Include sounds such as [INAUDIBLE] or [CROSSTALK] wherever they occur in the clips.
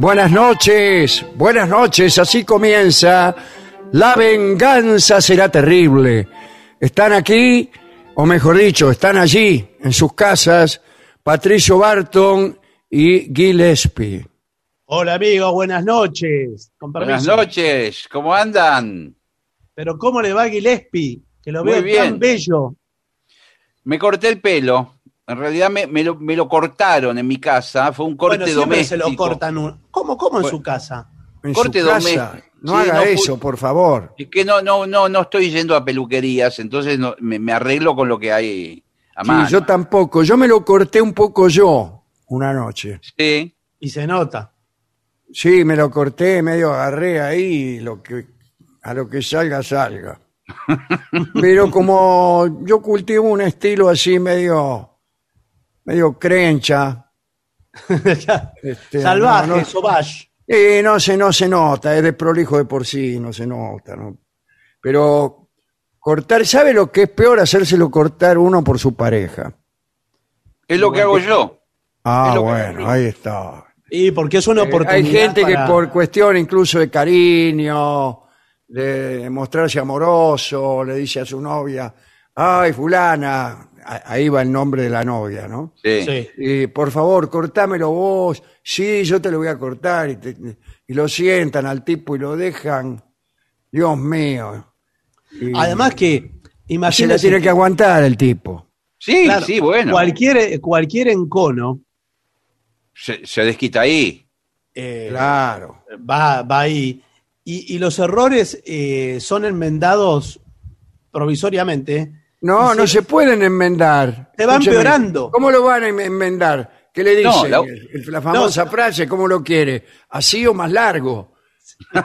Buenas noches, buenas noches, así comienza. La venganza será terrible. Están aquí, o mejor dicho, están allí, en sus casas, Patricio Barton y Gillespie. Hola amigos, buenas noches. Con Buenas noches, ¿cómo andan? Pero ¿cómo le va a Gillespie? Que lo Muy veo bien. tan bello. Me corté el pelo. En realidad me, me lo, me lo cortaron en mi casa. Fue un corte bueno, siempre se doméstico. lo cortan. un- ¿Cómo, cómo en Bueno. su casa? En Corte su casa. doméstico. No Sí, haga no eso, por favor. Es que no, no, no, no estoy yendo a peluquerías, entonces no- me, me arreglo con lo que hay a Sí, mano. yo tampoco. Yo me lo corté un poco yo una noche. Sí. Y se nota. Sí, me lo corté, medio agarré ahí, lo que, a lo que salga, salga. [LAUGHS] Pero como yo cultivo un estilo así medio, medio crencha. [LAUGHS] este, Salvaje, no, no- sauvage. Eh, no se, no se nota, es de prolijo de por sí, no se nota, ¿no? Pero cortar, ¿sabe lo que es peor? Hacérselo cortar uno por su pareja. Es lo que hago yo. Ah, Es bueno, ahí está. Y porque es una Eh, oportunidad. Hay gente para- que por cuestión incluso de cariño, de mostrarse amoroso, le dice a su novia, ay, fulana, ahí va el nombre de la novia, ¿no? Sí. Sí. Y por favor, cortámelo vos, sí, yo te lo voy a cortar, y, te- y lo sientan al tipo y lo dejan, Dios mío. Y Además que, se la imagínese. tiene que aguantar el tipo. Sí, claro, sí, bueno. Cualquier, cualquier encono Se, se desquita ahí. eh, Claro. va, va ahí. Y, y los errores eh, son enmendados provisoriamente. No, no se- pueden enmendar. Se va Escúcheme, empeorando. ¿Cómo lo van a em- enmendar? ¿Qué le dice? No, la- El- La famosa No. frase, ¿cómo lo quiere? ¿Así o más largo?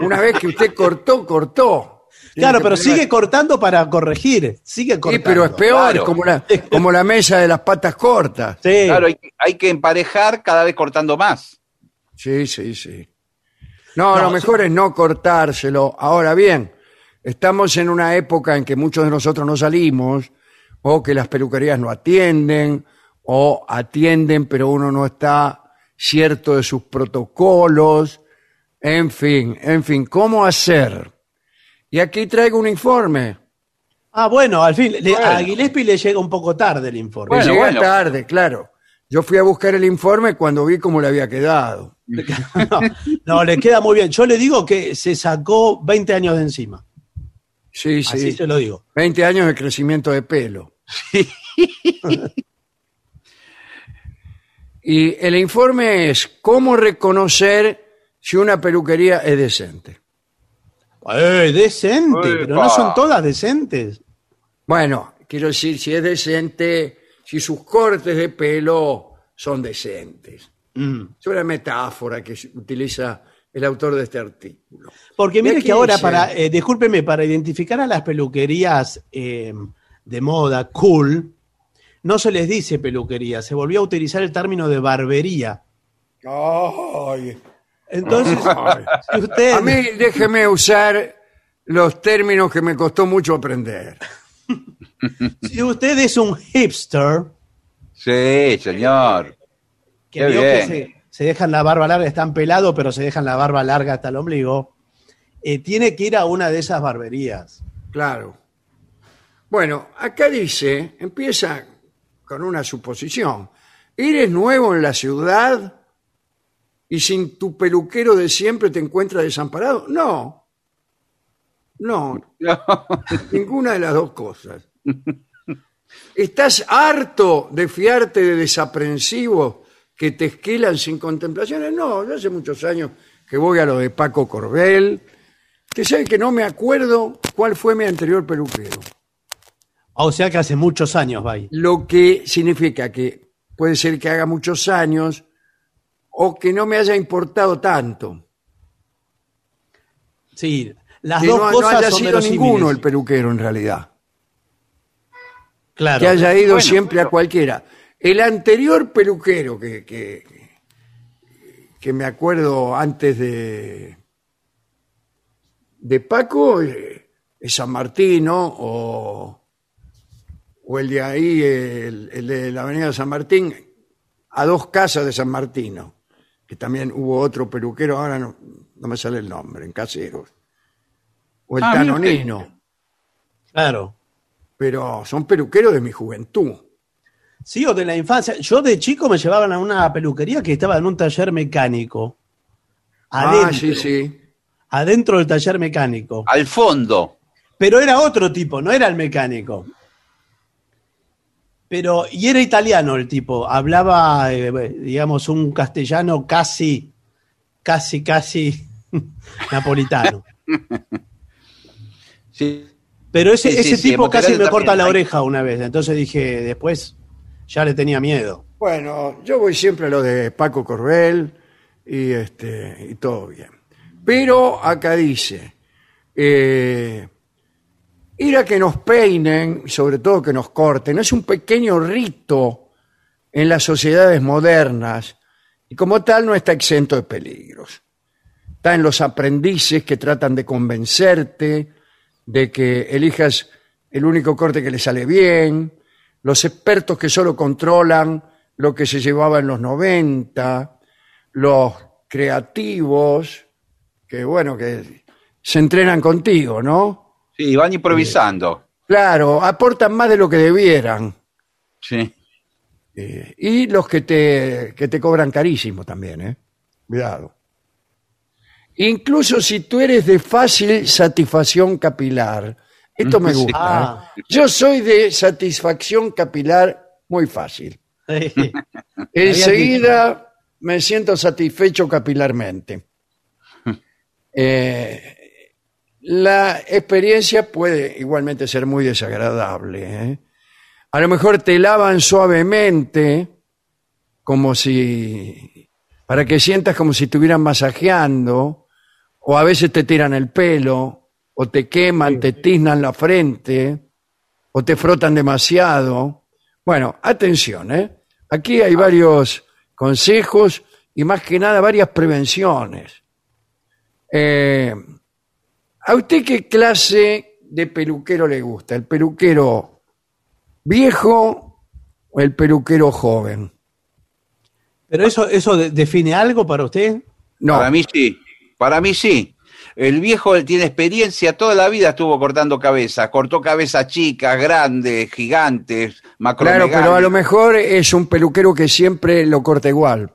Una vez que usted cortó, cortó. Tiene Claro, que pero sigue cortando para corregir. Sigue Sí, cortando. pero es peor, claro. como, la, como la mesa de las patas cortas. Sí. Claro, hay, hay que emparejar cada vez cortando más. Sí, sí, sí. No, No, lo sí. mejor es no cortárselo. Ahora bien, estamos en una época en que muchos de nosotros no salimos, o que las peluquerías no atienden, o atienden, pero uno no está cierto de sus protocolos. En fin, en fin, ¿cómo hacer? Y aquí traigo un informe Ah, bueno, al fin, le- Bueno. a Gillespie le llega un poco tarde el informe. Bueno, bueno. tarde, claro. Yo fui a buscar el informe cuando vi cómo le había quedado. [LAUGHS] No, no, le queda muy bien. Yo le digo que se sacó 20 años de encima. Sí, Así sí. se lo digo. 20 años de crecimiento de pelo. [LAUGHS] y el informe es cómo reconocer si una peluquería es decente. Eh, decente, Epa. pero no son todas decentes. Bueno, quiero decir, si es decente, si sus cortes de pelo son decentes. Mm. Es una metáfora que utiliza el autor de este artículo. Porque mire que ahora, dice- para, eh, discúlpeme, para identificar a las peluquerías eh, de moda, cool, no se les dice peluquería, se volvió a utilizar el término de barbería. Ay, Entonces, [LAUGHS] ay. si usted... A mí déjeme usar los términos que me costó mucho aprender. [LAUGHS] Si usted es un hipster, Sí, señor. que Qué vio que bien. se, se dejan la barba larga, están pelados, pero se dejan la barba larga hasta el ombligo, eh, tiene que ir a una de esas barberías. Claro. Bueno, acá dice, empieza con una suposición. ¿Eres nuevo en la ciudad y sin tu peluquero de siempre te encuentras desamparado? No. No, [LAUGHS] ninguna de las dos cosas. ¿Estás harto de fiarte de desaprensivos que te esquilan sin contemplaciones? No, yo hace muchos años que voy a lo de Paco Corbel, que sabe que no me acuerdo cuál fue mi anterior peluquero. O sea que hace muchos años ahí. Lo que significa que puede ser que haga muchos años o que no me haya importado tanto. Sí, las que dos no, no cosas haya son sido ninguno el peluquero en realidad. Claro. que haya ido Bueno, siempre a cualquiera. El anterior peluquero que, que, que me acuerdo antes de, de Paco eh, es San Martino o, o el de ahí, el, el de la Avenida San Martín, a dos casas de San Martino, que también hubo otro peluquero, ahora no, no me sale el nombre, en Caseros. O el Ah. Tanonino, Claro. pero son peluqueros de mi juventud. Sí, o de la infancia. Yo de chico me llevaban a una peluquería que estaba en un taller mecánico. Adentro, Ah, sí, sí. adentro del taller mecánico. Al fondo. Pero era otro tipo, no era el mecánico. Pero, y era italiano el tipo, hablaba, eh, digamos, un castellano casi, casi, casi [LAUGHS] napolitano. [LAUGHS] Sí. Pero ese, Sí, sí, ese sí, tipo casi me corta la hay. oreja una vez, entonces dije, después ya le tenía miedo. Bueno, yo voy siempre a lo de Paco Corbel y, este, y todo bien. Pero acá dice, eh, ir a que nos peinen, sobre todo que nos corten, es un pequeño rito en las sociedades modernas y como tal no está exento de peligros. Está en los aprendices que tratan de convencerte de que elijas el único corte que le sale bien, los expertos que solo controlan lo que se llevaba en los 90, los creativos que, bueno, que se entrenan contigo, ¿no? Sí, van improvisando. Claro, aportan más de lo que debieran. Sí. Eh, y los que te, que te cobran carísimo también, ¿eh? Cuidado. Incluso si tú eres de fácil satisfacción capilar, esto [LAUGHS] me Sí. gusta. Ah. ¿eh? Yo soy de satisfacción capilar muy fácil. [LAUGHS] Enseguida me siento satisfecho capilarmente. [LAUGHS] Eh, la experiencia puede igualmente ser muy desagradable. ¿eh? A lo mejor te lavan suavemente, como si. para que sientas como si estuvieran masajeando, o a veces te tiran el pelo, o te queman, te tiznan la frente, o te frotan demasiado. Bueno, atención, ¿eh? Aquí hay varios consejos y más que nada varias prevenciones. Eh, ¿A usted qué clase de peluquero le gusta? ¿El peluquero viejo o el peluquero joven? Pero eso, eso de- define algo para usted. No, Para mí sí. Para mí sí. El viejo él tiene experiencia, toda la vida estuvo cortando cabezas, cortó cabezas chicas, grandes, gigantes, Claro, macromegálicas. pero a lo mejor es un peluquero que siempre lo corta igual.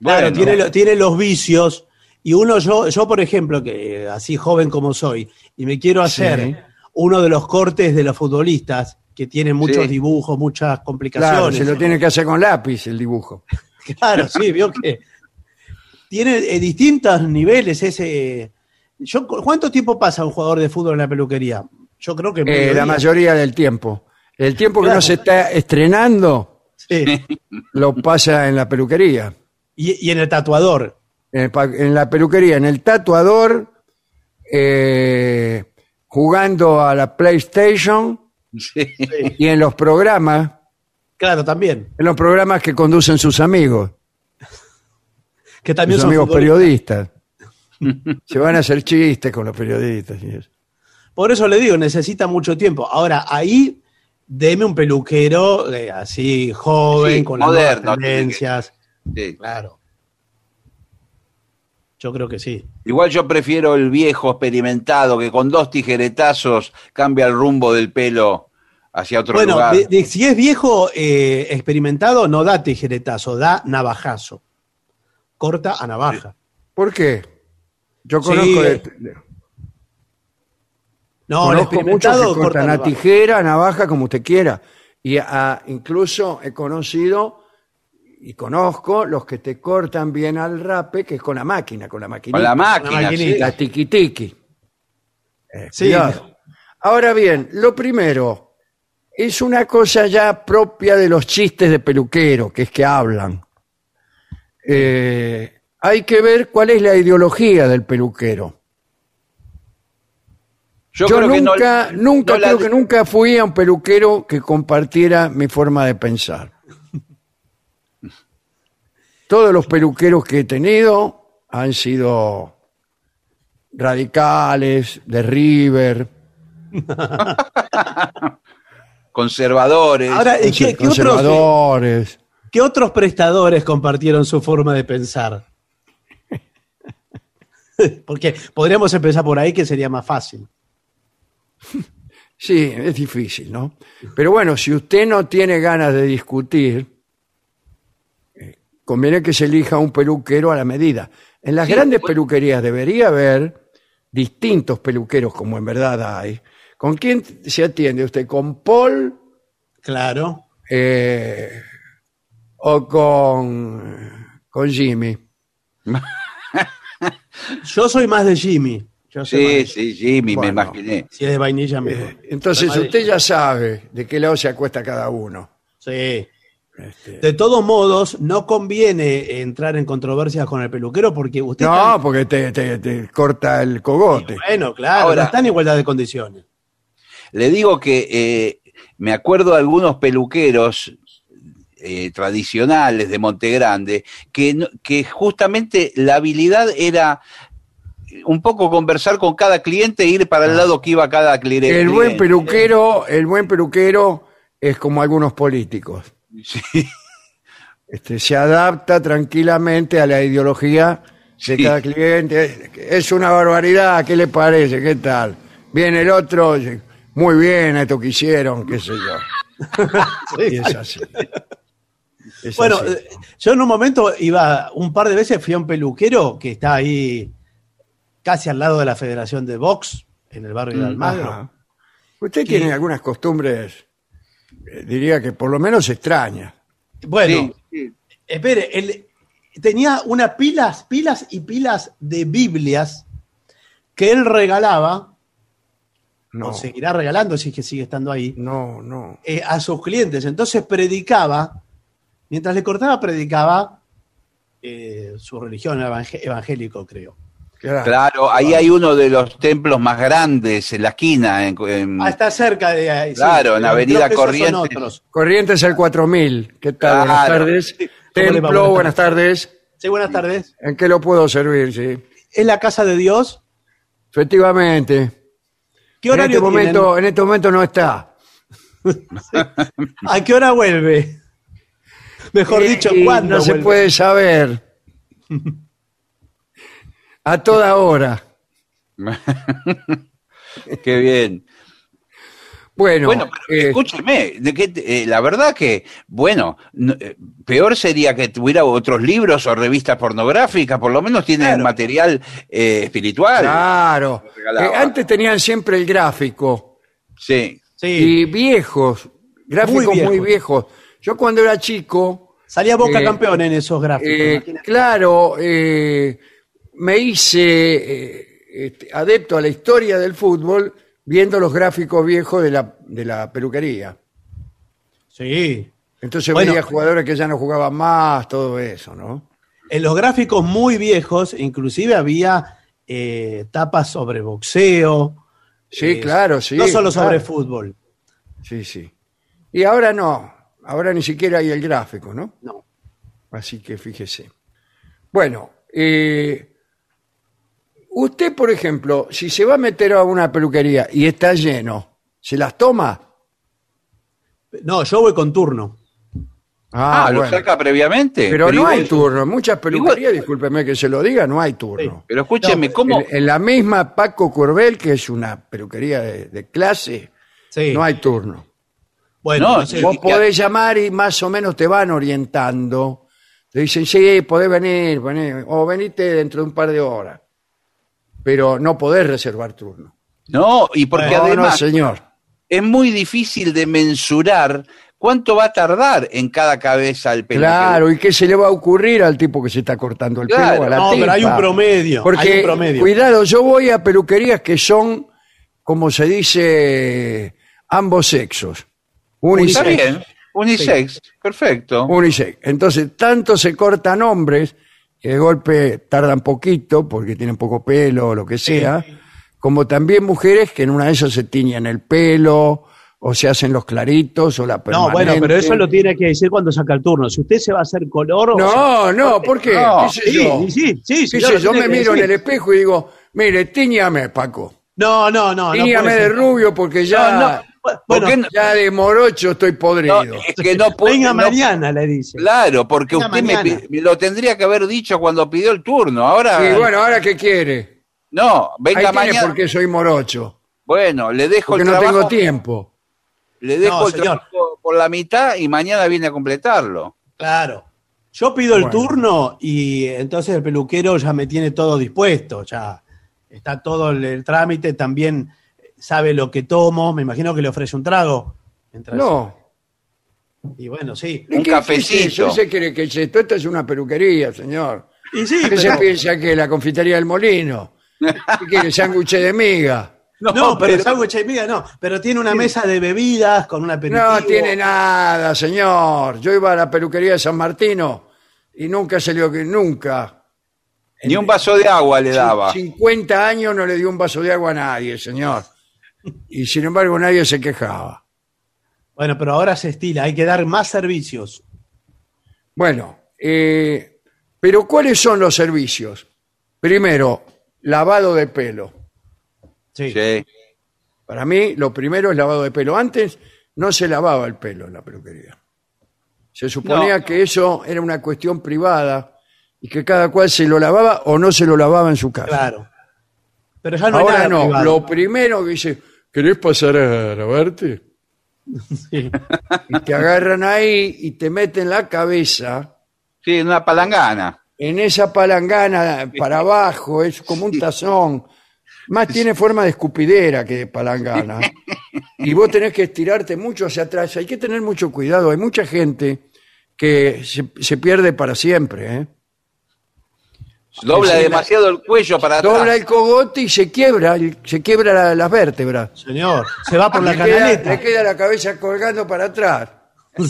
Claro, Bueno. tiene, tiene los vicios. Y uno, yo, yo, por ejemplo, que así joven como soy, y me quiero hacer Sí. uno de los cortes de los futbolistas, que tienen muchos Sí. dibujos, muchas Claro, complicaciones. se lo tiene que hacer con lápiz el dibujo. [LAUGHS] Claro, sí, vio que tiene eh, distintos niveles ese. Yo, ¿Cuánto tiempo pasa un jugador de fútbol en la peluquería? Yo creo que Eh, la mayoría del tiempo. El tiempo que no se está estrenando Sí. [LAUGHS] lo pasa en la peluquería. Y, y en el tatuador. En, el pa- en la peluquería, en el tatuador, eh, jugando a la PlayStation Sí. y en los programas, Claro, también. en los programas que conducen sus amigos, Que también sus son amigos futbolistas. periodistas. [LAUGHS] Se van a hacer chistes con los periodistas. y eso. Por eso le digo, necesita mucho tiempo. Ahora, ahí deme un peluquero eh, así joven, Sí, con las moderno, que- tendencias. Sí. Claro. Yo creo que sí. Igual yo prefiero el viejo experimentado que con dos tijeretazos cambia el rumbo del pelo hacia otro Bueno, lugar. si es viejo eh, experimentado, no da tijeretazo, da navajazo. Corta a navaja. ¿Por qué? Yo Sí, conozco, de- eh, No, conozco muchos que cortan a navaja. tijera, navaja, como usted quiera. Y a- incluso he conocido y conozco los que te cortan bien al rape, que es con la máquina, con la maquinita. con la máquina. Con la maquinita. sí. La tiki tiki. Eh, Sí. cuidado. Ahora bien, lo primero es una cosa ya propia de los chistes de peluquero, que es que hablan. Eh, hay que ver cuál es la ideología del peluquero. Yo, creo que no- nunca, nunca no la- creo que nunca fui a un peluquero que compartiera mi forma de pensar. [LAUGHS] Todos los peluqueros que he tenido han sido radicales, de River, [LAUGHS] Conservadores. Ahora, ¿y qué, qué otros, conservadores. qué otros prestadores compartieron su forma de pensar? [LAUGHS] Porque podríamos empezar por ahí, que sería más fácil. Sí, es difícil, ¿no? Pero bueno, si usted no tiene ganas de discutir, eh, conviene que se elija un peluquero a la medida. En las Sí, grandes pues- peluquerías debería haber distintos peluqueros, como en verdad hay. ¿Con quién se atiende usted? ¿Con Paul Claro. eh, o con, con Jimmy? [LAUGHS] Yo soy más de Jimmy. Yo soy Sí, más- sí, Jimmy, Bueno. me imaginé. Si es de vainilla, mejor. Eh, entonces de- usted ya sabe de qué lado se acuesta cada uno. Sí. Este, De todos modos, no conviene entrar en controversias con el peluquero porque usted. no, está- porque te, te- te corta el cogote. Bueno, claro, Ahora- no está en igualdad de condiciones. Le digo que eh, me acuerdo de algunos peluqueros eh, tradicionales de Montegrande que, que justamente la habilidad era un poco conversar con cada cliente e ir para el lado que iba cada cliente. El buen peluquero, el buen peluquero es como algunos políticos. Sí, Este, se adapta tranquilamente a la ideología de Sí. cada cliente. Es una barbaridad, ¿qué le parece? ¿Qué tal? Viene el otro, muy bien esto que hicieron, qué sé yo. [LAUGHS] Y es así. Es Bueno, así. eh, yo en un momento iba, un par de veces fui a un peluquero que está ahí casi al lado de la Federación de Box, en el barrio de Almagro. Ajá. Usted tiene algunas costumbres, eh, diría que por lo menos extrañas. Bueno, sí, sí. espere, él tenía unas pilas, pilas y pilas de Biblias que él regalaba, No, o seguirá regalando si es que sigue estando ahí, no, no. eh, a sus clientes. Entonces predicaba, mientras le cortaba, predicaba eh, su religión evangé- evangélico, creo. Claro. Claro, ahí hay uno de los templos más grandes en la esquina. en- en- Ah, está cerca de ahí. sí. Claro, en Pero Avenida Corrientes. Corrientes al 4000. ¿Qué tal? Buenas tardes. Templo, Buenas tardes. Sí, buenas tardes. ¿En qué lo puedo servir? Sí. ¿Es la casa de Dios? Efectivamente. ¿Qué En horario este, momento, en este momento no está. [LAUGHS] ¿A qué hora vuelve? Mejor dicho, Y ¿cuándo No se vuelve? puede saber. [LAUGHS] A toda hora. [LAUGHS] Qué bien. Bueno, Bueno, pero eh, escúcheme, de que, eh, la verdad que, bueno, no- eh, peor sería que tuviera otros libros o revistas pornográficas, por lo menos tienen Claro. material eh, espiritual. claro. Eh, antes tenían siempre el gráfico. Sí. Sí. Y viejos, gráficos muy Muy viejos. Yo cuando era chico, Salía Boca Eh, campeón en esos gráficos. eh, claro, eh, me hice este, adepto a la historia del fútbol viendo los gráficos viejos de la, de la peluquería. Sí. Entonces Bueno. veía jugadores que ya no jugaban más, todo eso, ¿no? En los gráficos muy viejos, inclusive había eh, tapas sobre boxeo. Sí, eh, claro, sí. No solo sobre fútbol. Sí, sí. Y ahora no, ahora ni siquiera hay el gráfico, ¿no? No. Así que fíjese. Bueno, eh, usted, por ejemplo, si se va a meter a una peluquería y está lleno, ¿se las toma? No, yo voy con turno. Ah, ¿lo bueno. saca previamente? Pero, no hay turno. En muchas peluquerías, igual- discúlpeme que se lo diga, no hay turno. Pero escúcheme, No, ¿cómo? En, en la misma Paco Curbel, que es una peluquería de, de clase, Sí. no hay turno. Bueno, No, Vos podés llamar y más o menos te van orientando. Te dicen, sí, podés venir, venir, o venite dentro de un par de horas. Pero no podés reservar turno. No, y porque No, no, además señor. es muy difícil de mensurar cuánto va a tardar en cada cabeza el pelo. Claro, ¿y qué se le va a ocurrir al tipo que se está cortando el Claro. pelo a la no, pero hay un promedio. Porque, hay un promedio. cuidado, yo voy a peluquerías que son, como se dice, ambos sexos. Está Unisex. bien, unisex, perfecto. Unisex. Entonces, tanto se cortan hombres, que de golpe tardan poquito porque tienen poco pelo o lo que sea, como también mujeres que en una de esas se tiñen el pelo o se hacen los claritos o la No, permanente. bueno, pero eso lo tiene que decir cuando saca el turno. Si usted se va a hacer color o No, no, ¿por qué? No, ¿Qué sé Sí, yo? sí, sí, sí, ¿Qué señor, sé lo yo? me miro en el espejo y digo, mire, tiñame, Paco. No, no, no. no Tiñame puede de rubio porque ya, No, no. ¿Por Bueno, qué no? ya de morocho estoy podrido. No, es que no puede. venga no- mañana, le dice. Claro, porque Venga usted me, lo tendría que haber dicho cuando pidió el turno. Ahora, y bueno, ¿ahora qué quiere? no, Ahí venga tiene mañana. por qué soy morocho. Bueno, le dejo Porque el no trabajo. tengo tiempo. Le dejo No, el señor. trabajo por la mitad y mañana viene a completarlo. Claro. Yo pido el turno y entonces el peluquero ya me tiene todo dispuesto, ya está todo el, el trámite, también sabe lo que tomo, me imagino que le ofrece un trago. mientras- No. Y bueno, sí. Un ¿Qué- cafecito. ¿Qué quiere que es esto? Esto es una peluquería, señor. Y sí, ¿Qué se pero, piensa que la confitería del molino? [LAUGHS] ¿Qué quiere? ¿Sándwich de miga? no, pero, el sándwich y media no, pero tiene una mesa de bebidas con un aperitivo. No tiene nada, señor. Yo iba a la peluquería de San Martino y nunca salió que nunca. Ni un vaso de agua le daba. 50 años no le dio un vaso de agua a nadie, señor. Y sin embargo nadie se quejaba. Bueno, pero ahora se estila, hay que dar más servicios. Bueno, eh, pero ¿cuáles son los servicios? Primero, lavado de pelo. Sí. Sí. Para mí, lo primero es lavado de pelo. Antes no se lavaba el pelo en la peluquería. Se suponía No. que eso era una cuestión privada y que cada cual se lo lavaba o no se lo lavaba en su casa. Claro. Pero ya no hay Ahora nada no, privado. lo primero que dice, ¿querés pasar a grabarte? Sí. Y te agarran ahí y te meten la cabeza Sí, una palangana. en esa palangana para abajo, es como un tazón. Más tiene forma de escupidera que de palangana. Y vos tenés que estirarte mucho hacia atrás. Hay que tener mucho cuidado. Hay mucha gente que se, se pierde para siempre. ¿eh? Dobla demasiado el cuello para atrás. Dobla el cogote y se quiebra, se quiebra la- las vértebras. Señor, se va por la le, queda, canaleta. le queda la cabeza colgando para atrás. [LAUGHS]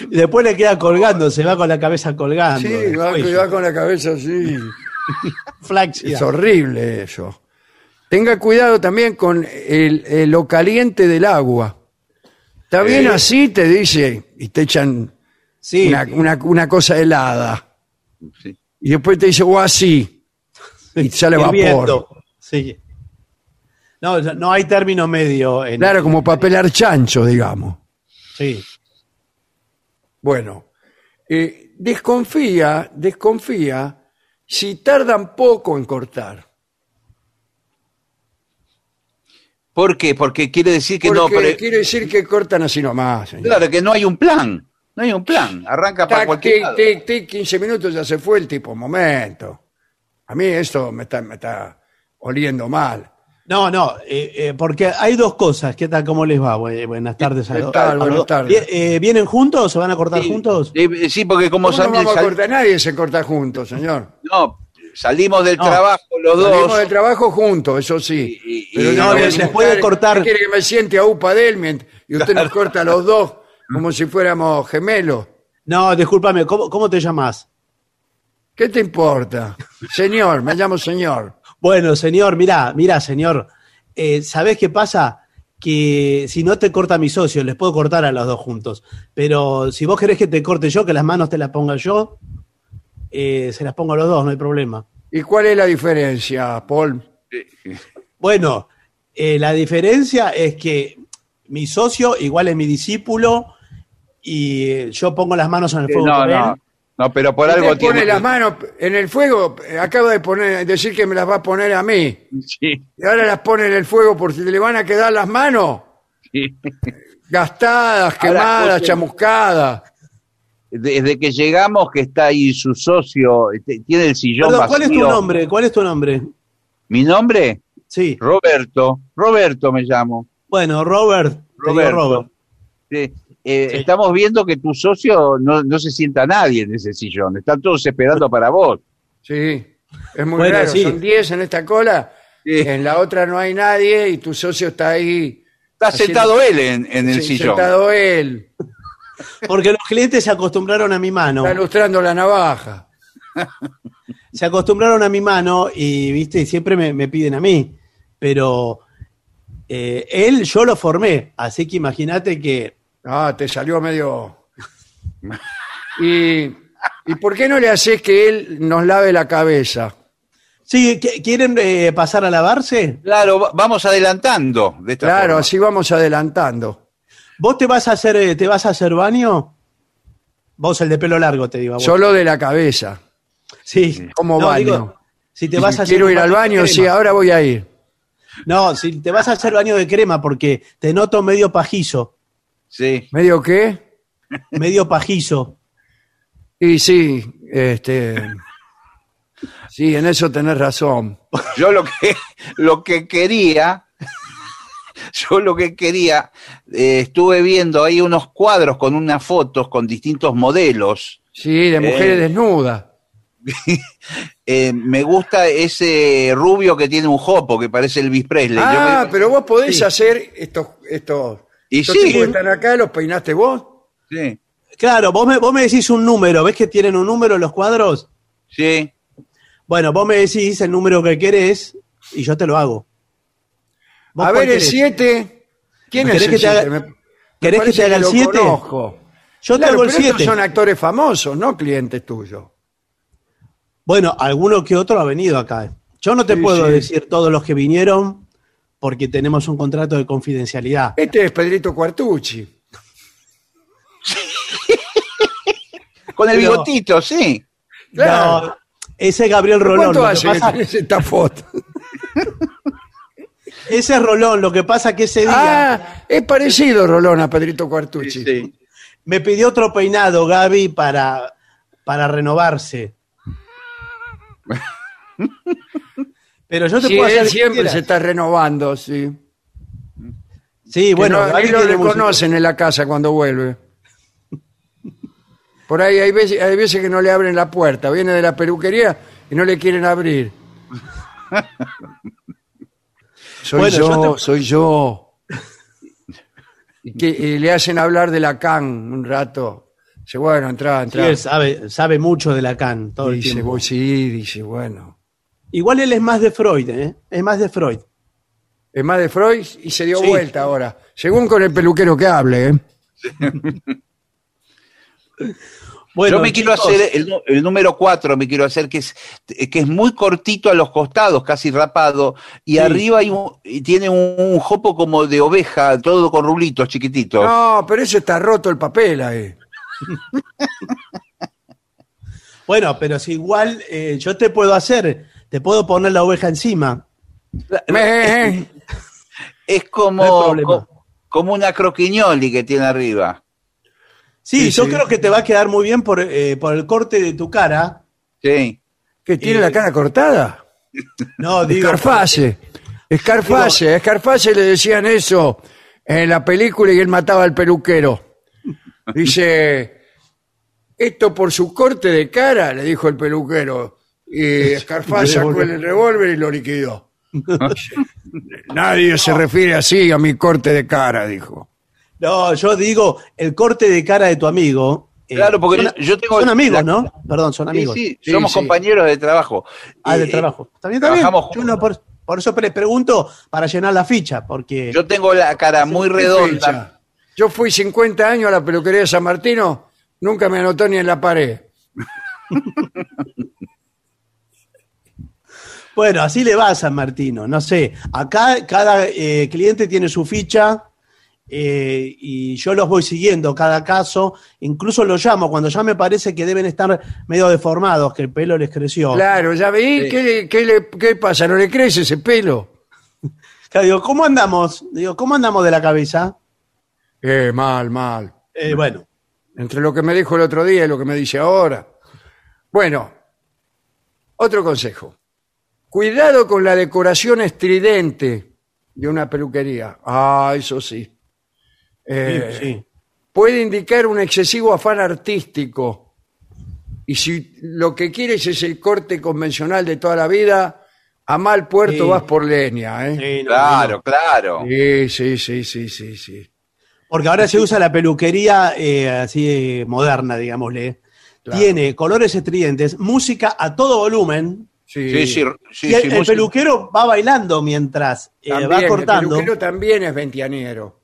Y después le queda colgando, se va con la cabeza colgando. Sí, va, va con la cabeza así. [LAUGHS] Flaxia. Es horrible eso. Tenga cuidado también con el, el- lo caliente del agua. Está bien Eh. así, te dice, y te echan Sí, una, una- una cosa helada. Sí. Y después te dice, o así. [LAUGHS] Y sale hirviendo. vapor. Sí. No, no hay término medio. En, Claro, como papelar chancho, digamos. Sí. Bueno, eh, desconfía, desconfía si tardan poco en cortar. ¿Por qué? Porque quiere decir que Porque no, pero, quiere decir que cortan así nomás, señor. claro, que no hay un plan. No hay un plan. Arranca para Tac, cualquier tic, lado. tic, tic, 15 minutos ya se fue el tipo. Momento. A mí esto me está, me está oliendo mal. No, no, eh, eh, porque hay dos cosas. ¿Qué tal? ¿Cómo les va? Bu- Buenas tardes a ¿Qué tal? Buenas tardes. Eh, ¿Vienen juntos? ¿Se van a cortar Sí, juntos? eh, Sí, porque como ¿Cómo no vamos a cortar? Nadie se corta juntos, señor. no, salimos del No. trabajo los Salimos dos. del trabajo juntos, eso sí. Y- y- Pero y- no, no, sienta- puede cortar- ¿Quiere que me siente a UPA de él y usted nos corta a los dos como si fuéramos gemelos? No, discúlpame, ¿cómo, cómo te llamas? ¿Qué te importa? Señor, me llamo señor. Bueno, señor, mirá, mirá, señor. Eh, ¿Sabés qué pasa? Que si no te corta mi socio, les puedo cortar a los dos juntos. Pero si vos querés que te corte yo, que las manos te las ponga yo, eh, se las pongo a los dos, no hay problema. ¿Y cuál es la diferencia, Paul? Bueno, eh, la diferencia es que mi socio igual es mi discípulo y yo pongo las manos en el fuego No, por él. no, no, pero por algo pone tiene. las manos en el fuego, acaba de poner, decir que me las va a poner a mí. Sí, Y ahora las pone en el fuego por si le van a quedar las manos sí. gastadas, quemadas, José- chamuscadas. Desde que llegamos que está ahí su socio, este, tiene el sillón Perdón, ¿cuál es tu nombre? ¿Cuál es tu nombre? Mi nombre, Sí. Roberto. Roberto me llamo. Bueno, Robert. te digo Roberto. Robert. Sí, eh, Sí. Estamos viendo que tu socio no, no se sienta nadie en ese sillón. Están todos esperando para vos. Sí, es muy Bueno, raro. sí. Son 10 en esta cola, Sí. en la otra no hay nadie y tu socio está ahí. Está Haciendo- sentado él en, en el sí, sillón. Sentado él, Porque los clientes se acostumbraron a mi mano. está ilustrando la navaja. Se acostumbraron a mi mano y, viste, siempre me, me piden a mí. Pero eh, él, yo lo formé. Así que imagínate que. Ah, te salió medio. ¿Y, ¿Y por qué no le haces que él nos lave la cabeza? Sí, ¿qu- ¿quieren eh, pasar a lavarse? Claro, va- vamos adelantando de esta Claro, forma. así vamos adelantando. ¿Vos te vas a hacer, eh, te vas a hacer baño? Vos, el de pelo largo, te digo. a vos. Solo de la cabeza. Sí. Como No, baño. digo, si te vas a hacer Quiero un ir al de baño, sí, crema. ahora voy a ir. No, si te vas a hacer baño de crema porque te noto medio pajizo. Sí. ¿Medio qué? Medio pajizo. Y sí, este. Sí, en eso tenés razón. Yo lo que, lo que quería, yo lo que quería, eh, estuve viendo ahí unos cuadros con unas fotos con distintos modelos. Sí, de mujeres Eh. desnudas. [LAUGHS] Eh, me gusta ese rubio que tiene un jopo, que parece Elvis Presley. Yo Ah, me- pero vos podés Sí. hacer estos, estos, Y estos sí. están acá, los peinaste vos. Sí, Claro, vos me, vos me decís un número. ¿Ves que tienen un número los cuadros? sí. Bueno, vos me decís el número que querés y yo te lo hago. ¿Vos A ver, el querés? 7. ¿Quién es ¿Querés el que te haga- 7? Me- me ¿Querés que te haga el lo 7? conozco. Yo te hago el pero estos 7. son actores famosos, no clientes tuyos. Bueno, alguno que otro ha venido acá. Yo no te Sí, puedo sí. decir todos los que vinieron porque tenemos un contrato de confidencialidad. Este es Pedrito Cuartucci. [LAUGHS] Con el Pero- bigotito, sí. Claro. No, ese es Gabriel Rolón. ¿Cuánto hace pasa- esta foto? [LAUGHS] ese es Rolón, lo que pasa que ese día Ah, es parecido Rolón a Pedrito Cuartucci. Sí. me pidió otro peinado, Gaby, para, para renovarse. [LAUGHS] Pero yo te Sí, puedo hacer él siempre quieras. se está renovando, sí. Sí, bueno, ahí lo reconocen en la casa cuando vuelve. Por ahí hay veces, hay veces que no le abren la puerta, viene de la peluquería y no le quieren abrir. [LAUGHS] Soy Bueno, yo, yo te- soy yo. Y, que, y le hacen hablar de la can un rato. Dice, bueno, entra, Sí, entra. él sabe, sabe mucho de Lacan todo el dice, tiempo. "Voy, sí, dice, bueno. Igual él es más de Freud, ¿eh? Es más de Freud. Es más de Freud y se dio Sí. vuelta ahora. Según con el peluquero que hable, ¿eh? [LAUGHS] Bueno, Yo me quiero hacer el, número 4, me quiero hacer que es, que es muy cortito a los costados, casi rapado, y Sí. arriba hay un- y tiene un, un jopo como de oveja, todo con rulitos chiquititos. No, pero eso está roto el papel ahí. [LAUGHS] Bueno, pero si igual eh, yo te puedo hacer, te puedo poner la oveja encima. Me- Es como, co- como una croquiñoli que tiene arriba. Sí, Sí, yo sí. creo que te va a quedar muy bien por, eh, por el corte de tu cara. Sí. ¿Que tiene Eh, la cara cortada? [LAUGHS] No, digo. Escarface. Escarface. A Escarface le decían eso en la película y él mataba al peluquero. Dice, esto por su corte de cara, le dijo el peluquero. Y [LAUGHS] Escarface sacó el revólver y lo liquidó. Nadie se refiere así a mi corte de cara, dijo. No, yo digo el corte de cara de tu amigo. eh, Claro, porque son- yo tengo Son amigos, la- ¿no? Perdón, son amigos. sí, Sí, somos sí. compañeros de trabajo. Ah, de Eh, trabajo. Bien. trabajamos Yo no, por, por eso les pregunto para llenar la ficha, porque. Yo tengo la cara muy ¿Qué redonda. fecha? Yo fui 50 años a la peluquería de San Martino, nunca me anotó ni en la pared. [LAUGHS] Bueno, así le va a San Martino. No sé. Acá cada eh, cliente tiene su ficha eh, y yo los voy siguiendo cada caso. Incluso los llamo cuando ya me parece que deben estar medio deformados, que el pelo les creció. Claro, ya veí, Sí. ¿qué, le- qué le- qué pasa? ¿No le crece ese pelo? [LAUGHS] Claro, digo, ¿cómo andamos? Digo, ¿cómo andamos de la cabeza? Eh, mal, mal. Eh, bueno, Entre lo que me dijo el otro día y lo que me dice ahora. Bueno, otro consejo. Cuidado con la decoración estridente de una peluquería. Ah, eso sí. Eh, sí, sí. puede indicar un excesivo afán artístico. Y si lo que quieres es el corte convencional de toda la vida, a mal puerto Sí. vas por leña, ¿eh? Sí, no, Claro, no. claro. Sí, sí, sí, sí, sí, sí. Porque ahora se usa la peluquería eh, así eh, moderna, digámosle. Claro. Tiene colores estridentes, música a todo volumen. Sí, Sí, sí, sí, y el, sí, el peluquero va bailando mientras eh, También, va El cortando. peluquero también es ventianiero.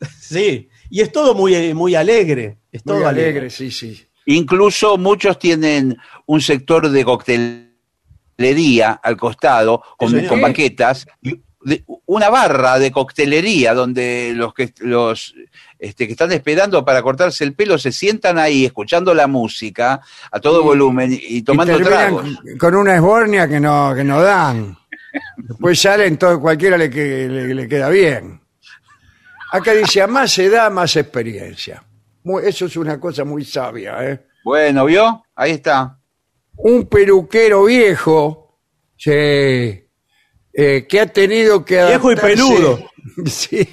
[LAUGHS] Sí, y es todo muy, muy alegre. Es todo Muy alegre. alegre, sí, sí. Incluso muchos tienen un sector de coctelería al costado con, con banquetas, una barra de coctelería donde los que los este, que están esperando para cortarse el pelo se sientan ahí escuchando la música a todo volumen y tomando y tragos. con una esbornia que no, que no dan. Después salen, todo, cualquiera le, que- le, le queda bien. Acá dice, a más edad, más experiencia. Muy- eso es una cosa muy sabia. ¿eh? Bueno, ¿vio? Ahí está. Un peluquero viejo sí, eh, que ha tenido que Viejo y peludo. [LAUGHS] Sí.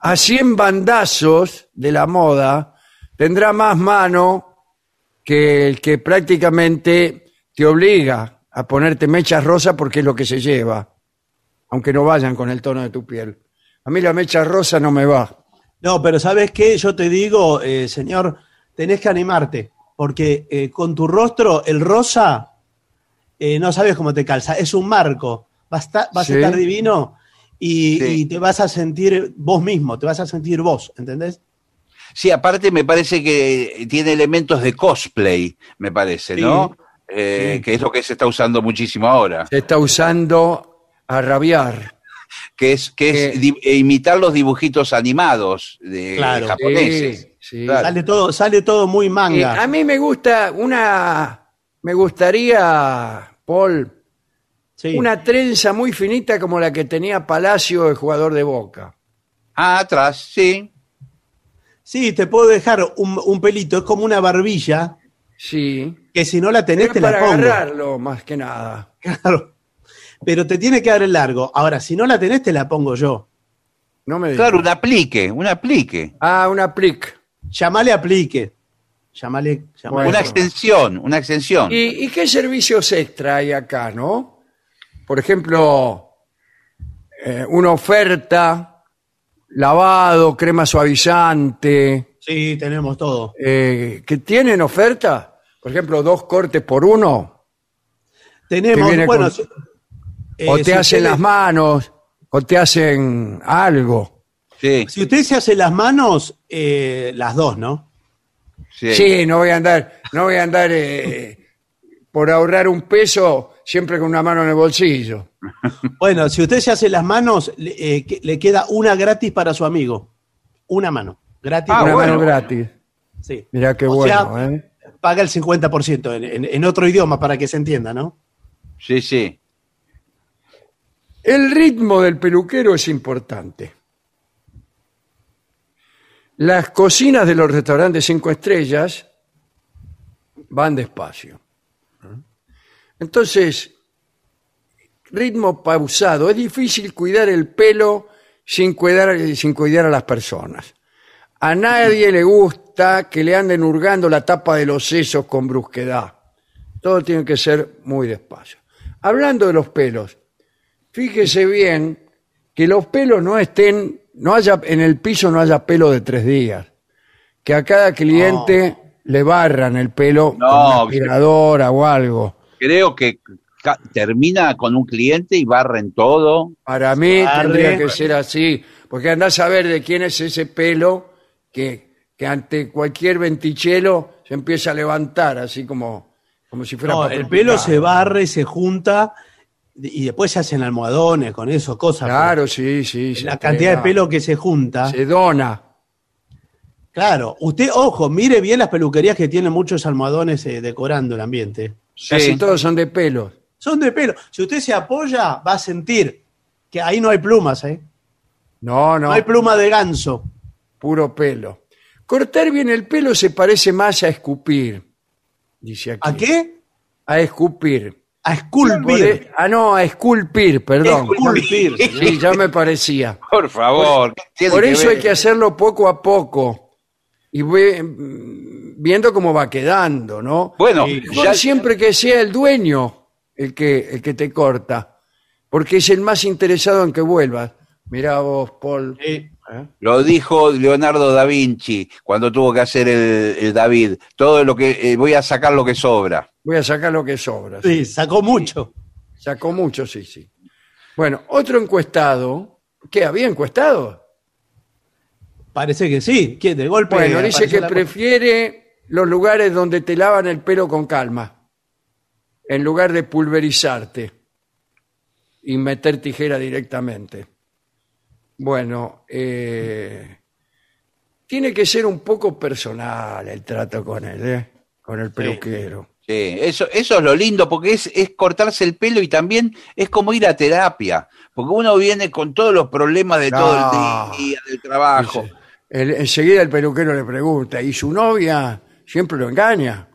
A 100 bandazos de la moda tendrá más mano que el que prácticamente te obliga a ponerte mechas rosas porque es lo que se lleva, aunque no vayan con el tono de tu piel. A mí la mecha rosa no me va. No, pero ¿sabes qué? Yo te digo, eh, señor, tenés que animarte, porque eh, con tu rostro, el rosa, eh, no sabes cómo te calza, es un marco, vas, a estar- vas Sí. a estar divino y, Sí. y te vas a sentir vos mismo, te vas a sentir vos, ¿entendés? Sí, aparte me parece que tiene elementos de cosplay, me parece, ¿no? Eh, Sí. Que es lo que se está usando muchísimo ahora. Se está usando a rabiar. que es, que es di- e imitar los dibujitos animados de Claro. japoneses. Sí, sí. Claro. Sale todo, sale todo muy Eh, manga. a mí me gusta una, me gustaría, Paul, Sí. una trenza muy finita como la que tenía Palacio, el jugador de Boca. Ah, atrás, sí. Sí, te puedo dejar un, un pelito, es como una barbilla, Sí. que si no la tenés Es te la para pongo. agarrarlo, más que nada. [LAUGHS] Claro. Pero te tiene que dar el largo. Ahora, si no la tenés, te la pongo yo. No me Claro, digas. un aplique, un aplique. Ah, una plic. Llamale aplique. Llamale, llamale. Bueno. Una extensión, una extensión. ¿Y, y qué servicios extra hay acá, no? Por ejemplo, eh, una oferta, lavado, crema suavizante, Sí, tenemos todo. eh, que tienen oferta. Por ejemplo, dos cortes por uno. Tenemos, bueno, con- si- o eh, te si hacen ustedes- las manos, o te hacen algo. Sí, Si usted se hace las manos, eh, las dos, ¿no? sí. Sí, no voy a andar, no voy a andar eh, por ahorrar un peso siempre con una mano en el bolsillo. Bueno, si usted se hace las manos, le, eh, que- le queda una gratis para su amigo. Una mano. Gratis. Ah, una bueno. mano gratis. Sí. Mirá qué O bueno, sea, ¿eh? paga el 50% en, en- en otro idioma para que se entienda, ¿no? Sí, sí. El ritmo del peluquero es importante. Las cocinas de los restaurantes cinco estrellas van despacio. Entonces, ritmo pausado. Es difícil cuidar el pelo sin cuidar, sin cuidar a las personas. A nadie le gusta que le anden hurgando la tapa de los sesos con brusquedad. Todo tiene que ser muy despacio. Hablando de los pelos, fíjese bien que los pelos no estén, no haya, en el piso no haya pelo de tres días. Que a cada cliente le barran el pelo No, con una aspiradora o algo. Creo que termina con un cliente y barren todo. Para mí Arre. tendría que ser así, porque andás a ver de quién es ese pelo que, que ante cualquier ventichelo se empieza a levantar, así como, como si fuera No, el pelo se barre, se junta y después se hacen almohadones con eso, cosas. Claro, sí, sí. La cantidad de pelo que se junta. Se dona. Claro, usted, ojo, mire bien las peluquerías que tienen muchos almohadones eh, decorando el ambiente. Casi todos son de pelos. Son de pelo. Si usted se apoya, va a sentir que ahí no hay plumas, ¿eh? No, no, No hay pluma de ganso. puro pelo. Cortar bien el pelo se parece más a escupir, dice aquí. ¿A qué? A escupir. A esculpir. Ah, no, a esculpir, perdón. Esculpir. Sí, ya me parecía. Por favor. ¿qué tiene Por eso ver? hay que hacerlo poco a poco y ve- viendo cómo va quedando, ¿no? Bueno, ya- siempre que sea el dueño el que, el que te corta, porque es el más interesado en que vuelvas. Mirá vos, Paul. Sí. Lo dijo Leonardo da Vinci cuando tuvo que hacer el, el David. Todo lo que eh, voy a sacar lo que sobra. Voy a sacar lo que sobra. Sí, sacó mucho. Sacó mucho, sí, sí. Bueno, otro encuestado. ¿Qué? ¿Había encuestado? Parece que sí. ¿Qué? De golpe. Bueno, dice apareció que la- prefiere los lugares donde te lavan el pelo con calma, en lugar de pulverizarte y meter tijera directamente. Bueno, eh, tiene que ser un poco personal el trato con él, ¿eh? con el peluquero. Sí, eso, eso es lo lindo, porque es, es cortarse el pelo y también es como ir a terapia. Porque uno viene con todos los problemas de todo el día, del trabajo. El- enseguida el peluquero le pregunta, ¿y su novia siempre lo engaña?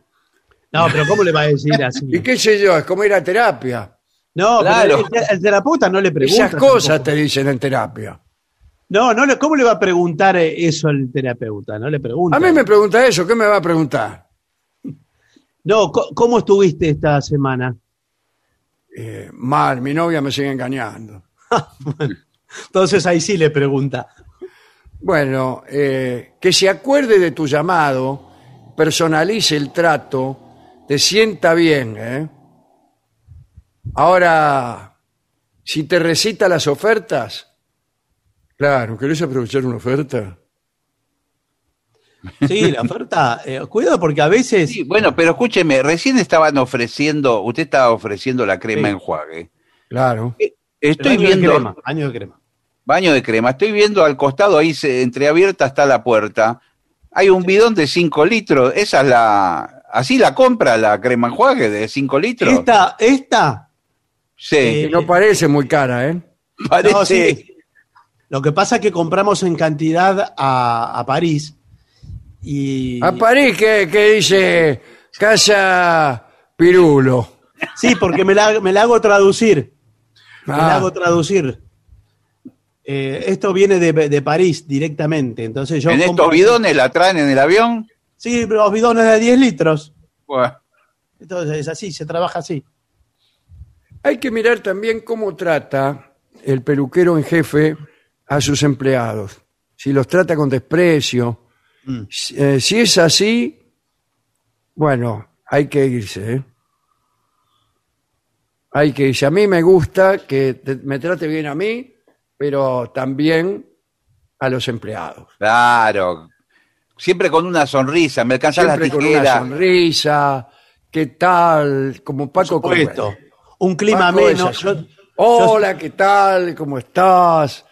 No, pero ¿cómo le va a decir así? [LAUGHS] ¿Y qué sé yo? Es como ir a terapia. No, Claro. pero el, el terapeuta no le pregunta. Esas cosas tampoco. te dicen en terapia. No, no, le- ¿cómo le va a preguntar eso al terapeuta? No le pregunta. A mí me pregunta eso, ¿qué me va a preguntar? No, ¿cómo estuviste esta semana? Eh, mal, mi novia me sigue engañando. [LAUGHS] Entonces ahí sí le pregunta. Bueno, eh, que se acuerde de tu llamado, personalice el trato, te sienta bien. ¿eh? Ahora, si te recita las ofertas, claro, ¿querés aprovechar una oferta? Sí, la oferta. eh, cuidado porque a veces. Sí, bueno, pero escúcheme, recién estaban ofreciendo, usted estaba ofreciendo la crema Sí. enjuague. Claro. Estoy baño de viendo crema, baño de crema. baño de crema, estoy viendo al costado ahí se, entreabierta está la puerta. Hay un bidón de 5 litros, esa es la así la compra la crema enjuague de 5 litros. Esta, esta. sí, no parece muy cara, ¿eh? [LAUGHS] parece no, sí. Lo que pasa es que compramos en cantidad a, a París. Y. A París, que, que dice Casa Pirulo. Sí, porque me la, me la hago traducir. Me la Ah. hago traducir. Eh, esto viene de, de París directamente. Entonces yo en compro- estos bidones la traen en el avión. Sí, los bidones de 10 litros. Bueno, Entonces es así, se trabaja así. Hay que mirar también cómo trata el peluquero en jefe a sus empleados. Si los trata con desprecio. Mm. Si, eh, si es así, bueno, hay que irse. ¿eh? Hay que irse. A mí me gusta que te- me trate bien a mí, pero también a los empleados. claro. Siempre con una sonrisa, me alcanzan las Siempre con una tijeras. sonrisa. ¿Qué tal? Como Paco Puesto. Correa. Un clima Paco es menos. así. Hola, ¿qué tal? ¿Cómo estás?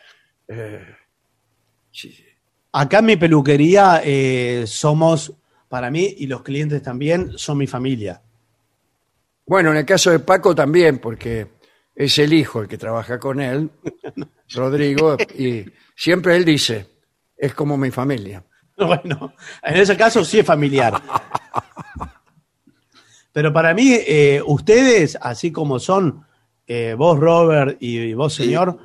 Eh, sí. acá en mi peluquería eh, somos para mí y los clientes también son mi familia. Bueno, en el caso de Paco también, porque es el hijo el que trabaja con él, [LAUGHS] Rodrigo, y siempre él dice, es como mi familia. [LAUGHS] Bueno, en ese caso sí es familiar. Pero para mí, eh, ustedes, así como son, eh, vos, Robert, y vos, señor,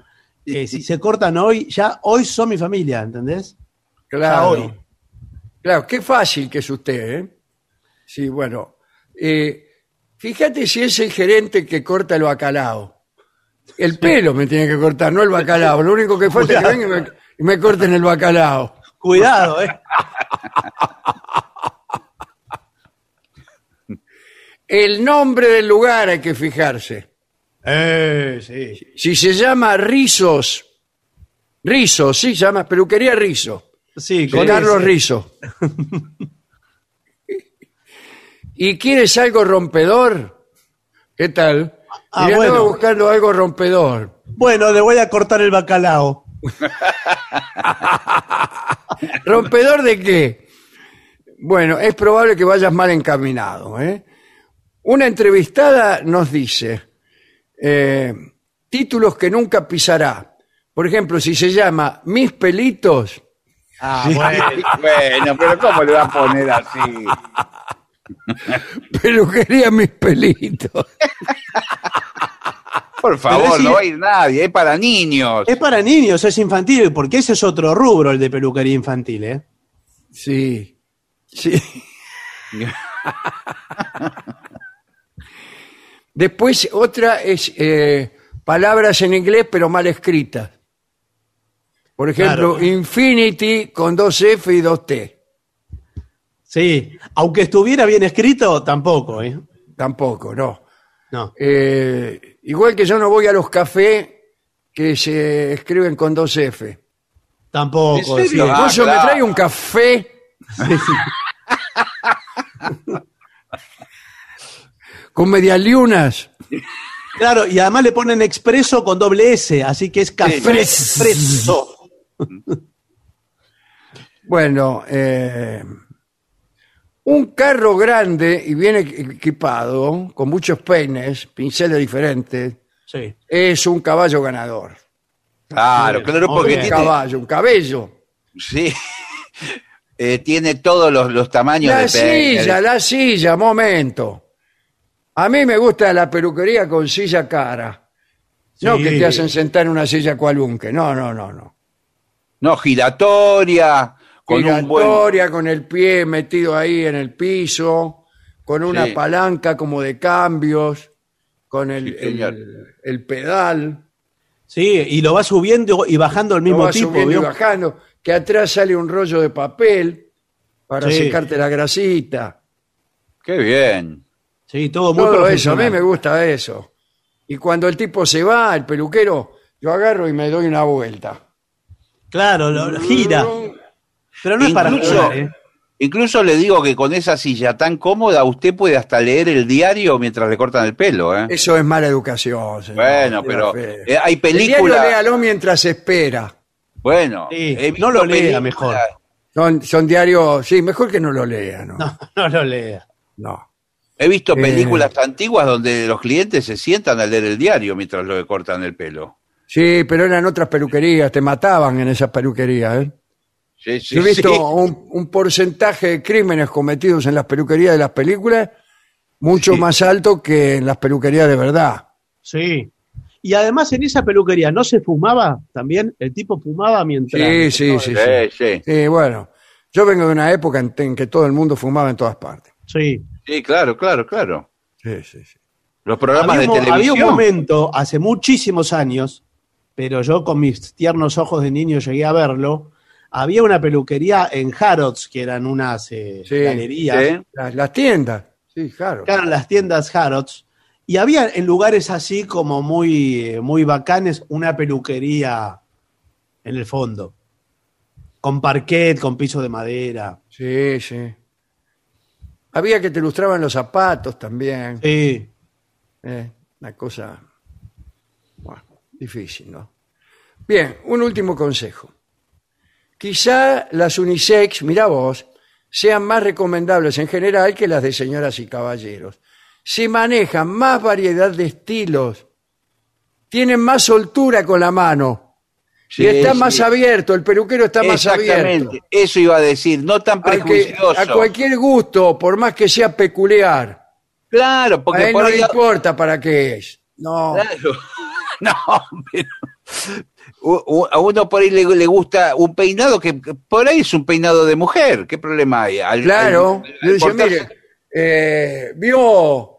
eh, si se cortan hoy, ya hoy son mi familia, ¿entendés? Claro. hoy. Claro, qué fácil que es usted, ¿eh? Sí, bueno. Eh, fíjate si es el gerente que corta el bacalao. El pelo me tiene que cortar, no el bacalao. Lo único que falta es que venga y me, corten el bacalao. Cuidado, ¿eh? El nombre del lugar hay que fijarse. Eh, sí. Si se llama Rizos, Rizos, sí, se llama Peluquería Rizo. Sí, con Carlos. Rizo. ¿Y quieres algo rompedor? ¿Qué tal? Ah, Mira, bueno. andaba buscando algo rompedor. Bueno, le voy a cortar el bacalao. [LAUGHS] ¿Rompedor de qué? Bueno, es probable que vayas mal encaminado. ¿eh? Una entrevistada nos dice eh, títulos que nunca pisará. Por ejemplo, si se llama Mis pelitos, Ah, bueno. Bueno, pero ¿cómo le va a poner así? Peluquería Mis pelitos. Por favor, no va a ir nadie, es para niños. Es para niños, es infantil, porque ese es otro rubro, el de peluquería infantil, ¿eh? Sí, sí. [LAUGHS] Después otra es eh, palabras en inglés pero mal escritas. Por ejemplo, Claro. infinity con dos F y dos T. Sí, aunque estuviera bien escrito, tampoco, ¿eh? Tampoco, no. No. Eh, igual que yo no voy a los cafés que se escriben con dos F. Tampoco. ¿En serio? sí. Ah, Mozo, ¿me trae un café? [LAUGHS] con medialunas. Claro, y además le ponen expreso con doble S, así que es café Sí. expreso. Bueno, eh, un carro grande y bien equ- equipado, con muchos peines, pinceles diferentes, Sí. es un caballo ganador. Claro, claro, porque. Un tiene, caballo, un cabello. sí, [LAUGHS] Eh, tiene todos los, los tamaños La de peine. silla, la silla, momento. A mí me gusta la peluquería con silla cara. No Sí. que te hacen sentar en una silla cualunque. No, no, no, no. No, giratoria, con un buen... Giratoria, con el pie metido ahí en el piso, con una Sí. palanca como de cambios, con el, Sí, señor. el- el pedal, Sí, y lo va subiendo y bajando al lo mismo va tipo. subiendo y ¿vio? bajando, que atrás sale un rollo de papel para Sí. secarte la grasita. Qué bien. Sí, todo muy Todo eso, a profesional. mí me gusta eso. Y cuando el tipo se va, el peluquero, yo agarro y me doy una vuelta. Claro, lo, lo gira. Pero no es para Incluso- jugar, ¿eh? Incluso le digo que con esa silla tan cómoda usted puede hasta leer el diario mientras le cortan el pelo, ¿eh? Eso es mala educación. señor. Bueno, pero eh, hay El diario películas... léalo mientras espera. Bueno, Sí, he no lo lea películas- mejor. Son, son diarios, sí, mejor que no lo lea, ¿no? [LAUGHS] No, no lo lea. No. He visto Eh. películas antiguas donde los clientes se sientan a leer el diario mientras le cortan el pelo. Sí, pero eran otras peluquerías, te mataban en esas peluquerías, ¿eh? Sí, sí, Yo he visto sí. un, un porcentaje de crímenes cometidos en las peluquerías de las películas mucho Sí. más alto que en las peluquerías de verdad. Sí. Y además en esa peluquería no se fumaba también. El tipo fumaba mientras. Sí, sí, sí, sí. Sí, sí. Sí, bueno, yo vengo de una época en, en que todo el mundo fumaba en todas partes. Sí. Sí, claro, claro, claro. Sí, sí, sí. Los programas Había, de un, mo- había televisión. un momento, hace muchísimos años, pero yo con mis tiernos ojos de niño llegué a verlo. Había una peluquería en Harrods, que eran unas eh, Sí, galerías. Sí. Las, las tiendas, sí, claro. que eran las tiendas Harrods. Y había en lugares así como muy, eh, muy bacanes una peluquería en el fondo. Con parquet, con piso de madera. Sí, sí. Había que te ilustraban los zapatos también. Sí. Eh, una cosa bueno, difícil, ¿no? Bien, un último consejo. Quizá las unisex, mira vos, sean más recomendables en general que las de señoras y caballeros. Se manejan más variedad de estilos, tienen más soltura con la mano Sí, y está sí. más abierto, el peluquero está más abierto. Exactamente, eso iba a decir, no tan prejuicioso. a cualquier gusto, por más que sea peculiar. Claro, a porque él por no ahí... le importa para qué es. No. Claro. [LAUGHS] No, pero a uno por ahí le, le gusta un peinado que por ahí es un peinado de mujer. ¿Qué problema hay? Al- Claro. al- Yo al cortarse- mire, eh, vio,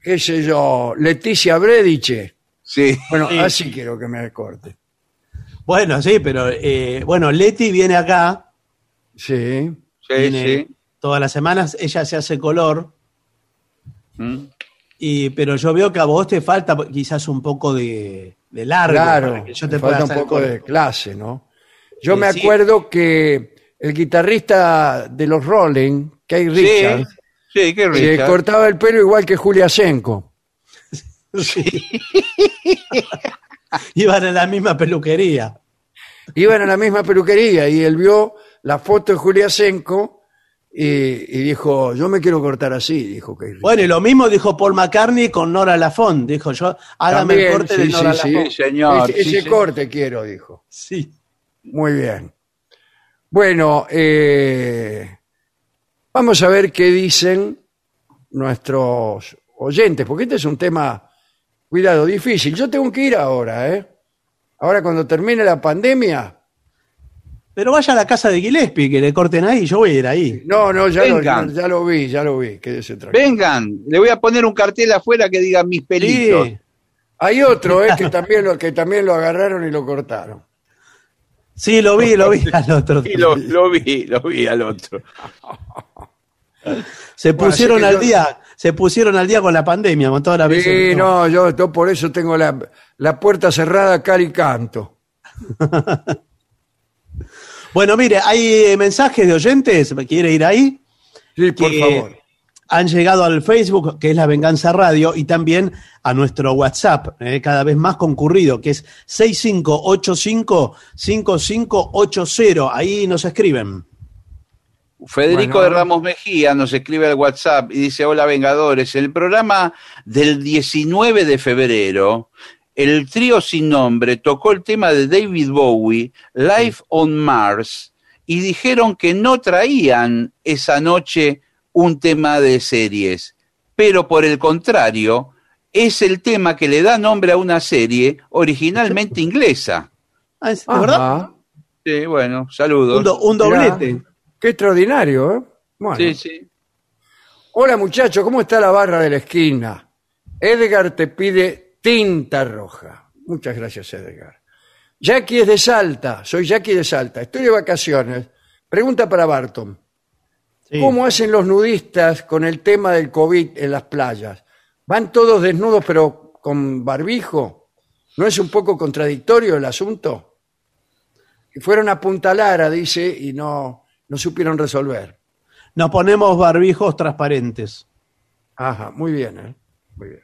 qué sé yo, Leticia Brediche. Sí. Bueno, Sí. así quiero que me corte. Bueno, sí, pero eh, bueno, Leti viene acá Sí. Sí, viene sí. todas las semanas, ella se hace color, Mm. y, pero yo veo que a vos te falta quizás un poco de, de largo Claro, para que yo te falta un poco de clase, ¿no? Yo Sí, me sí. acuerdo que el guitarrista de los Rolling, Kay Richards, Sí, se cortaba el pelo igual que Julia Senko. [LAUGHS] Sí. [LAUGHS] Iban a la misma peluquería. Iban a la misma peluquería y él vio la foto de Julia Senko y, y dijo, yo me quiero cortar así, dijo Richards. Bueno, y lo mismo dijo Paul McCartney con Nora Lafont. Dijo yo, hágame También, el corte de Nora sí, sí. Lafont. Sí, señor. ese sí, ese sí. corte quiero, dijo. Sí. Muy bien. Bueno, eh, vamos a ver qué dicen nuestros oyentes, porque este es un tema, cuidado, difícil. Yo tengo que ir ahora, ¿eh? Ahora cuando termine la pandemia. Pero vaya a la casa de Gillespie, que le corten ahí, yo voy a ir ahí. No, no, ya, lo, Vengan. ya lo vi, ya lo vi. Quédese tranquilo. Vengan, le voy a poner un cartel afuera que diga mis pelitos. Sí, Hay otro, ¿eh? que, también lo, que también lo agarraron y lo cortaron. sí, lo vi, lo vi [LAUGHS] al otro. Y lo, lo vi, lo vi al otro. Se pusieron al yo- día, se pusieron al día con la pandemia, con todas las veces. Sí, no, yo, yo por eso tengo la, la puerta cerrada, cara y canto. [LAUGHS] Bueno, mire, hay eh, mensajes de oyentes, ¿me quiere ir ahí? Sí, por favor. Han llegado al Facebook, que es La Venganza Radio, y también a nuestro WhatsApp, eh, cada vez más concurrido, que es 6585-5580. Ahí nos escriben. Federico Bueno. de Ramos Mejía nos escribe al WhatsApp y dice, hola Vengadores, en el programa del 19 de febrero, el trío sin nombre tocó el tema de David Bowie, Life on Mars, y dijeron que no traían esa noche un tema de series, pero por el contrario, es el tema que le da nombre a una serie originalmente inglesa. Ah, ¿es- ¿De verdad? Sí, bueno, saludos. Un, do- un doblete. Qué extraordinario, ¿eh? Bueno. Sí, sí. Hola muchachos, ¿cómo está la barra de la esquina? Edgar te pide tinta roja. Muchas gracias, Edgar. Jackie es de Salta, soy Jackie de Salta, estoy de vacaciones. Pregunta para Barton. Sí. ¿Cómo hacen los nudistas con el tema del COVID en las playas? ¿Van todos desnudos pero con barbijo? ¿No es un poco contradictorio el asunto? Fueron a Punta Lara, dice, y no, no supieron resolver. Nos ponemos barbijos transparentes. Ajá, muy bien, ¿eh? Muy bien.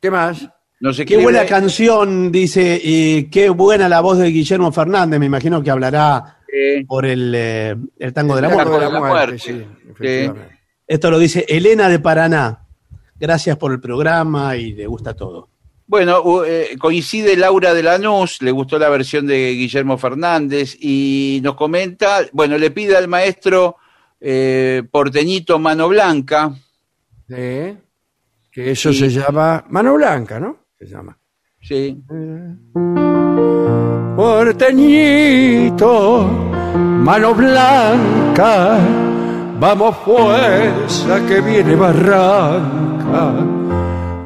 ¿Qué más? Nos Qué buena canción, dice, y qué buena la voz de Guillermo Fernández. Me imagino que hablará Eh, por el, eh, el tango de la muerte. de la la muerte, muerte. sí, efectivamente. Esto lo dice Elena de Paraná. Gracias por el programa y le gusta todo. Bueno, eh, coincide Laura de Lanús, le gustó la versión de Guillermo Fernández y nos comenta, bueno, le pide al maestro eh, porteñito Mano Blanca, Sí, Que eso Y- se llama Mano Blanca, ¿no? Se llama. sí, Porteñito, mano blanca, vamos fuerza que viene barranca.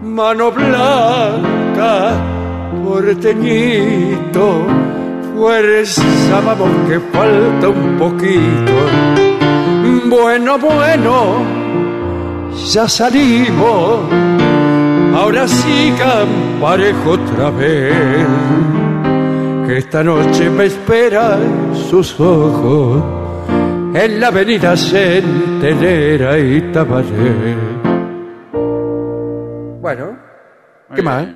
Mano blanca, porteñito, fuerza, vamos que falta un poquito. Bueno, bueno, ya salimos, ahora sí parejo otra vez que esta noche me esperan sus ojos en la avenida Centenera y Tabaré. Bueno, ¿qué más?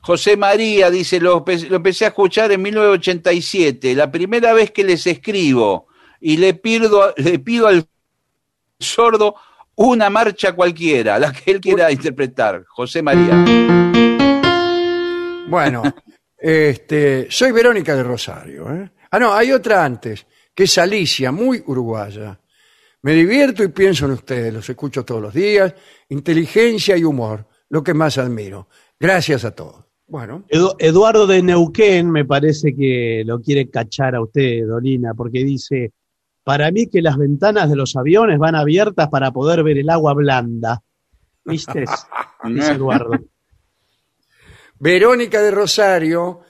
José María dice, lo, lo empecé a escuchar en 1987, la primera vez que les escribo, y le pido, le pido al sordo una marcha cualquiera, la que él quiera interpretar. José María. Bueno, este, soy Verónica de Rosario. ¿eh? Ah, no, hay otra antes, que es Alicia, muy uruguaya. Me divierto y pienso en ustedes, los escucho todos los días. Inteligencia y humor, lo que más admiro. Gracias a todos. Bueno, Edu- Eduardo de Neuquén me parece que lo quiere cachar a usted, Dolina, porque dice, para mí que las ventanas de los aviones van abiertas para poder ver el agua blanda. ¿Viste? [LAUGHS] Dice Eduardo. Verónica de Rosario,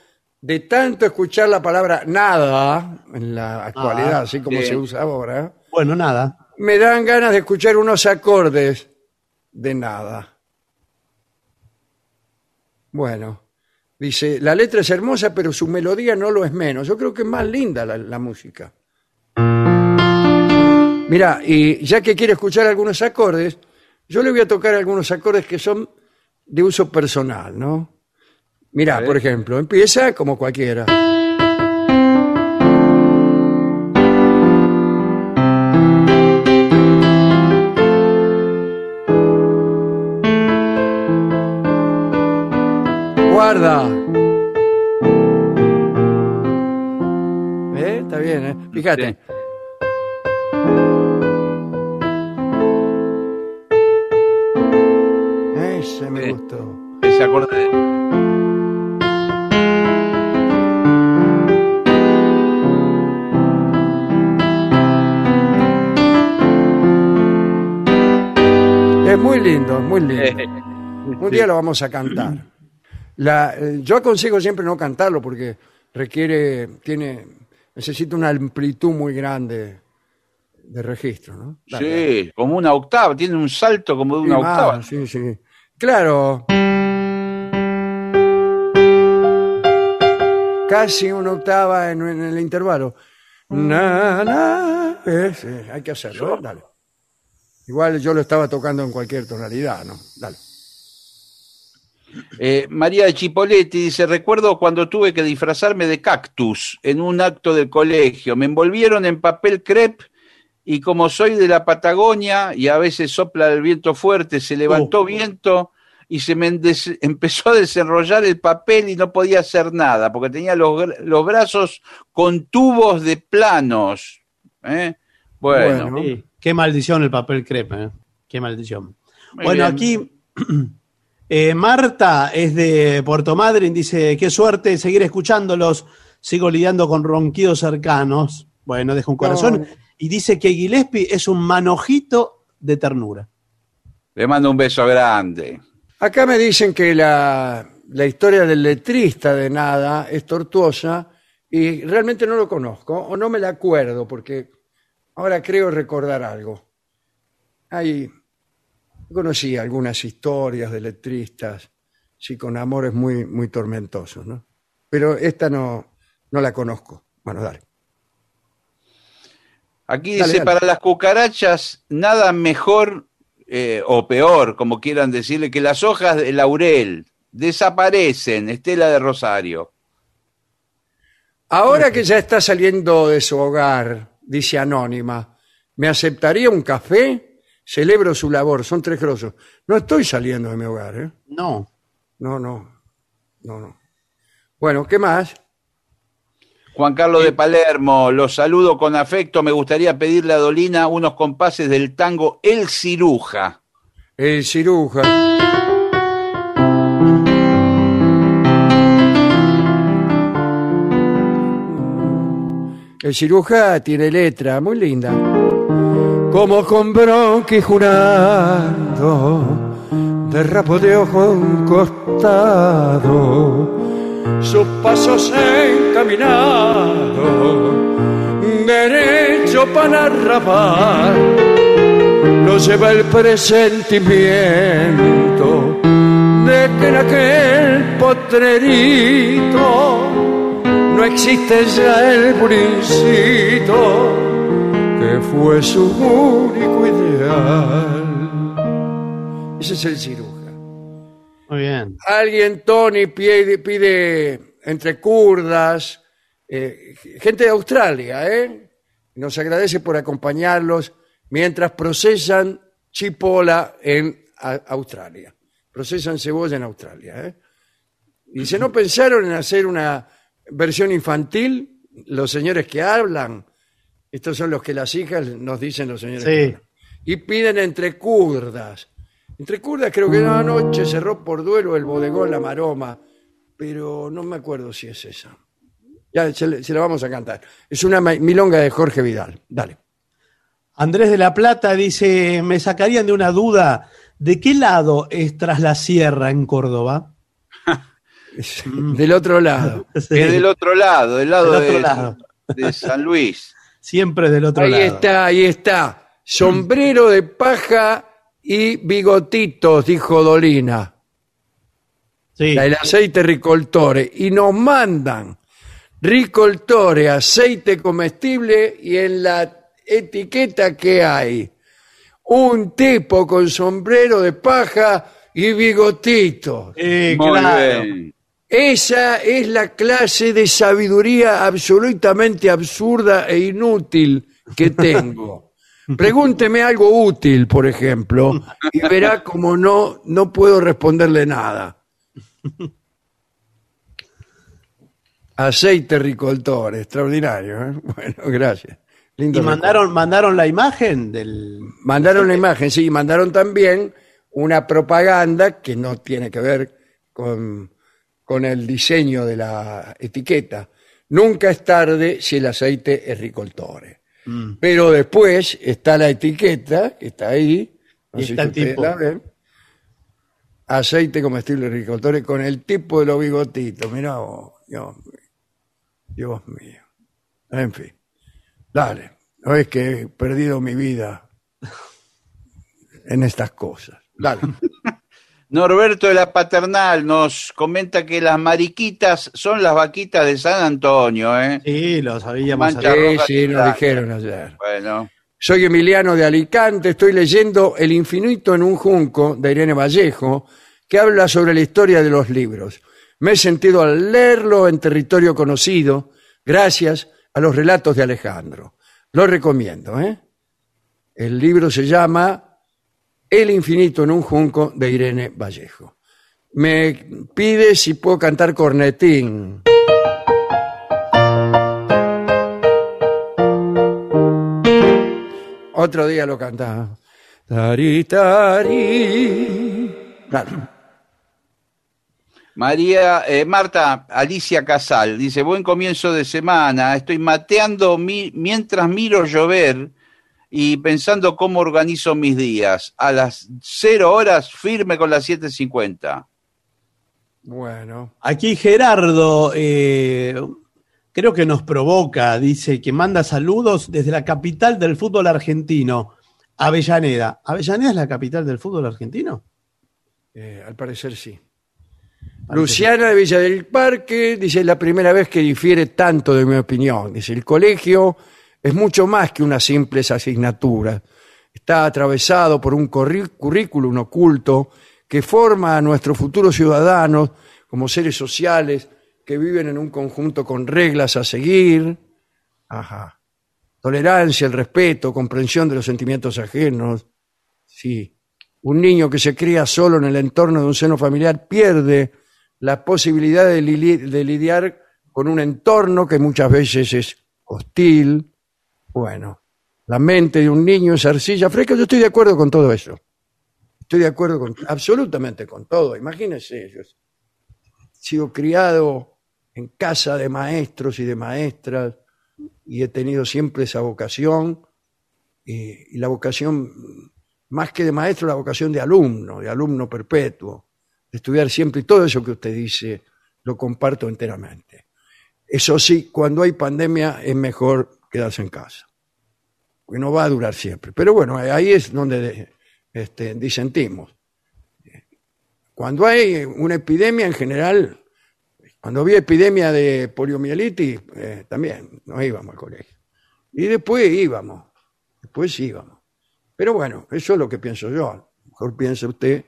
de tanto escuchar la palabra nada en la actualidad, Ah, así como se usa ahora, Bueno, nada. me dan ganas de escuchar unos acordes de nada. Bueno, dice, la letra es hermosa, pero su melodía no lo es menos. Yo creo que es más linda la, la música. Mira, y ya que quiere escuchar algunos acordes, yo le voy a tocar algunos acordes que son de uso personal, ¿no? Mira, por ejemplo, empieza como cualquiera. Guarda. ¿Eh? Está bien, ¿eh? Fíjate. Sí. Es muy lindo, muy lindo. [LAUGHS] Un día lo vamos a cantar. La, eh, yo aconsejo siempre no cantarlo porque requiere, tiene, necesita una amplitud muy grande de registro, ¿no? Dale, Sí, como una octava, tiene un salto como de una Sí, más, octava. sí, sí. Claro. Casi una octava en, en el intervalo. Na, na. Eh, sí, hay que hacerlo, ¿eh? dale. Igual yo lo estaba tocando en cualquier tonalidad, ¿no? Dale. Eh, María de Chipoletti dice, recuerdo cuando tuve que disfrazarme de cactus en un acto del colegio. Me envolvieron en papel crepe y como soy de la Patagonia y a veces sopla el viento fuerte, se levantó Oh. viento y se me [LAUGHS] empezó a desenrollar el papel y no podía hacer nada porque tenía los, los brazos con tubos de planos. ¿eh? Bueno, Bueno. Sí, qué maldición el papel crepe, ¿eh? Qué maldición. Muy bueno, bien. aquí [CLEARS THROAT] eh, Marta es de Puerto Madryn, dice, qué suerte seguir escuchándolos, sigo lidiando con ronquidos cercanos. Bueno, deja un corazón. No. Y dice que Gillespie es un manojito de ternura. le mando un beso grande. Acá me dicen que la, la historia del letrista de nada es tortuosa y realmente no lo conozco o no me la acuerdo porque ahora creo recordar algo. Hay, conocí algunas historias de letristas, sí, con amores muy, muy tormentosos, ¿no? Pero esta no, no la conozco. Bueno, dale. Aquí Dale, dice, dale. para las cucarachas, nada mejor eh, o peor, como quieran decirle, que las hojas de laurel desaparecen, Estela de Rosario. Ahora que ya está saliendo de su hogar, dice Anónima, ¿me aceptaría un café? Celebro su labor, son tres grosos. No estoy saliendo de mi hogar, ¿eh? No. No, no, no, no. Bueno, ¿qué más? Juan Carlos de Palermo, los saludo con afecto. Me gustaría pedirle a Dolina unos compases del tango El Ciruja. El ciruja. El ciruja tiene letra muy linda. Como con bronqui jurando, derrapo de ojo a un costado, sus pasos encaminados, derecho para arrabal lo lleva el presentimiento de que en aquel potrerito no existe ya el brincito que fue su único ideal. Ese es el ciruja. Muy bien. Alguien, Tony, pide, pide entre kurdas, eh, gente de Australia, ¿eh? Nos agradece por acompañarlos mientras procesan chipola en A- Australia. Procesan cebolla en Australia. ¿eh? Y si no pensaron en hacer una versión infantil, los señores que hablan, estos son los que las hijas nos dicen los señores. Sí. que hablan. Y piden entre kurdas. Entre kurdas creo que una noche cerró por duelo el bodegón La Maroma, pero no me acuerdo si es esa. Ya se, le- se la vamos a cantar. Es una ma- milonga de Jorge Vidal. Dale. Andrés de la Plata dice, me sacarían de una duda, ¿de qué lado es tras la sierra en Córdoba? [LAUGHS] Es Del otro lado. [LAUGHS] Es del otro lado, del lado, Del otro de, lado. de San Luis. [LAUGHS] Siempre del otro Ahí lado. está, ahí está. Sombrero de paja y bigotitos, dijo Dolina. Sí. El aceite ricoltore. Y nos mandan ricoltore, aceite comestible y en la etiqueta que hay un tipo con sombrero de paja y bigotitos. Eh, claro. Esa es la clase de sabiduría absolutamente absurda e inútil que tengo. [LAUGHS] Pregúnteme algo útil, por ejemplo, y verá como no, no puedo responderle nada. Aceite ricoltor, extraordinario. ¿eh? [LAUGHS] Bueno, gracias. Lindo Y mandaron, mandaron la imagen del... Mandaron la imagen, sí, y mandaron también una propaganda que no tiene que ver con, con el diseño de la etiqueta. Nunca es tarde si el aceite es ricoltore. Pero después está la etiqueta, que está ahí, no Y sé está si el tipo. la ven. Aceite comestible ricoltore con el tipo de los bigotitos. Mirá vos, Dios mío. Dios mío. En fin. Dale, no es que he perdido mi vida en estas cosas. Dale. [LAUGHS] Norberto de la Paternal nos comenta que las mariquitas son las vaquitas de San Antonio, ¿eh? Sí, lo sabíamos. Mancha Sí, roja sí, nos dijeron ayer. Bueno, Soy Emiliano de Alicante, estoy leyendo El infinito en un junco de Irene Vallejo, que habla sobre la historia de los libros. Me he sentido al leerlo en territorio conocido, gracias a los relatos de Alejandro. Lo recomiendo, ¿eh? El libro se llama El infinito en un junco de Irene Vallejo. Me pide si puedo cantar cornetín. Otro día lo cantaba. Tari, tari. Claro. María, eh, Marta, Alicia Casal, dice, buen comienzo de semana, estoy mateando mi- mientras miro llover y pensando cómo organizo mis días. A las cero horas firme con las 7.50. Bueno, Aquí Gerardo, eh, creo que nos provoca, dice que manda saludos desde la capital del fútbol argentino, Avellaneda. ¿Avellaneda es la capital del fútbol argentino? eh, al parecer sí. Luciana de Villa del Parque dice, es la primera vez que difiere tanto de mi opinión. Dice, el colegio es mucho más que unas simples asignaturas. Está atravesado por un currículum oculto que forma a nuestros futuros ciudadanos como seres sociales que viven en un conjunto con reglas a seguir. Ajá. Tolerancia, el respeto, comprensión de los sentimientos ajenos. Sí. Un niño que se cría solo en el entorno de un seno familiar pierde la posibilidad de, li- de lidiar con un entorno que muchas veces es hostil. Bueno, la mente de un niño es arcilla fresca. Yo estoy de acuerdo con todo eso. Estoy de acuerdo con absolutamente con todo. Imagínense, yo he sido criado en casa de maestros y de maestras y he tenido siempre esa vocación y, y la vocación más que de maestro, la vocación de alumno, de alumno perpetuo, de estudiar siempre y todo eso que usted dice lo comparto enteramente. Eso sí, cuando hay pandemia es mejor quedarse en casa, porque no va a durar siempre. Pero bueno, ahí es donde este, disentimos. Cuando hay una epidemia en general, cuando había epidemia de poliomielitis, eh, también no íbamos al colegio. Y después íbamos, después íbamos. Pero bueno, eso es lo que pienso yo. A lo mejor piensa usted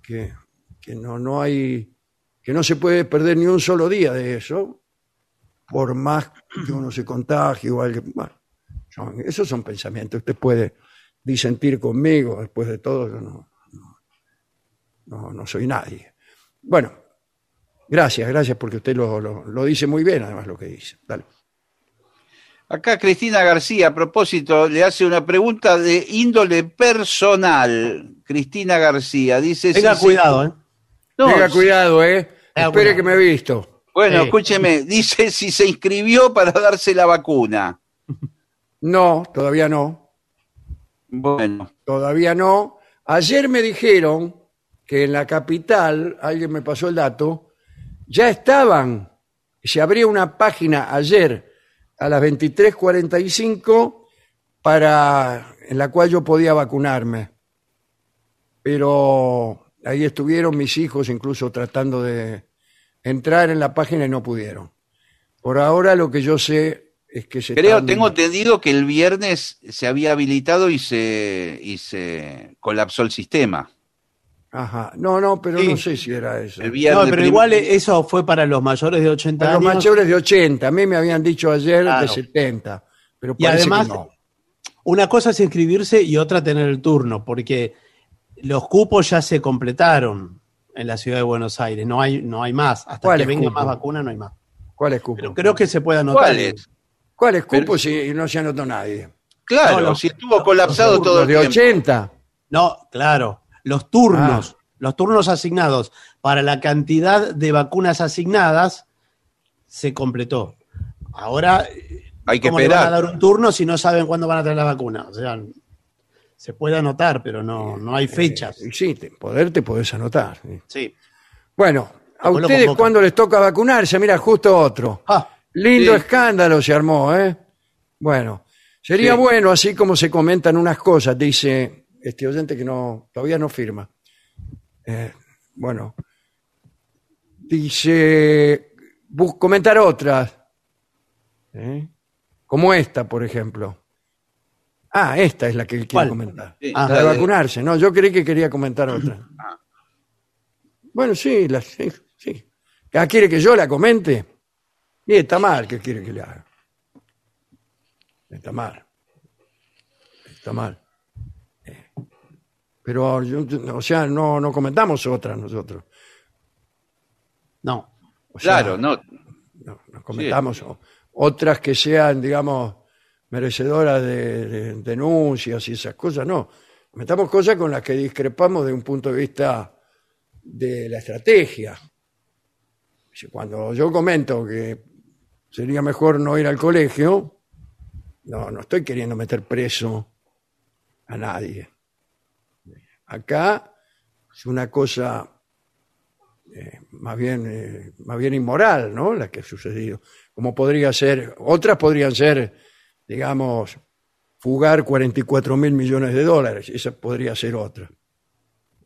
que, que no, no hay, que no se puede perder ni un solo día de eso, por más que [CLEARS THROAT] uno se contagie o alguien. Bueno, Son- esos son pensamientos. Usted puede disentir conmigo, después de todo, yo no, no, no- no soy nadie. Bueno, gracias, gracias porque usted lo, lo- lo dice muy bien, además, lo que dice. Dale. Acá Cristina García, a propósito, le hace una pregunta de índole personal. Cristina García dice... Tenga si se- cuidado, ¿eh? No, Tenga cuidado, ¿eh? Espere cuidado. que me he visto. Bueno, escúcheme, dice si se inscribió para darse la vacuna. [LAUGHS] No, todavía no. Bueno, Todavía no. Ayer me dijeron que en la capital, alguien me pasó el dato, ya estaban, se abría una página ayer a las 23:45 para en la cual yo podía vacunarme. Pero ahí estuvieron mis hijos incluso tratando de entrar en la página y no pudieron. Por ahora lo que yo sé es que se creo, están- tengo entendido que el viernes se había habilitado y se, y se colapsó el sistema. Ajá. No, no, pero Sí. no sé si era eso. El viernes No, pero prim- igual eso fue para los mayores de 80 Para los mayores de 80, a mí me habían dicho ayer de Claro. 70, pero Y además, que no. una cosa es inscribirse y otra tener el turno, porque los cupos ya se completaron en la ciudad de Buenos Aires. No hay, no hay más. Hasta que ¿Cuáles venga más vacuna, no hay más. ¿Cuál es cupo? Pero creo que se puede anotar. ¿Cuál es? ¿Cuál es Pero- cupo si no se anotó nadie? Claro, No, los- si estuvo colapsado todo el de tiempo. 80. No, claro. Los turnos, los turnos asignados para la cantidad de vacunas asignadas se completó. Ahora, Hay que ¿cómo le van a esperar. dar un turno si no saben cuándo van a traer la vacuna? O sea, se puede anotar, pero no, no hay fechas. Sí, te- poder te podés anotar. sí. Sí. Bueno, a Después ustedes cuando les toca vacunarse, mira, justo otro. Ah, Lindo Sí. escándalo se armó, ¿eh? Bueno, sería Sí. bueno, así como se comentan unas cosas, dice este oyente que no todavía no firma. Eh, bueno, dice, comentar otras, ¿eh? como esta, por ejemplo. Ah, esta es la que él quiere ¿Cuál? comentar. Sí, Ah. La de vacunarse. No, yo creí que quería comentar otra. [CLEARS THROAT] Bueno, sí, la, sí, sí. Ah, ¿Quiere que yo la comente? Y está mal, ¿qué quiere que le haga? Está mal. Está mal. Eh, Pero, yo- o sea, no, no comentamos otras nosotros. no. O sea, Claro, no. no, no comentamos otras que sean, digamos, merecedoras de, de denuncias y esas cosas, no. Comentamos cosas con las que discrepamos de un punto de vista de la estrategia. Cuando yo comento que sería mejor no ir al colegio, no, no estoy queriendo meter preso a nadie. Acá es una cosa eh, más bien eh, más bien inmoral, ¿no? La que ha sucedido. Como podría ser, otras podrían ser, digamos, fugar 44 mil millones de dólares. Esa podría ser otra.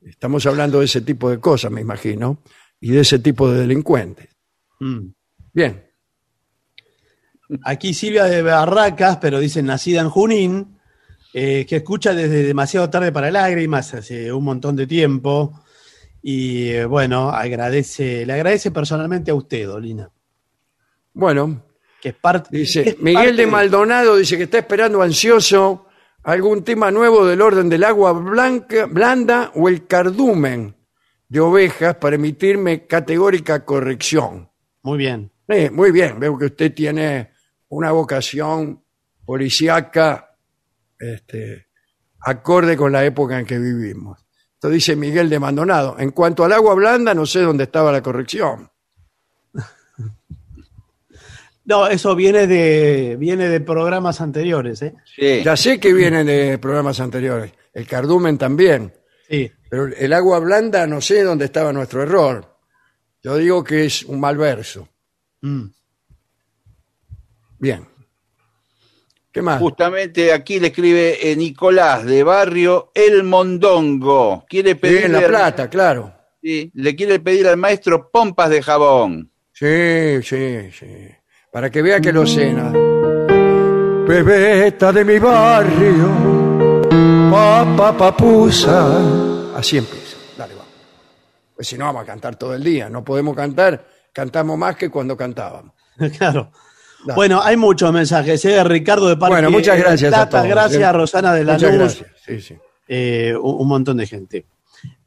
Estamos hablando de ese tipo de cosas, me imagino, y de ese tipo de delincuentes. Mm. Bien, Aquí Silvia de Barracas, pero dice nacida en Junín, eh, que escucha desde demasiado tarde para lágrimas, hace un montón de tiempo. Y eh, bueno, agradece, le agradece personalmente a usted, Dolina, bueno, que es parte. que dice es Miguel parte de Maldonado dice que está esperando ansioso algún tema nuevo del orden del agua blanca, blanda o el cardumen de ovejas para emitirme categórica corrección. Muy bien. Sí, muy bien, veo que usted tiene una vocación policíaca este, acorde con la época en que vivimos. Esto dice Miguel de Maldonado. En cuanto al agua blanda, no sé dónde estaba la corrección. [LAUGHS] No, eso viene de, viene de programas anteriores, ¿eh? Sí. Ya sé que viene de programas anteriores, el cardumen también, Sí. pero el agua blanda no sé dónde estaba nuestro error. Yo digo que es un mal verso. Mm. Bien. ¿Qué más? Justamente aquí le escribe eh, Nicolás de Barrio El Mondongo. Quiere Sí, en La Plata, claro. Sí, le quiere pedir al maestro pompas de jabón. Sí, sí, sí. Para que vea que lo. ¿no? Bebeta de mi barrio, papa papusa. Así empieza. Dale, vamos. Pues si no, vamos a cantar todo el día. No podemos cantar, cantamos más que cuando cantábamos. [LAUGHS] Claro. Dale. Bueno, hay muchos mensajes. ¿eh? Ricardo de Parque Bueno, muchas gracias a Plata, todos, Gracias, ¿eh? Rosana de la Muchas Luz. gracias. Sí, sí. eh, un, un montón de gente.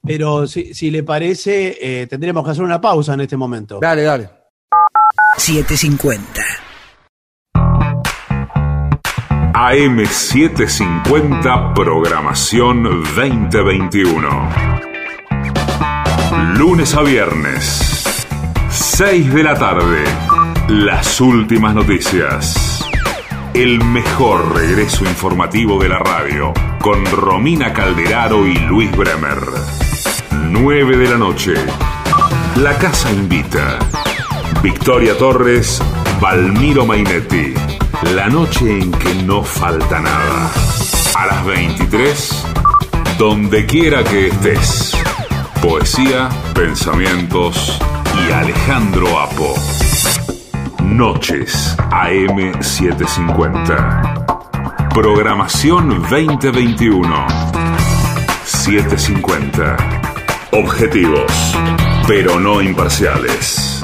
Pero si, si le parece, eh, tendríamos que hacer una pausa en este momento. Dale, dale. 750. AM750 Programación 2021. Lunes a viernes, 6 de la tarde. Las últimas noticias. El mejor regreso informativo de la radio con Romina Calderaro y Luis Bremer. 9 de la noche. La casa invita. Victoria Torres, Valmiro Mainetti. La noche en que no falta nada. A las 23, donde quiera que estés. Poesía, pensamientos y Alejandro Apo. Noches AM750. Programación 2021. 750. Objetivos, pero no imparciales.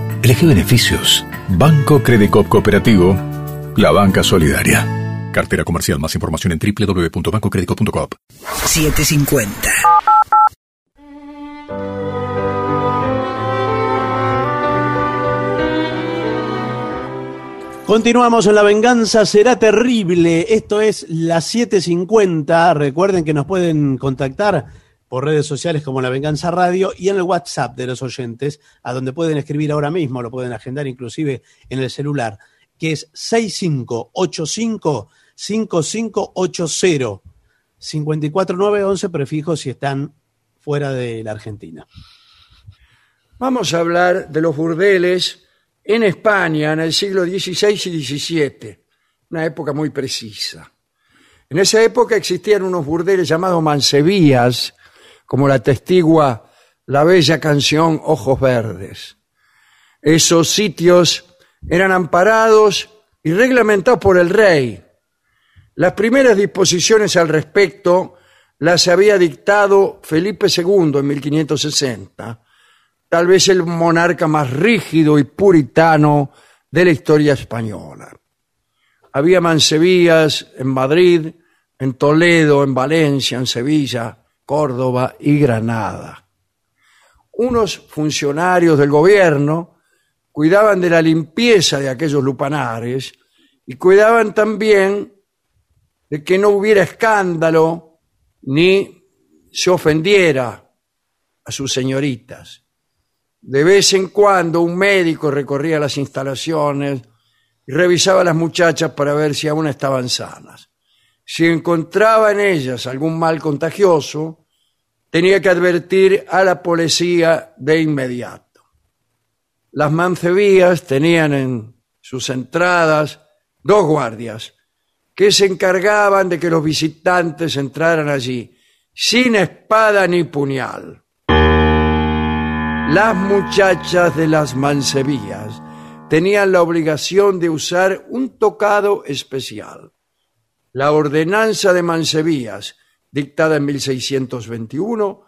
elegí beneficios. Banco Credicop Cooperativo, la banca solidaria. Cartera comercial. Más información en www.bancocredico.com. 750. Continuamos en La Venganza Será Terrible. Esto es las 7.50. Recuerden que nos pueden contactar por redes sociales como La Venganza Radio y en el WhatsApp de los oyentes, a donde pueden escribir ahora mismo, lo pueden agendar inclusive en el celular, que es 6585-5580. 54911 prefijo si están fuera de la Argentina. Vamos a hablar de los burdeles en España en el siglo XVI y XVII, una época muy precisa. En esa época existían unos burdeles llamados mansevías, como la testigua la bella canción Ojos Verdes. Esos sitios eran amparados y reglamentados por el rey. Las primeras disposiciones al respecto las había dictado Felipe II en 1560 tal vez el monarca más rígido y puritano de la historia española. Había mansevías en Madrid, en Toledo, en Valencia, en Sevilla, Córdoba y Granada. Unos funcionarios del gobierno cuidaban de la limpieza de aquellos lupanares y cuidaban también de que no hubiera escándalo ni se ofendiera a sus señoritas. De vez en cuando un médico recorría las instalaciones y revisaba a las muchachas para ver si aún estaban sanas. Si encontraba en ellas algún mal contagioso, tenía que advertir a la policía de inmediato. Las mancevías tenían en sus entradas dos guardias que se encargaban de que los visitantes entraran allí sin espada ni puñal. Las muchachas de las mansevías tenían la obligación de usar un tocado especial. La ordenanza de mansevías, dictada en 1621,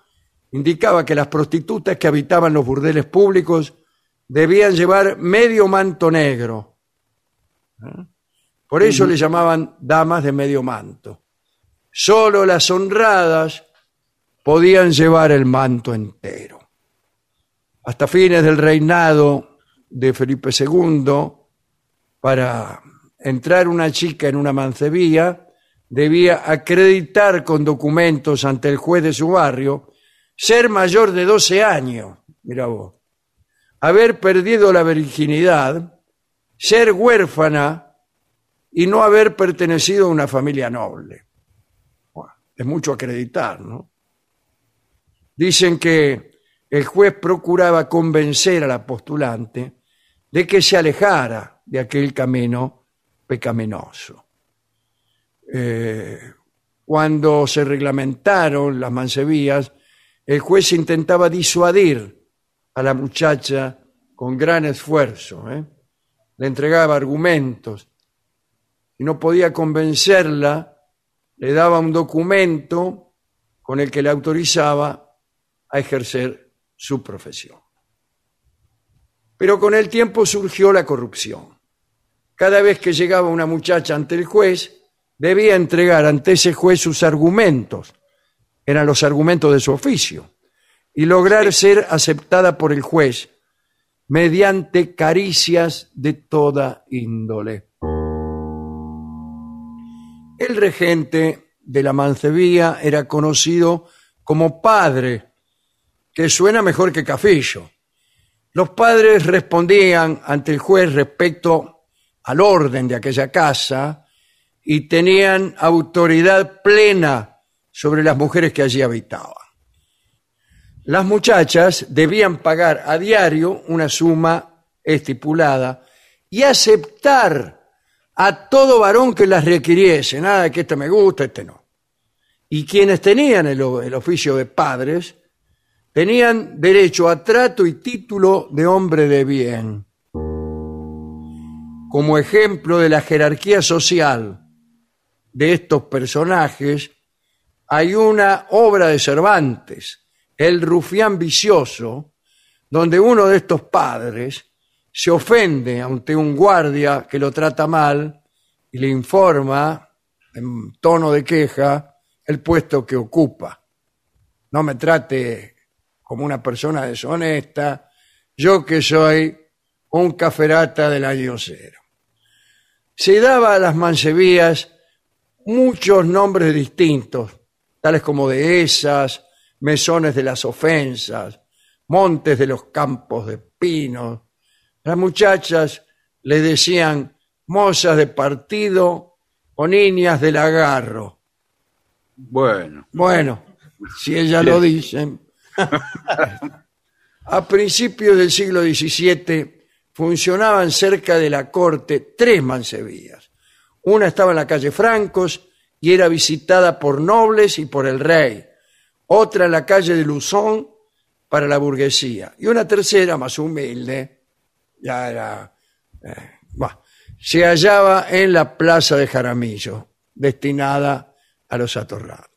indicaba que las prostitutas que habitaban los burdeles públicos debían llevar medio manto negro. ¿Eh? Por eso le llamaban damas de medio manto. Solo las honradas podían llevar el manto entero hasta fines del reinado de Felipe II, para entrar una chica en una mancebía, debía acreditar con documentos ante el juez de su barrio ser mayor de 12 años, mira vos, haber perdido la virginidad, ser huérfana y no haber pertenecido a una familia noble. Bueno, es mucho acreditar, ¿no? Dicen que el juez procuraba convencer a la postulante de que se alejara de aquel camino pecaminoso. Eh, cuando se reglamentaron las mancebías, el juez intentaba disuadir a la muchacha con gran esfuerzo. ¿eh? Le entregaba argumentos. Si no podía convencerla, le daba un documento con el que le autorizaba a ejercer su profesión. Pero con el tiempo surgió la corrupción. Cada vez que llegaba una muchacha ante el juez, debía entregar ante ese juez sus argumentos, eran los argumentos de su oficio, y lograr ser aceptada por el juez mediante caricias de toda índole. El regente de la mancebía era conocido como padre, que suena mejor que cafillo. Los padres respondían ante el juez respecto al orden de aquella casa y tenían autoridad plena sobre las mujeres que allí habitaban. Las muchachas debían pagar a diario una suma estipulada y aceptar a todo varón que las requiriese, nada que este me gusta, este no. Y quienes tenían el, el oficio de padres tenían derecho a trato y título de hombre de bien. Como ejemplo de la jerarquía social de estos personajes, hay una obra de Cervantes, El rufián vicioso, donde uno de estos padres se ofende ante un guardia que lo trata mal y le informa en tono de queja el puesto que ocupa. No me trate como una persona deshonesta, yo que soy un caferata del año cero. Se daba a las mancebías muchos nombres distintos, tales como dehesas, mesones de las ofensas, montes de los campos de pinos. Las muchachas le decían mozas de partido o niñas del agarro. Bueno, Bueno, si ellas lo dicen. [LAUGHS] A principios del siglo XVII funcionaban cerca de la corte tres mancebías. Una estaba en la calle Francos y era visitada por nobles y por el rey. Otra en la calle de Luzón para la burguesía. Y una tercera, más humilde, ya era... eh, se hallaba en la plaza de Jaramillo, destinada a los atorrantes.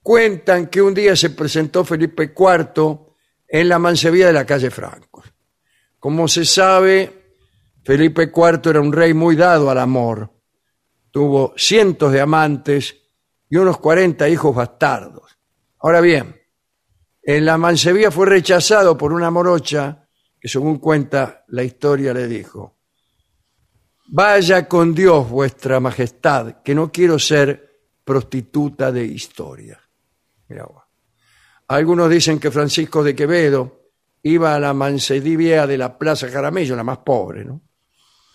Cuentan que un día se presentó Felipe IV en la mancebía de la calle Francos. Como se sabe, Felipe IV era un rey muy dado al amor. Tuvo cientos de amantes y unos 40 hijos bastardos. Ahora bien, en la mancebía fue rechazado por una morocha que según cuenta la historia le dijo, Vaya con Dios vuestra majestad, que no quiero ser prostituta de historia. Mirá. Algunos dicen que Francisco de Quevedo iba a la mancebía de la Plaza Jaramillo, la más pobre, ¿no?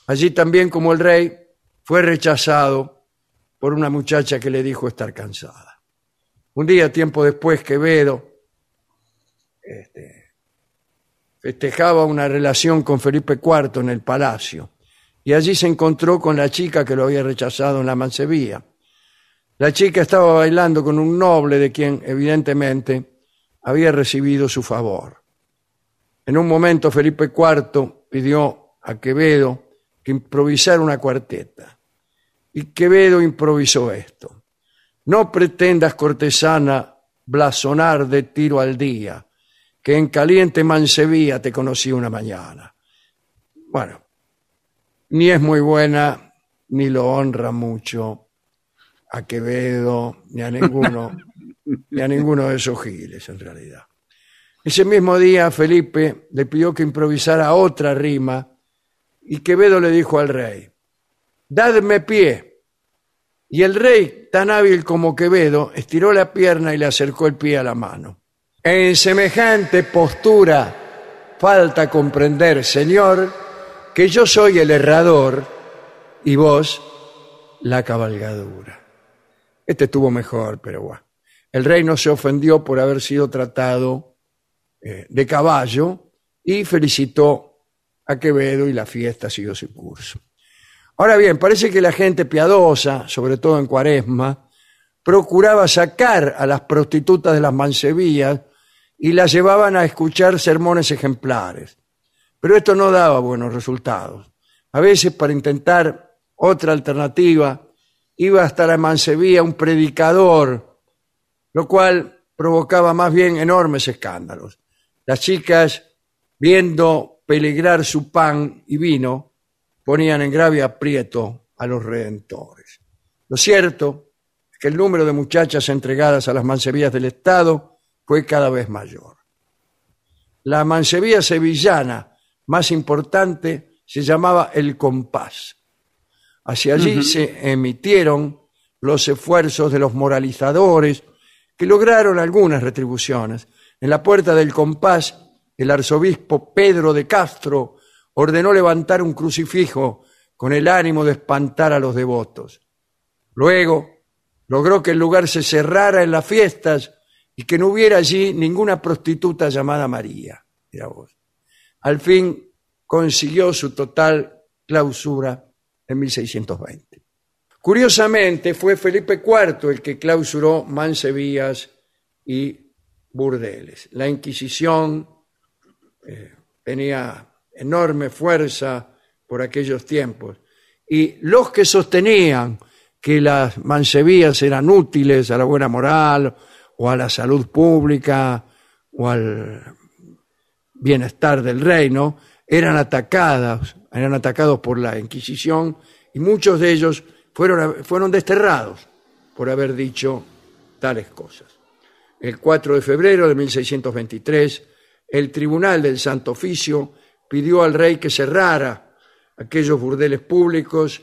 Allí también, como el rey, fue rechazado por una muchacha que le dijo estar cansada. Un día, tiempo después, Quevedo este, festejaba una relación con Felipe IV en el palacio y allí se encontró con la chica que lo había rechazado en la mancebía. La chica estaba bailando con un noble de quien, evidentemente, había recibido su favor. En un momento Felipe IV pidió a Quevedo que improvisara una cuarteta. Y Quevedo improvisó esto. No pretendas, cortesana, blasonar de tiro al día, que en caliente mancebía te conocí una mañana. Bueno, ni es muy buena, ni lo honra mucho a Quevedo, ni a ninguno, [LAUGHS] ni a ninguno de esos giles, en realidad. Ese mismo día Felipe le pidió que improvisara otra rima y Quevedo le dijo al rey, dadme pie. Y el rey, tan hábil como Quevedo, estiró la pierna y le acercó el pie a la mano. En semejante postura falta comprender, señor, que yo soy el errador y vos la cabalgadura. Este estuvo mejor, pero bueno. El rey no se ofendió por haber sido tratado eh, de caballo y felicitó a Quevedo y la fiesta siguió su curso. Ahora bien, parece que la gente piadosa, sobre todo en Cuaresma, procuraba sacar a las prostitutas de las mansevías y las llevaban a escuchar sermones ejemplares. Pero esto no daba buenos resultados. A veces, para intentar otra alternativa, iba hasta la mansevía un predicador, lo cual provocaba más bien enormes escándalos. Las chicas, viendo peligrar su pan y vino, ponían en grave aprieto a los redentores. Lo cierto es que el número de muchachas entregadas a las mansevías del Estado fue cada vez mayor. La mansevía sevillana más importante se llamaba El Compás. Hacia allí se emitieron los esfuerzos de los moralizadores que lograron algunas retribuciones. En la puerta del compás, el arzobispo Pedro de Castro ordenó levantar un crucifijo con el ánimo de espantar a los devotos. Luego logró que el lugar se cerrara en las fiestas y que no hubiera allí ninguna prostituta llamada María. Al fin consiguió su total clausura en 1620. Curiosamente, fue Felipe IV el que clausuró mansevías y burdeles. La Inquisición eh, tenía enorme fuerza por aquellos tiempos y los que sostenían que las mansevías eran útiles a la buena moral o a la salud pública o al bienestar del reino, eran atacadas, eran atacados por la Inquisición y muchos de ellos fueron, fueron desterrados por haber dicho tales cosas. El 4 de febrero de 1623, el Tribunal del Santo Oficio pidió al rey que cerrara aquellos burdeles públicos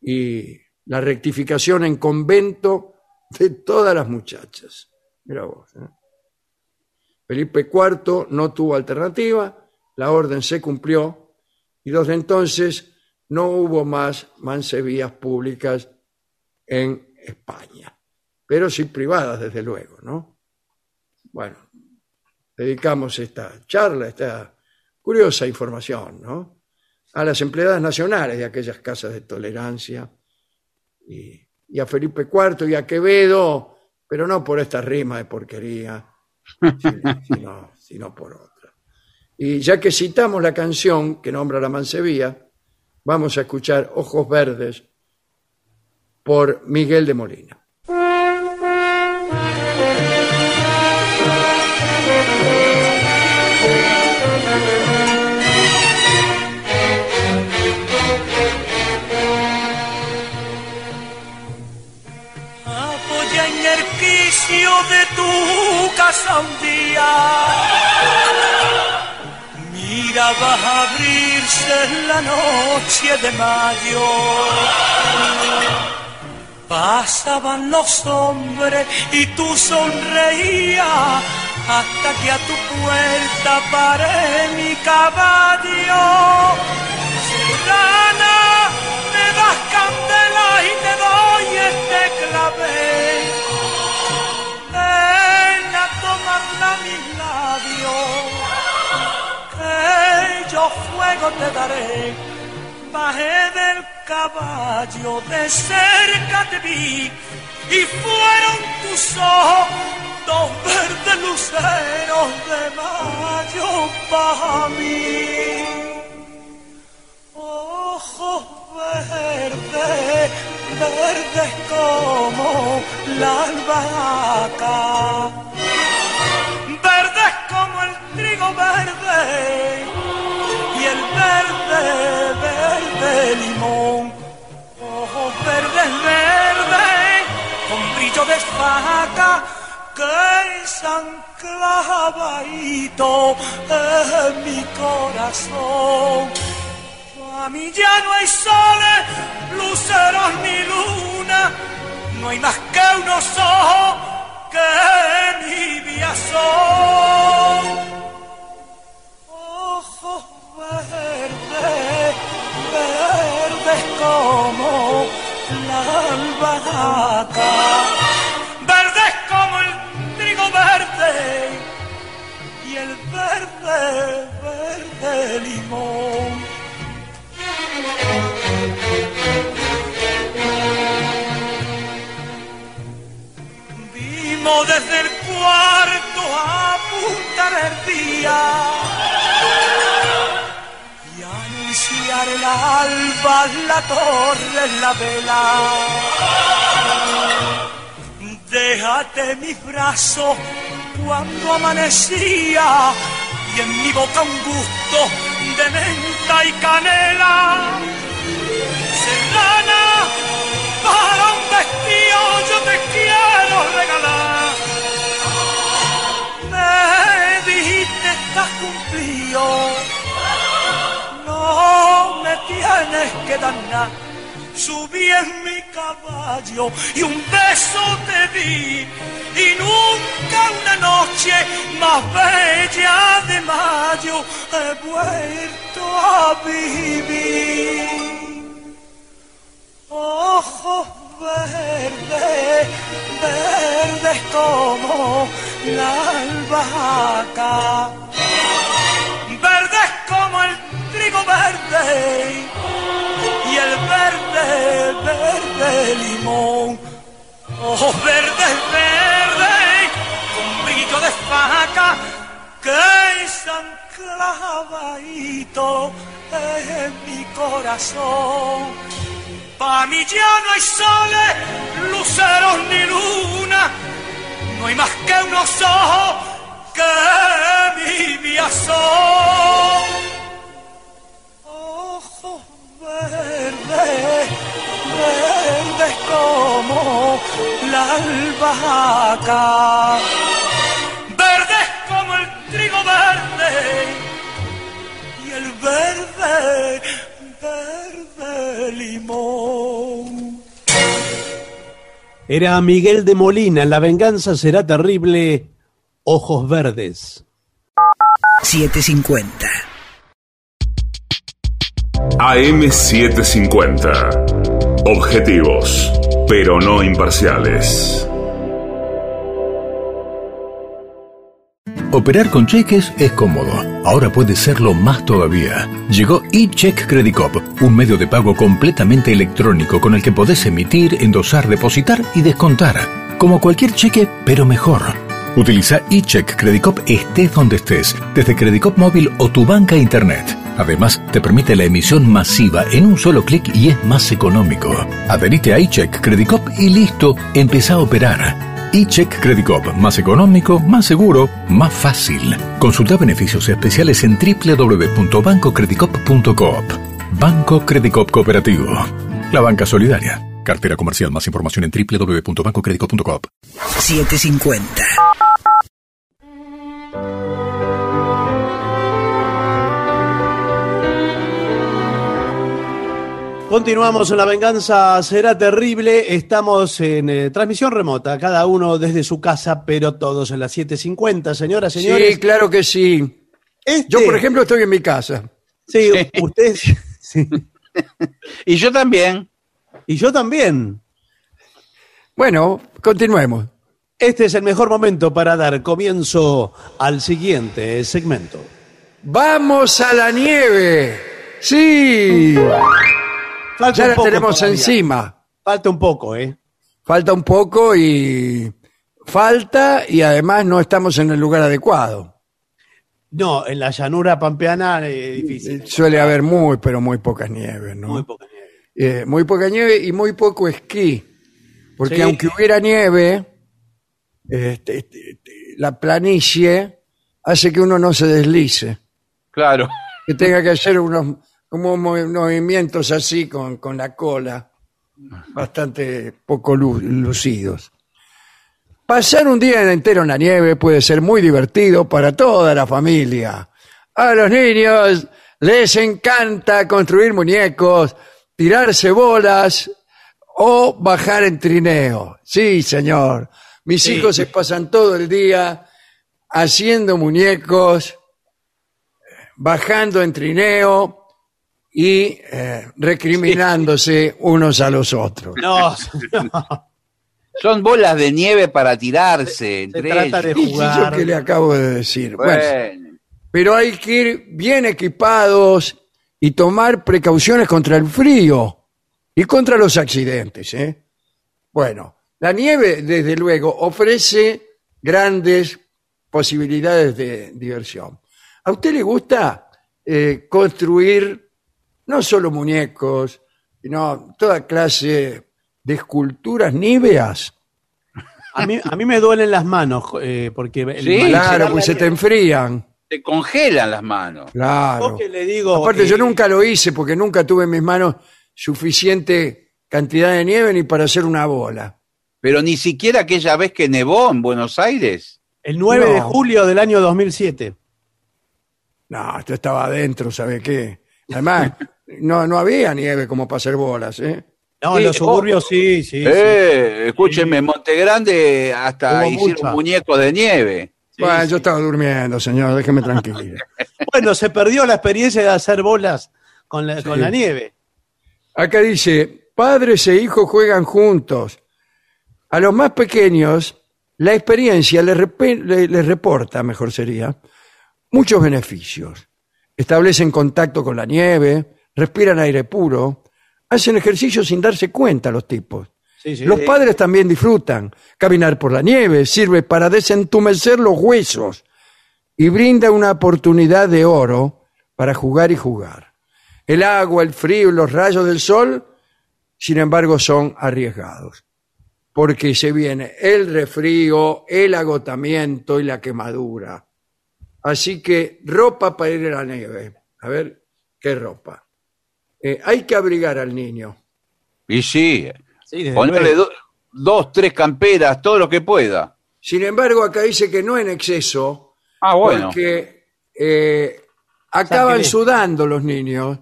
y la rectificación en convento de todas las muchachas. Mira vos. ¿eh? Felipe IV no tuvo alternativa, la orden se cumplió y desde entonces no hubo más mansevías públicas en España, pero sí privadas, desde luego, ¿no? Bueno, dedicamos esta charla, esta curiosa información, ¿no? A las empleadas nacionales de aquellas casas de tolerancia y, a Felipe IV y a Quevedo, pero no por esta rima de porquería sino, por otra. Y ya que citamos la canción que nombra la Mansevía, vamos a escuchar Ojos Verdes por Miguel de Molina. De tu casa un día. Mira, a abrirse la noche de mayo. Pasaban los hombres y tú sonreías hasta que a tu puerta paré mi caballo. Serrana, me das candela y te doy este clavel labios, que yo fuego te daré. Bajé del caballo, de cerca te vi, y fueron tus ojos dos verdes luceros de mayo para mí. Ojos verdes, verdes como la albahaca verde y el verde, verde limón. Ojos verdes, verdes, con brillo de faca que se clavadito en mi corazón. A mí ya no hay soles, luceros ni luna, no hay más que unos ojos que nibia son ojos verdes, verdes como la albahaca, verdes como el trigo verde y el verde, verde limón. Vimos desde el cuarto a apuntar el día alba la torre la vela. Déjate mi brazo cuando amanecía y en mi boca un gusto de menta y canela. Serrana, para un vestido yo te quiero regalar. Me dijiste estás cumplido, no me tienes que dar nada. Subí en mi caballo y un beso te di y nunca una noche más bella de mayo he vuelto a vivir. Ojos verdes, verdes como la albahaca, verde y el verde, verde limón. Ojos verdes, verdes, con brillo de faca, que están clavaditos en mi corazón. Pa' mí ya no hay soles, luceros ni luna, no hay más que unos ojos que mi son. Verdes como la albahaca, verdes como el trigo verde y el verde, verde limón. Era Miguel de Molina, La venganza será terrible, Ojos Verdes. 750. AM750. Objetivos, pero no imparciales. Operar con cheques es cómodo. Ahora puede serlo más todavía. Llegó eCheck Credit Cop, un medio de pago completamente electrónico con el que podés emitir, endosar, depositar y descontar. Como cualquier cheque, pero mejor. Utiliza eCheck Credit Cop estés donde estés, desde Credit Cop móvil o tu banca internet. Además, te permite la emisión masiva en un solo clic y es más económico. Adherite a eCheck Credit Cop y listo, empieza a operar. eCheck Credit Cop, más económico, más seguro, más fácil. Consulta beneficios especiales en www.bancocreditcop.coop. Banco Credit Cop Cooperativo. La banca solidaria. Cartera comercial. Más información en www.bancocreditcop.coop. 750. Continuamos en La Venganza Será Terrible. Estamos en eh, transmisión remota, cada uno desde su casa, pero todos en las 7.50. Señoras, señores. Sí, claro que sí. Este- Yo, por ejemplo, estoy en mi casa. Sí, [LAUGHS] usted. sí. Y yo también. Y yo también. Bueno, continuemos. Este es el mejor momento para dar comienzo al siguiente segmento. ¡Vamos a la nieve! ¡Sí! Falta Ya un la poco tenemos todavía. encima. Falta un poco, ¿eh? Falta un poco y... Falta y además no estamos en el lugar adecuado. No, en la llanura pampeana es difícil. Suele haber muy, pero muy poca nieve, ¿no? Muy poca nieve. Eh, muy poca nieve y muy poco esquí. Porque Sí. aunque hubiera nieve, este, este, este, la planicie hace que uno no se deslice. Claro. Que tenga que hacer unos como mo- movimientos así con, con la cola, bastante poco lu- lucidos. Pasar un día entero en la nieve puede ser muy divertido para toda la familia. A los niños les encanta construir muñecos, tirarse bolas o bajar en trineo. Sí, señor. Mis Sí. hijos se pasan todo el día haciendo muñecos, bajando en trineo y eh, recriminándose unos a los otros. No, no. [LAUGHS] Son bolas de nieve para tirarse Se entre trata de ellos. Y jugar. yo que le acabo de decir. Bueno, Bueno, pero hay que ir bien equipados y tomar precauciones contra el frío y contra los accidentes. ¿eh? Bueno, la nieve, desde luego, ofrece grandes posibilidades de diversión. ¿A usted le gusta eh, construir no solo muñecos, sino toda clase de esculturas níveas. A mí, a mí me duelen las manos, eh, porque el Sí, Claro, pues se te enfrían. Te congelan las manos. Claro. Que le digo, Aparte, eh, yo nunca lo hice porque nunca tuve en mis manos suficiente cantidad de nieve ni para hacer una bola. Pero ni siquiera aquella vez que nevó en Buenos Aires. El 9 de julio del año 2007. No, esto estaba adentro, ¿sabe qué? Además, [LAUGHS] no, no había nieve como para hacer bolas, ¿eh? No, Sí, en los suburbios sí, sí. sí. eh, escúchenme, en Montegrande hasta Hubo hicieron mucha. muñecos de nieve. Sí, bueno, sí. yo estaba durmiendo, señor, déjeme tranquilo. [LAUGHS] Bueno, se perdió la experiencia de hacer bolas con la, con Sí. la nieve. Acá dice, padres e hijos juegan juntos. A los más pequeños, la experiencia les, repe- le- les reporta, mejor sería, muchos beneficios. Establecen contacto con la nieve, respiran aire puro, hacen ejercicio sin darse cuenta los tipos. Sí, sí. Los padres también disfrutan. Caminar por la nieve sirve para desentumecer los huesos y brinda una oportunidad de oro para jugar y jugar. El agua, el frío y los rayos del sol, sin embargo, son arriesgados. Porque se viene el resfrío, el agotamiento y la quemadura. Así que ropa para ir a la nieve. A ver, ¿qué ropa? Eh, hay que abrigar al niño. Y sí, Sí, desde ponerle do- dos, tres camperas, todo lo que pueda. Sin embargo, acá dice que no en exceso, Ah, bueno. porque eh, acaban sudando los niños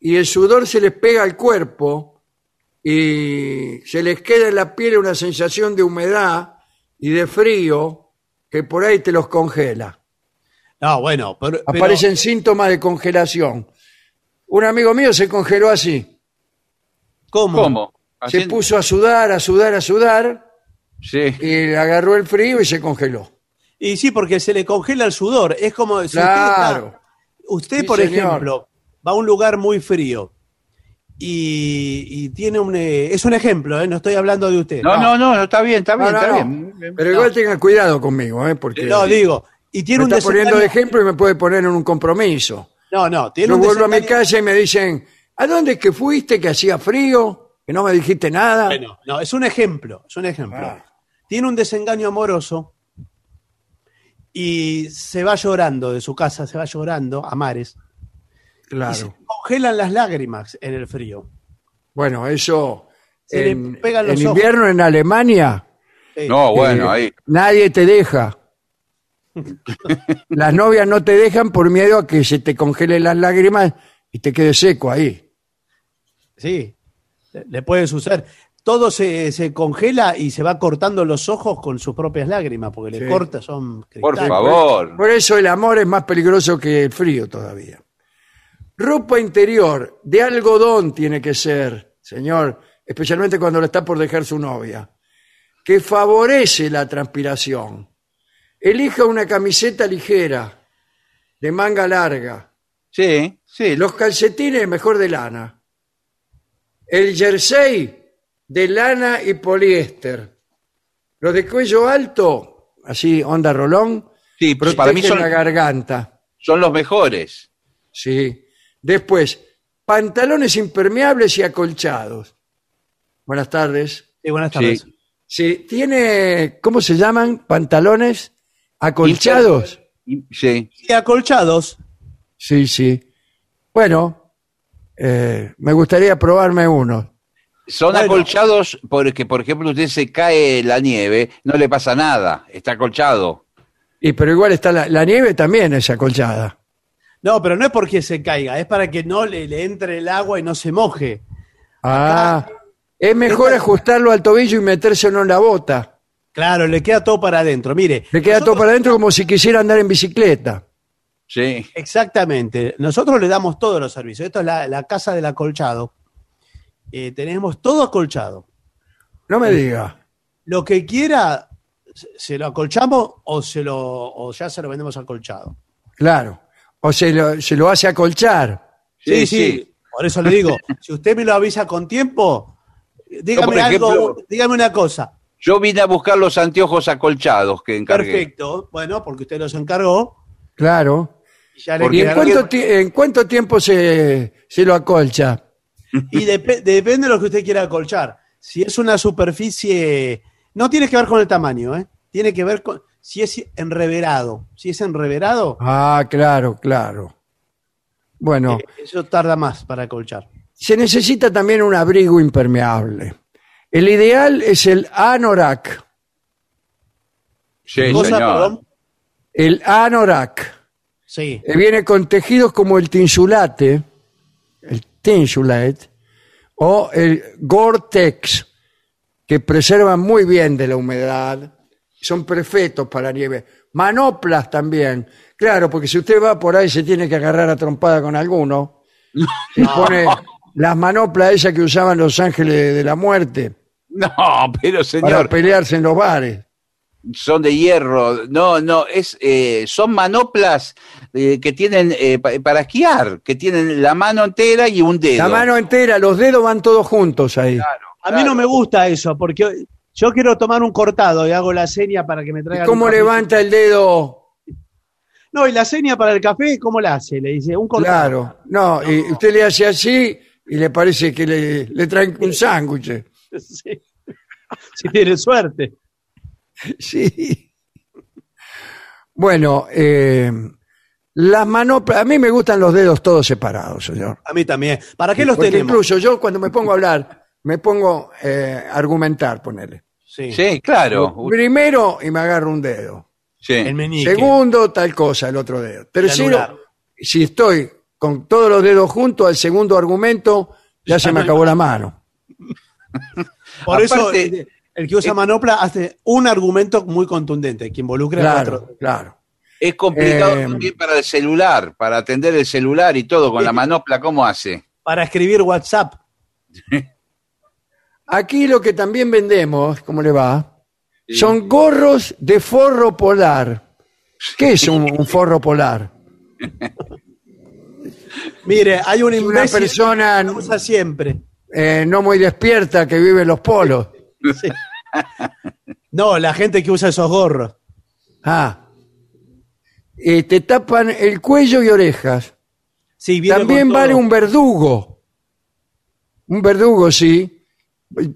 y el sudor se les pega al cuerpo y se les queda en la piel una sensación de humedad y de frío que por ahí te los congela. No, bueno, pero, pero- Aparecen síntomas de congelación. Un amigo mío se congeló así. ¿cómo? ¿Cómo? Se Haciendo- puso a sudar, a sudar, a sudar Sí. y le agarró el frío y se congeló. Y sí, porque se le congela el sudor. Es como si Claro. usted, está- usted Sí, por señor. ejemplo, va a un lugar muy frío y, y tiene un... eh, es un ejemplo, ¿eh? no estoy hablando de usted. No, no, no, no, está bien, está bien, No, no, está no. bien. Pero igual tenga cuidado conmigo, ¿eh? porque No, digo, y tiene me un está poniendo desengaño- de ejemplo y me puede poner en un compromiso. No, no, tiene Yo un vuelvo a mi desengaño- casa y me dicen, ¿a dónde es que fuiste que hacía frío? Que no me dijiste nada. Bueno, no, es un ejemplo, es un ejemplo. Ah. Tiene un desengaño amoroso y se va llorando de su casa, se va llorando a mares. Y se claro. congelan las lágrimas en el frío. Bueno, eso Se le en, pegan los en ojos. invierno en Alemania Sí. No, bueno, eh, ahí. nadie te deja. Las novias no te dejan por miedo a que se te congelen las lágrimas y te quede seco ahí. Sí, le puede suceder. Todo se, se congela y se va cortando los ojos con sus propias lágrimas, porque Sí. le corta, son Por cristales. favor. Por eso el amor es más peligroso que el frío todavía. Ropa interior de algodón tiene que ser, señor, especialmente cuando lo está por dejar su novia, que favorece la transpiración. Elija una camiseta ligera, de manga larga. Sí, sí. Los calcetines mejor de lana. El jersey de lana y poliéster. Los de cuello alto, así onda rolón, Sí, pero para mí son, la garganta. son los mejores. Sí. Después, pantalones impermeables y acolchados. Buenas tardes. Sí, buenas tardes. Sí. Sí, tiene, ¿cómo se llaman? Pantalones acolchados. Sí. Y acolchados. Sí, sí. Bueno, eh, me gustaría probarme uno. Son Bueno. acolchados porque, por ejemplo, usted se cae la nieve, no le pasa nada, está acolchado. Y pero igual está la, la nieve también es acolchada. No, pero no es porque se caiga, es para que no le, le entre el agua y no se moje. Ah, es mejor ajustarlo al tobillo y metérselo en la bota. Claro, le queda todo para adentro. Mire, Le queda todo para adentro como si quisiera andar en bicicleta. Sí. Exactamente. Nosotros le damos todos los servicios. Esto es la, la casa del acolchado. Eh, tenemos todo acolchado. No me diga. Lo que quiera, se- lo acolchamos o, se lo, o ya se lo vendemos acolchado. Claro. O se lo, se lo hace acolchar. Sí, sí. Por eso le digo, [LAUGHS] si usted me lo avisa con tiempo, dígame algo, dígame una cosa. Yo vine a buscar los anteojos acolchados que encargué. Perfecto. Bueno, porque usted los encargó. Claro. Ya le Porque ¿Y en cuánto, ti- en cuánto tiempo se, se lo acolcha? [LAUGHS] Y depe- depende de lo que usted quiera acolchar. Si es una superficie, no tiene que ver con el tamaño, ¿eh? Tiene que ver con si es enreverado. Si es enreverado, Ah, claro, claro. Bueno, eh, eso tarda más para acolchar. se necesita también un abrigo impermeable. El ideal es el anorak. Sí, Cosa, señor. perdón. El anorak. Sí. que viene con tejidos como el tinsulate, el tinsulate, o el Gore-Tex, que preservan muy bien de la humedad, son perfectos para nieve. Manoplas también, claro, porque si usted va por ahí se tiene que agarrar a trompada con alguno, [LAUGHS] y pone las manoplas esas que usaban los ángeles de la muerte [LAUGHS] No, pero para señor, pelearse en los bares. son de hierro. No, no, es, eh, son manoplas eh, que tienen eh, pa- para esquiar, que tienen la mano entera y un dedo. La mano entera, los dedos van todos juntos ahí. A mí no me gusta eso, porque yo quiero tomar un cortado y hago la seña para que me ¿Y traigan. cómo un café. levanta el dedo? No, y la seña para el café, ¿cómo la hace? Le dice, un cortado. Claro, no, y usted le hace así y le parece que le, le traen un sándwich. Sí. Si tiene suerte. Sí. Bueno, eh, las manoplas, a mí me gustan los dedos todos separados, señor. A mí también. ¿Para qué los Porque tenemos? incluso yo cuando me pongo a hablar, me pongo eh, a argumentar, ponele. Sí. Sí, claro. Primero y me agarro un dedo. Sí. El meñique. Segundo, tal cosa, el otro dedo. Tercero, si estoy con todos los dedos juntos, al segundo argumento ya se me acabó la mano. [LAUGHS] Por eso Aparte- eh, el que usa manopla hace un argumento muy contundente que involucra a Claro, cuatro. claro. Es complicado Eh, también para el celular, para atender el celular y todo con la manopla, ¿cómo hace? Para escribir WhatsApp. [LAUGHS] Aquí lo que también vendemos, ¿cómo le va? Son gorros de forro polar. ¿Qué es un, un forro polar? [LAUGHS] Mire, hay un Una imbécil persona que usa siempre. eh, no muy despierta que vive en los polos. Sí. No, la gente que usa esos gorros. Ah. Eh, te tapan el cuello y orejas. Sí, viene También con vale todo. un verdugo. Un verdugo, sí.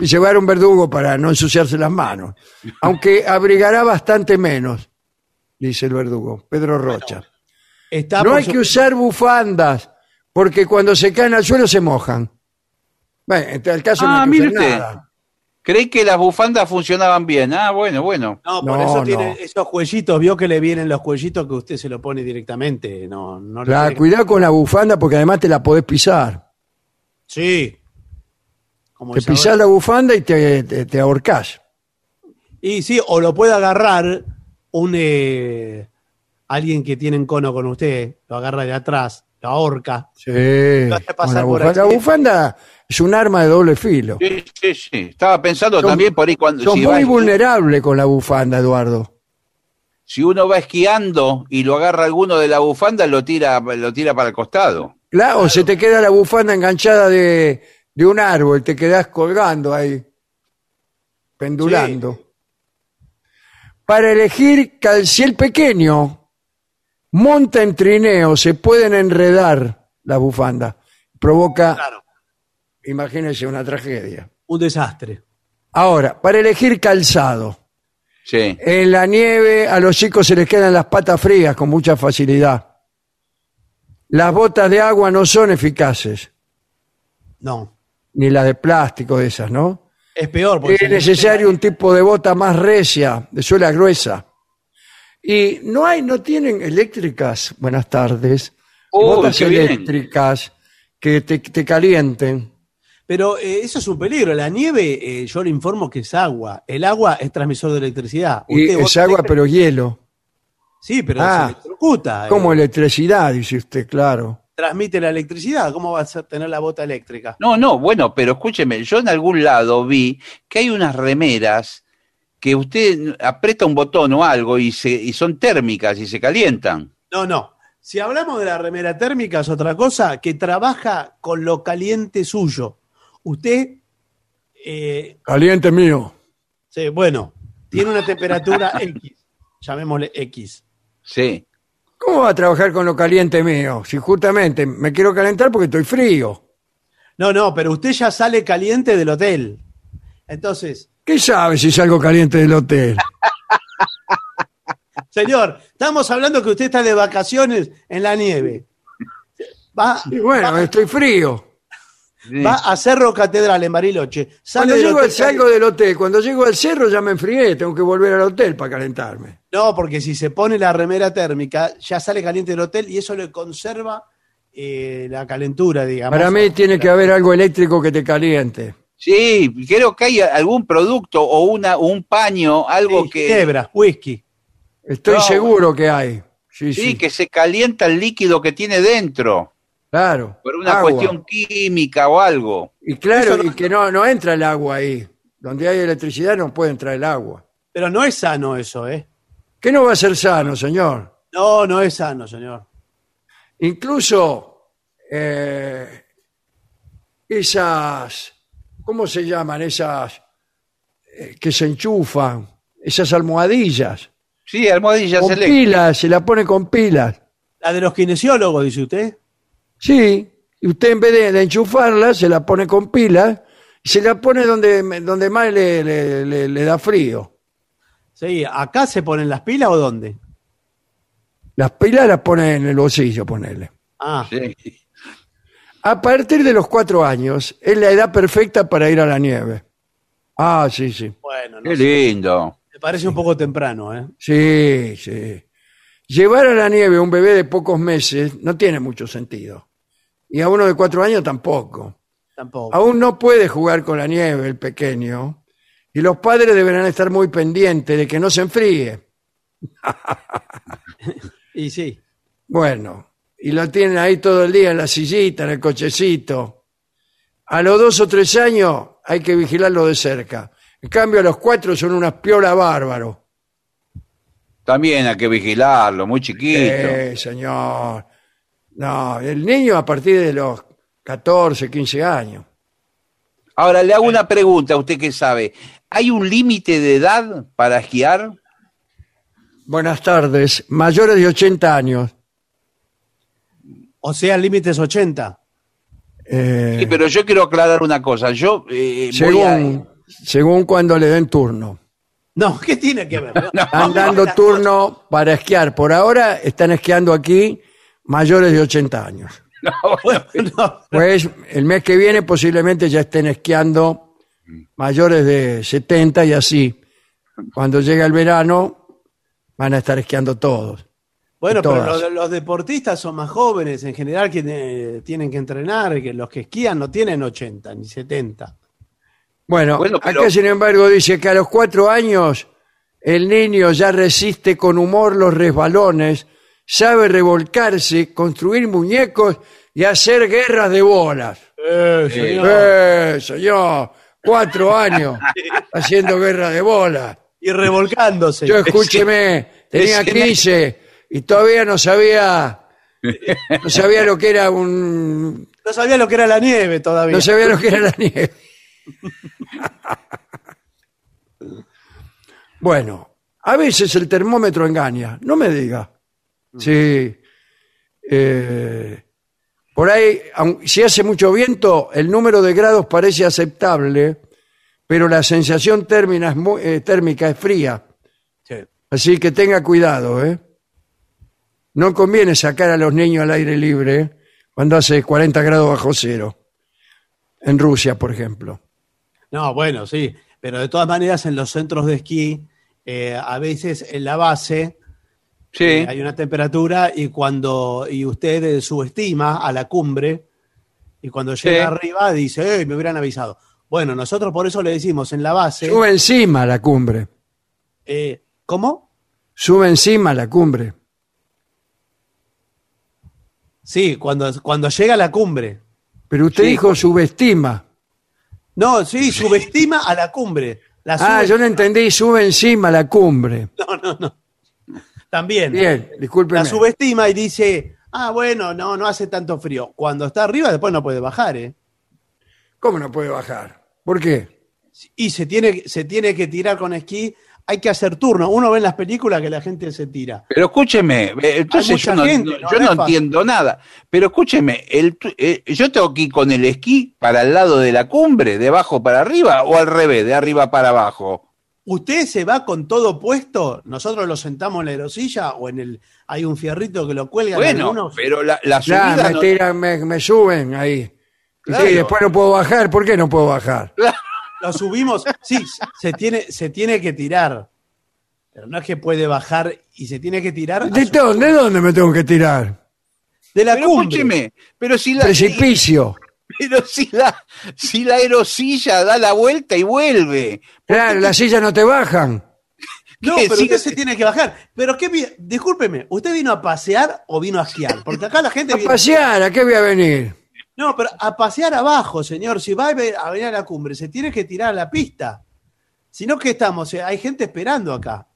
Llevar un verdugo para no ensuciarse las manos. Aunque abrigará bastante menos, dice el verdugo, Pedro Rocha. Está no por hay su- que usar bufandas, porque cuando se caen al suelo se mojan. Bueno, en tal caso no Ah, hay que mire usar usted. nada. Creí que las bufandas funcionaban bien. Ah, bueno, bueno. No, por No, eso no. tiene esos cuellitos. Vio que le vienen los cuellitos que usted se lo pone directamente. No, no tiene cuidado con la bufanda porque además te la podés pisar. Sí. Como Te esa- pisás la bufanda y te, te, te ahorcás. Y sí, o lo puede agarrar un eh, alguien que tiene un cono con usted, lo agarra de atrás, lo ahorca. Sí. Lo hace con pasar la, por bufanda. La bufanda es un arma de doble filo. Sí, sí, sí. Estaba pensando Son- también por ahí cuando Sos si, muy va- vulnerable con la bufanda, Eduardo. si uno va esquiando y lo agarra alguno de la bufanda, lo tira, lo tira para el costado. Claro, o se te queda la bufanda enganchada de, de un árbol, te quedás colgando ahí, pendulando. Para elegir calciel pequeño, monta en trineo, se pueden enredar la bufanda. Provoca, Claro, imagínense, una tragedia. un desastre. Ahora, para elegir calzado. Sí. En la nieve a los chicos se les quedan las patas frías con mucha facilidad. Las botas de agua no son eficaces, No, ni las de plástico de esas, ¿no? es peor. porque Es se necesario un tipo de bota más recia, de suela gruesa. Y no hay, no tienen eléctricas, buenas tardes, Uy, botas qué bien. eléctricas que te, te calienten. Pero eh, eso es un peligro. La nieve, eh, yo le informo que es agua. El agua es transmisor de electricidad. Y Usted es agua, pero hielo. Sí, pero Ah. se electrocuta. eh. Como electricidad, dice usted, claro. Transmite la electricidad. ¿Cómo va a ser- tener la bota eléctrica? No, no, bueno, pero escúcheme, yo en algún lado vi que hay unas remeras que usted aprieta un botón o algo y, se, y son térmicas y se calientan. No, no. Si hablamos de la remera térmica es otra cosa que trabaja con lo caliente suyo. Usted, eh, Caliente mío. sí, bueno, tiene una temperatura [LAUGHS] X, llamémosle X. Sí. ¿Cómo va a trabajar con lo caliente mío? Si justamente me quiero calentar porque estoy frío. No, no, pero usted ya sale caliente del hotel. Entonces, ¿Qué sabe si salgo caliente del hotel? [LAUGHS] señor, estamos hablando que usted está de vacaciones en la nieve. Va, Y bueno, va, estoy frío. va a Cerro Catedral en Bariloche. Sale Cuando del llego, hotel salgo del hotel, cuando llego al cerro ya me enfrié, tengo que volver al hotel para calentarme. No, porque si se pone la remera térmica, ya sale caliente del hotel y eso le conserva eh, la calentura, digamos. Para mí tiene que haber algo eléctrico que te caliente. Sí, creo que hay algún producto o una, un paño, algo Sí, que, Ginebra, whisky. Estoy No, seguro que hay. Sí, sí, sí, que se calienta el líquido que tiene dentro, claro. por una Agua. cuestión química o algo. Y claro, no- y que no, no entra el agua ahí. Donde hay electricidad no puede entrar el agua. Pero no es sano eso, ¿eh? ¿Qué no va a ser sano, señor? No, no es sano, señor. Incluso eh, esas, ¿cómo se llaman? Esas eh, que se enchufan, esas almohadillas. Sí, almohadillas Con eléctricas. pilas, se la pone con pilas. La de los kinesiólogos, dice usted. Sí, y usted en vez de, de enchufarla, se la pone con pilas y se la pone donde, donde más le, le- le- le da frío. Sí, ¿acá se ponen las pilas o dónde? Las pilas las pone en el bolsillo, ponele. Ah, Sí. A partir de los cuatro años es la edad perfecta para ir a la nieve. Ah, sí, sí. bueno, no Qué sé. lindo. Me parece un poco temprano, ¿eh? Sí, sí. Llevar a la nieve a un bebé de pocos meses no tiene mucho sentido. Y a uno de cuatro años tampoco. Tampoco. Aún no puede jugar con la nieve el pequeño. Y los padres deberán estar muy pendientes de que no se enfríe. [LAUGHS] [LAUGHS] Y sí. Bueno, y lo tienen ahí todo el día en la sillita, en el cochecito. A los dos o tres años hay que vigilarlo de cerca. En cambio, a los cuatro son unas piola bárbaro. También hay que vigilarlo, muy chiquito. Eh, señor. No, el niño a partir de los 14, 15 años. Ahora le hago una pregunta a usted que sabe. ¿Hay un límite de edad para esquiar? Buenas tardes. Mayores de 80 años. O sea, el límite es 80. Eh, Sí, pero yo quiero aclarar una cosa. Yo eh, voy a- según, según cuando le den turno. No, [LAUGHS] ¿qué tiene que ver? [LAUGHS] Están dando turno para esquiar. Por ahora están esquiando aquí mayores de 80 años. [LAUGHS] Bueno, no. Pues el mes que viene posiblemente ya estén esquiando mayores de 70 y así. Cuando llegue el verano van a estar esquiando todos. Bueno, pero los, los deportistas son más jóvenes en general que eh, tienen que entrenar, que los que esquían no tienen 80 ni 70. Bueno, Bueno, pero- acá sin embargo dice que a los cuatro años el niño ya resiste con humor los resbalones, sabe revolcarse, construir muñecos y hacer guerras de bolas. Eh, señor. ¡Eh, señor! Cuatro años haciendo guerra de bolas. Y revolcándose. Yo escúcheme, tenía ese- 15 y todavía no sabía, no sabía lo que era un, No sabía lo que era la nieve todavía. no sabía lo que era la nieve. Bueno, a veces el termómetro engaña, no me diga. Sí. eh, por ahí, si hace mucho viento, el número de grados parece aceptable, pero la sensación térmica es, muy- eh, térmica es fría. Sí. Así que tenga cuidado, ¿eh? No conviene sacar a los niños al aire libre cuando hace 40 grados bajo cero. En Rusia, por ejemplo. No, bueno, sí. Pero de todas maneras, en los centros de esquí, eh, a veces en la base Sí. eh, hay una temperatura y cuando y usted eh, subestima a la cumbre y cuando llega Sí. arriba dice, "Ey, me hubieran avisado. Bueno, nosotros por eso le decimos en la base, Sube encima la cumbre. eh, ¿cómo? Sube encima la cumbre. Sí, cuando, cuando llega a la cumbre. Pero usted Sí. dijo subestima. No, sí, subestima a la cumbre. La Ah, yo no entendí, sube encima la cumbre. [LAUGHS] No, no, no. También. Bien, discúlpeme. La subestima y dice, ah, bueno, no, no hace tanto frío. Cuando está arriba, después no puede bajar, ¿eh? ¿Cómo no puede bajar? ¿Por qué? Y se tiene, se tiene que tirar con esquí hay que hacer turno. Uno ve en las películas que la gente se tira. Pero escúcheme, eh, entonces yo no, gente, no- yo no entiendo nada. Pero escúcheme, el, eh, yo tengo que ir con el esquí para el lado de la cumbre, de abajo para arriba, o al revés, de arriba para abajo. ¿Usted se va con todo puesto? Nosotros lo sentamos en la aerosilla o en el. Hay un fierrito que lo cuelga Bueno, algunos. pero la, la me, no- tiran, me, me suben ahí. Y Claro. sí, después no puedo bajar. ¿Por qué no puedo bajar? Lo subimos. Sí, se tiene, se tiene que tirar. Pero no es que puede bajar y se tiene que tirar. ¿De su- dónde, de dónde me tengo que tirar? de la Pero cumbre. escúcheme, pero si la, Precipicio. [LAUGHS] pero si la, si la aerosilla da la vuelta y vuelve. Claro, las sillas no te bajan. No, pero Sigue- usted se tiene que bajar. Pero qué discúlpeme, ¿usted vino a pasear o vino a esquiar? Porque acá la gente A viene. pasear, ¿a qué voy a venir? No, pero a pasear abajo, señor. Si va a ve- a venir a la cumbre, se tiene que tirar a la pista. Si no, ¿qué estamos? Eh, Hay gente esperando acá.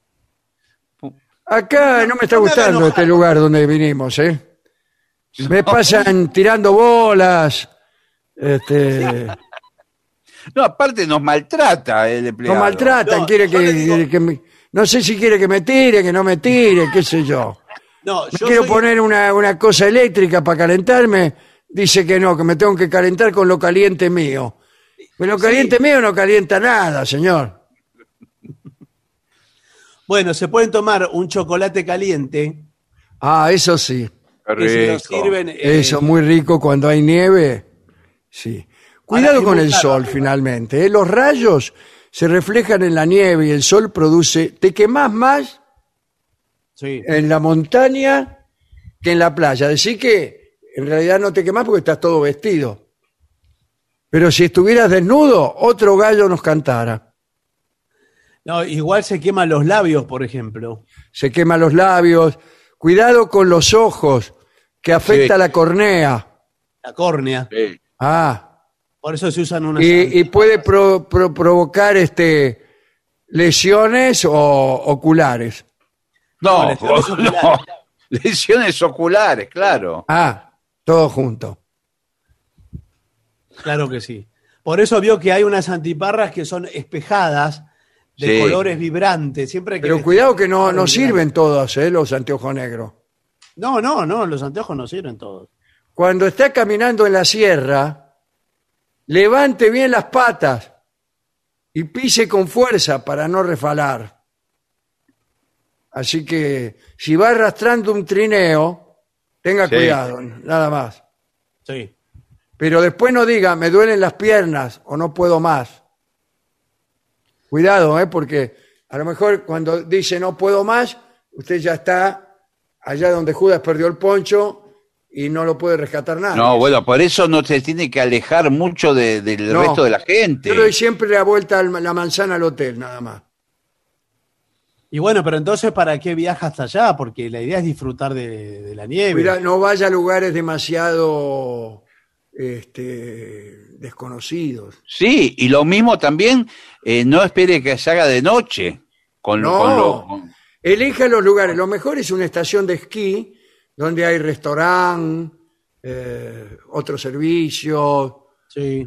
Acá no me está me gustando este lugar donde vinimos, ¿eh? Me pasan tirando bolas. Este, No, aparte nos maltrata el no empleado. maltratan, No, quiere que, digo- que me- no sé si quiere que me tire, que no me tire, qué sé yo. No, yo quiero soy- poner una, una cosa eléctrica para calentarme, dice que no, que me tengo que calentar con lo caliente mío. Pero lo caliente mío no calienta nada, señor. Bueno, se pueden tomar un chocolate caliente Ah, eso sí. Qué que se lo rico. sirven. eh, Eso, muy rico cuando hay nieve. Sí. Cuidado con el sol, arriba. finalmente. ¿eh? Los rayos se reflejan en la nieve y el sol produce. Te quemás más sí. en la montaña que en la playa. Decir que en realidad no te quemás porque estás todo vestido. Pero si estuvieras desnudo, otro gallo nos cantara. No, igual se queman los labios, por ejemplo. Se quema los labios. Cuidado con los ojos, que afecta Sí. la cornea. La córnea. Sí. Ah, Por eso se usan unas. y, y puede pro- pro- provocar este lesiones o oculares. No, No, lesiones [LAUGHS] no, oculares. lesiones oculares, claro. Ah, todo junto. Claro que sí. Por eso vio que hay unas antiparras que son espejadas de Sí. colores vibrantes. Siempre que Pero cuidado que no, no sirven todos eh, los anteojos negros. No, no, no, los anteojos no sirven todos. Cuando está caminando en la sierra, levante bien las patas y pise con fuerza para no refalar. Así que si va arrastrando un trineo, tenga Sí. cuidado, nada más. Sí. Pero después no diga, me duelen las piernas o no puedo más. Cuidado, ¿eh? porque a lo mejor cuando dice no puedo más, usted ya está allá donde Judas perdió el poncho y no lo puede rescatar nada. No, bueno, por eso no se tiene que alejar mucho de- del No. resto de la gente. Yo le doy siempre la vuelta a la manzana al hotel, nada más. Y bueno, pero entonces, ¿para qué viaja hasta allá? Porque la idea es disfrutar de, de la nieve. Cuida- no vaya a lugares demasiado este, desconocidos. Sí, y lo mismo también, eh, no espere que se haga de noche. Con, No. con lo- con- Elija los lugares. Lo mejor es una estación de esquí donde hay restaurante, eh, otros servicios, Sí.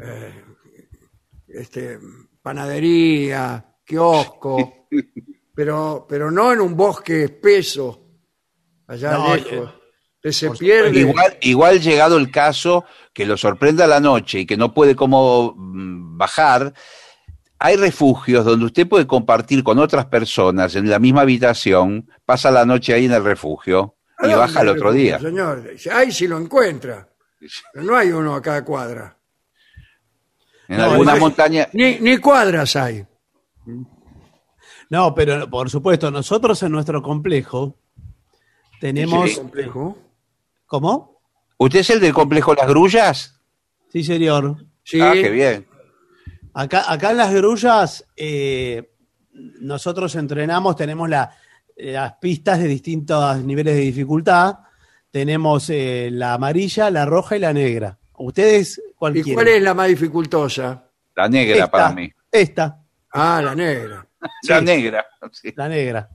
este, panadería, kiosco, [LAUGHS] pero, pero no en un bosque espeso, allá No, lejos. eh, Usted se pierde. Igual, igual llegado el caso que lo sorprenda la noche y que no puede como mm, bajar, hay refugios donde usted puede compartir con otras personas en la misma habitación, pasa la noche ahí en el refugio ¿A y baja le otro día. Señor, ay, si lo encuentra. Pero no hay uno a cada cuadra. En No, alguna no, montaña. Ni, ni cuadras hay. No, pero por supuesto, nosotros en nuestro complejo tenemos. Sí. Complejo. ¿Cómo? ¿Usted es el del complejo Las Grullas? Sí, señor. Sí, Ah, qué bien. Acá, acá en las grullas, eh, nosotros entrenamos, tenemos la- las pistas de distintos niveles de dificultad. Tenemos eh, la amarilla, la roja y la negra. ¿Ustedes cuál ¿Y quieren? cuál es la más dificultosa? La negra Esta, para mí. Esta, Ah, la negra. [LAUGHS] La Sí. negra. sí. la negra.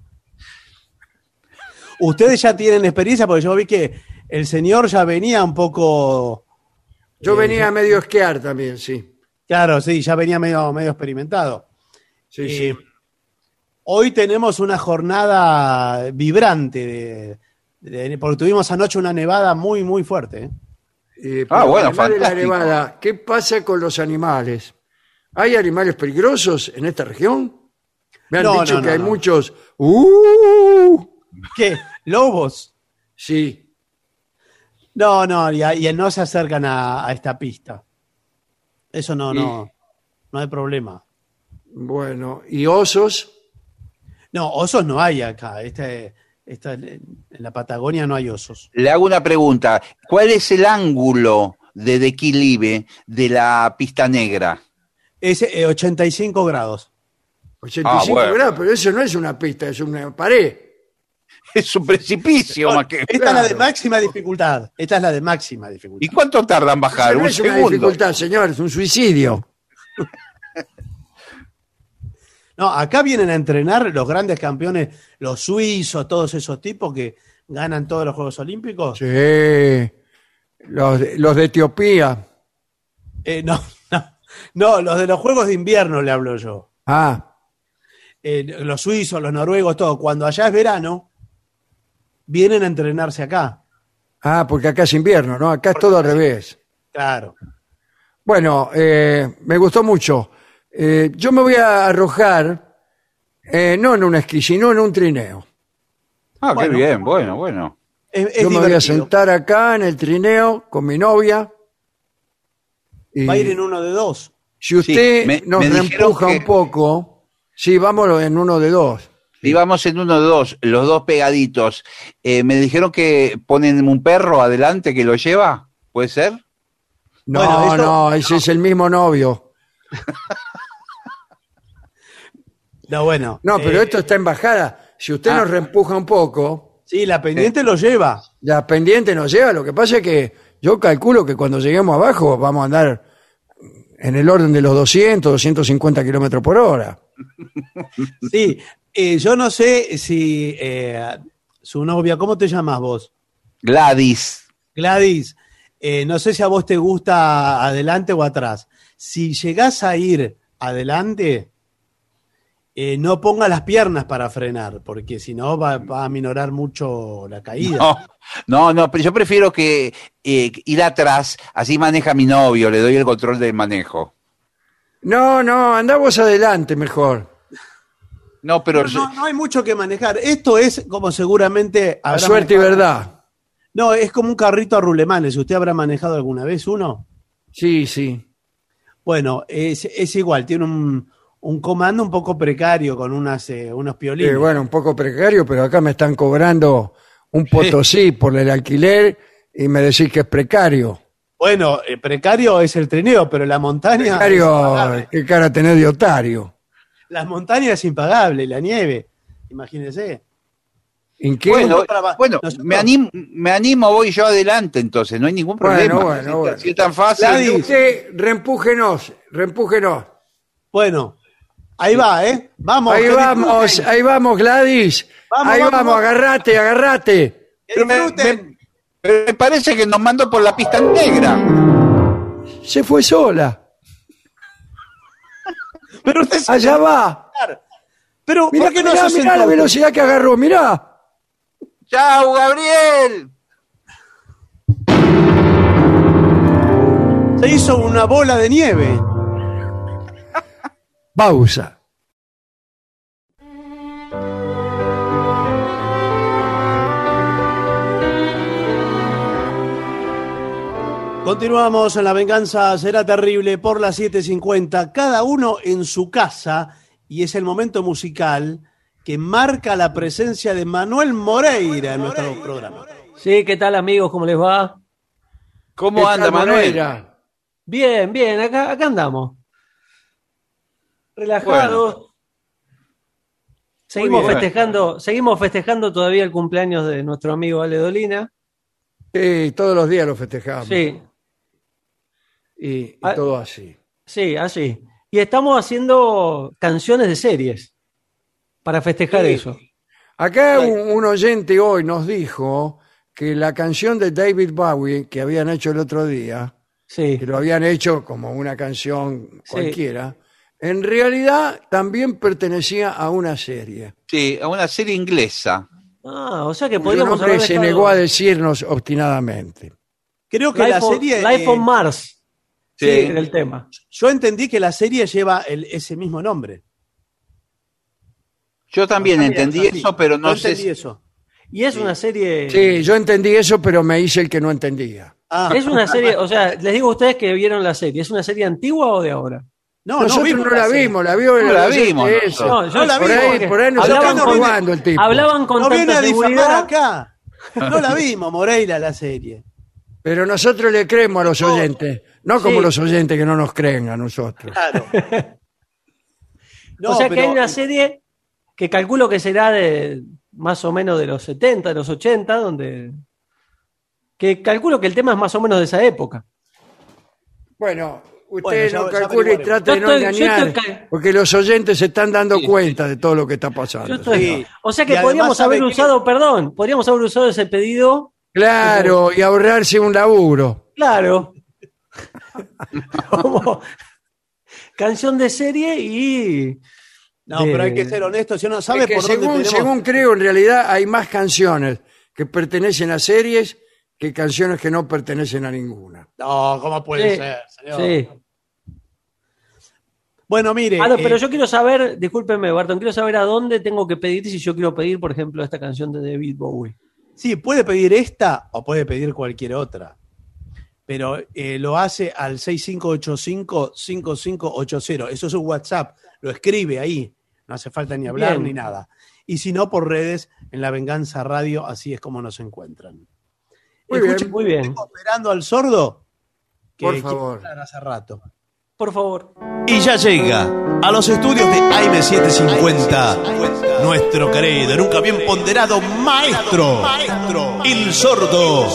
Ustedes ya tienen experiencia porque yo vi que el señor ya venía un poco. Yo Eh, venía a medio esquiar también, sí. Claro, sí, ya venía medio, medio experimentado. Sí, Eh, sí. Hoy tenemos una jornada vibrante, de, de- porque tuvimos anoche una nevada muy, muy fuerte. ¿eh? Eh, Ah, bueno, de la fantástico. nevada, ¿qué pasa con los animales? ¿Hay animales peligrosos en esta región? Me han No, dicho no, que no, hay no. muchos. ¡Uh! ¿Qué? ¿Lobos? Sí. No, no, y, a- y no se acercan a, a esta pista. Eso no, no, no hay problema. Bueno, ¿y osos? No, osos no hay acá. Este, esta- en la Patagonia no hay osos. Le hago una pregunta. ¿Cuál es el ángulo de declive de la pista negra? Es eh, 85 grados. 85 Ah, bueno. grados, pero eso no es una pista, es una pared. [LAUGHS] Es un precipicio más que... Esta es la de máxima dificultad. Esta es la de máxima ¿Y dificultad. cuánto tarda en bajar? No ¿Un es una dificultad, señor, es un suicidio. [LAUGHS] No, acá vienen a entrenar los grandes campeones, los suizos, todos esos tipos que ganan todos los Juegos Olímpicos. Sí. Los de, los de Etiopía. Eh, no, [LAUGHS] no, no, los de los Juegos de Invierno le hablo yo. Ah, Eh, los suizos, los noruegos, todo. Cuando allá es verano, vienen a entrenarse acá. ah, porque acá es invierno, ¿no? Acá es todo al revés. Claro. Bueno, eh, me gustó mucho. Eh, yo me voy a arrojar, eh, no en un esquí, sino en un trineo. Ah, Bueno. qué bien, bueno, bueno. Es, es Yo me voy a sentar acá en el trineo con mi novia. Y Va a ir en uno de dos. si usted me- nos me que- un poco, sí, vámonos en uno de dos. Y vamos en uno de dos, los dos pegaditos. Eh, me dijeron que ponen un perro adelante que lo lleva, ¿puede ser? No, Bueno, esto- no, ese es el mismo novio. [LAUGHS] No, bueno. No, pero eh, esto está en bajada. Si usted Ah. nos reempuja un poco, Sí, la pendiente lo lleva. la pendiente nos lleva. Lo que pasa es que yo calculo que cuando lleguemos abajo vamos a andar en el orden de los 200, 250 kilómetros por hora. [LAUGHS] Sí, eh, yo no sé si eh, su novia, ¿cómo te llamas vos? Gladys. Gladys, eh, no sé si a vos te gusta adelante o atrás. Si llegás a ir adelante, eh, no ponga las piernas para frenar, porque si no va, va a minorar mucho la caída. No, no, no, pero yo prefiero que eh, ir atrás, así maneja mi novio, le doy el control del manejo. No, no, anda vos adelante mejor. No, pero No, no, no hay mucho que manejar. Esto es como seguramente... A suerte y verdad. No, es como un carrito a rulemanes. ¿Usted habrá manejado alguna vez uno? Sí, sí. Bueno, es, es igual, tiene un, un comando un poco precario con unas, eh, unos piolines. Eh, bueno, un poco precario, pero acá me están cobrando un potosí por el alquiler y me decís que es precario. Bueno, eh, precario es el trineo, pero la montaña. Precario, qué cara tenés de otario. Las montañas es impagable, la nieve. Imagínese. ¿En qué? bueno, bueno nosotros- me, animo, me animo, voy yo adelante entonces, no hay ningún Bueno, problema. bueno, Si- bueno. Si es tan fácil. Gladys. Usted, reempújenos, reempújenos. Bueno, ahí va, ¿eh? Vamos. Ahí vamos, ahí vamos, Gladys. Vamos, ahí vamos, vamos, agarrate, agarrate. que me, me- pero me parece que nos mandó por la pista negra. Se fue sola. Pero usted se Allá va. Pero, Mirá, ¿por qué no mirá, se mirá la velocidad que agarró, mirá. ¡Chao, Gabriel! Se hizo una bola de nieve. Pausa. Continuamos en La Venganza Será Terrible por las 7.50, cada uno en su casa, y es el momento musical que marca la presencia de Manuel Moreira en nuestro programa. Sí, ¿qué tal amigos? ¿Cómo les va? ¿Cómo ¿Qué anda, Manuel? Bien, bien, acá, acá andamos. Relajados. Seguimos bien. festejando, seguimos festejando todavía el cumpleaños de nuestro amigo Ale Dolina. Sí, todos los días lo festejamos. Sí, Y, y Ah. todo así. sí, así. Y estamos haciendo canciones de series para festejar Sí. eso. Acá un, un oyente hoy nos dijo que la canción de David Bowie que habían hecho el otro día, Sí, que lo habían hecho como una canción Sí. cualquiera, en realidad también pertenecía a una serie. Sí, a una serie inglesa. Ah, o sea que Y un podríamos hombre haber se negó a decirnos obstinadamente. Creo que Life, la on, serie. Life eh, on Mars. Sí. El tema. yo entendí que la serie lleva el- ese mismo nombre. Yo también entendí eso, pero no Yo sé. entendí si- eso. Y es una serie. Sí, yo entendí eso, pero me hice el que no entendía. Ah, Es una serie, o sea, les digo a ustedes que vieron la serie. ¿Es una serie antigua o de ahora? no, Nosotros no, la vimos, la vio No la vimos. No, yo No la por, vimos, ahí, por ahí nos con- jugando el tipo. Hablaban con No viene tanta a difamar seguridad. acá. No la vimos, Moreira, la serie. Pero nosotros le creemos a los oyentes, no como Sí. los oyentes que no nos creen a nosotros. Claro. [LAUGHS] No, o sea que pero- hay una serie que calculo que será de más o menos de los 70, de los 80, donde. Que calculo que el tema es más o menos de esa época. Bueno, usted Bueno, ya- no ya calcule y averiguaremos. trate de Yo no estoy- yo engañar, estoy ca- porque los oyentes se están dando Sí. cuenta de todo lo que está pasando. Yo estoy- Sí. O sea Y que además, podríamos ¿sabe haber qué? usado, perdón, podríamos haber usado ese pedido, Claro, y ahorrarse un laburo. claro, [LAUGHS] como canción de serie y. No, de- pero hay que ser honesto. Si uno sabe Es que por dónde según, tenemos... según creo, en realidad hay más canciones que pertenecen a series que canciones que no pertenecen a ninguna. No, ¿cómo puede Sí, ser, señor? Sí. Bueno, mire. Ah, no, pero eh, yo quiero saber, discúlpeme, Barton, quiero saber a dónde tengo que pedir si yo quiero pedir, por ejemplo, esta canción de David Bowie. Sí, puede pedir esta o puede pedir cualquier otra. Pero eh, lo hace al 6585-5580. Eso es un WhatsApp. Lo escribe ahí. No hace falta ni hablar Bien. ni nada. Y si no, por redes, en La Venganza Radio, así es como nos encuentran. Muy bien. Muy bien. tengo esperando al sordo. Que Por favor. hace rato. Por favor. Y ya llega a los estudios de AM750 nuestro querido, nunca bien ponderado maestro, el sordo,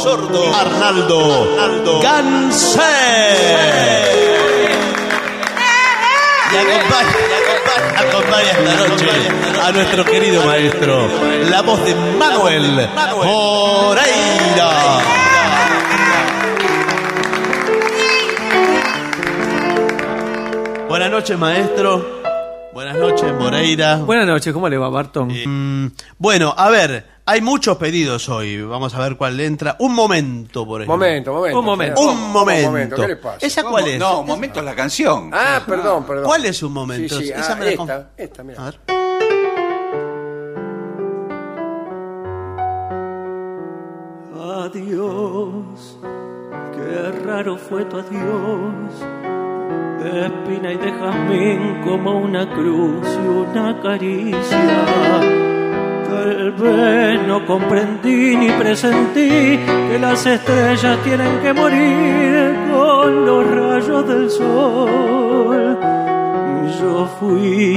Arnaldo Gansé. Y acompaña, y acompaña, acompaña esta noche. a nuestro querido maestro, la voz de Manuel. Moreira. Buenas noches, maestro. Buenas noches, Moreira. Buenas noches, ¿cómo le va, Barton? Mm, bueno, a ver, hay muchos pedidos hoy. Vamos a ver cuál entra. Un momento, por ejemplo. Momento, momento. Un momento. señor. Un momento. ¿Qué le pasa? ¿Esa ¿Cómo? cuál es? No, un momento es la canción. Ah, perdón, perdón. ¿Cuál es un Sí, momento? sí, Esa ah, me la esta, esta, mira. A ver. Adiós, qué raro fue tu adiós, de espina y de jazmín como una cruz y una caricia. Tal vez no comprendí ni presentí que las estrellas tienen que morir con los rayos del sol. Yo fui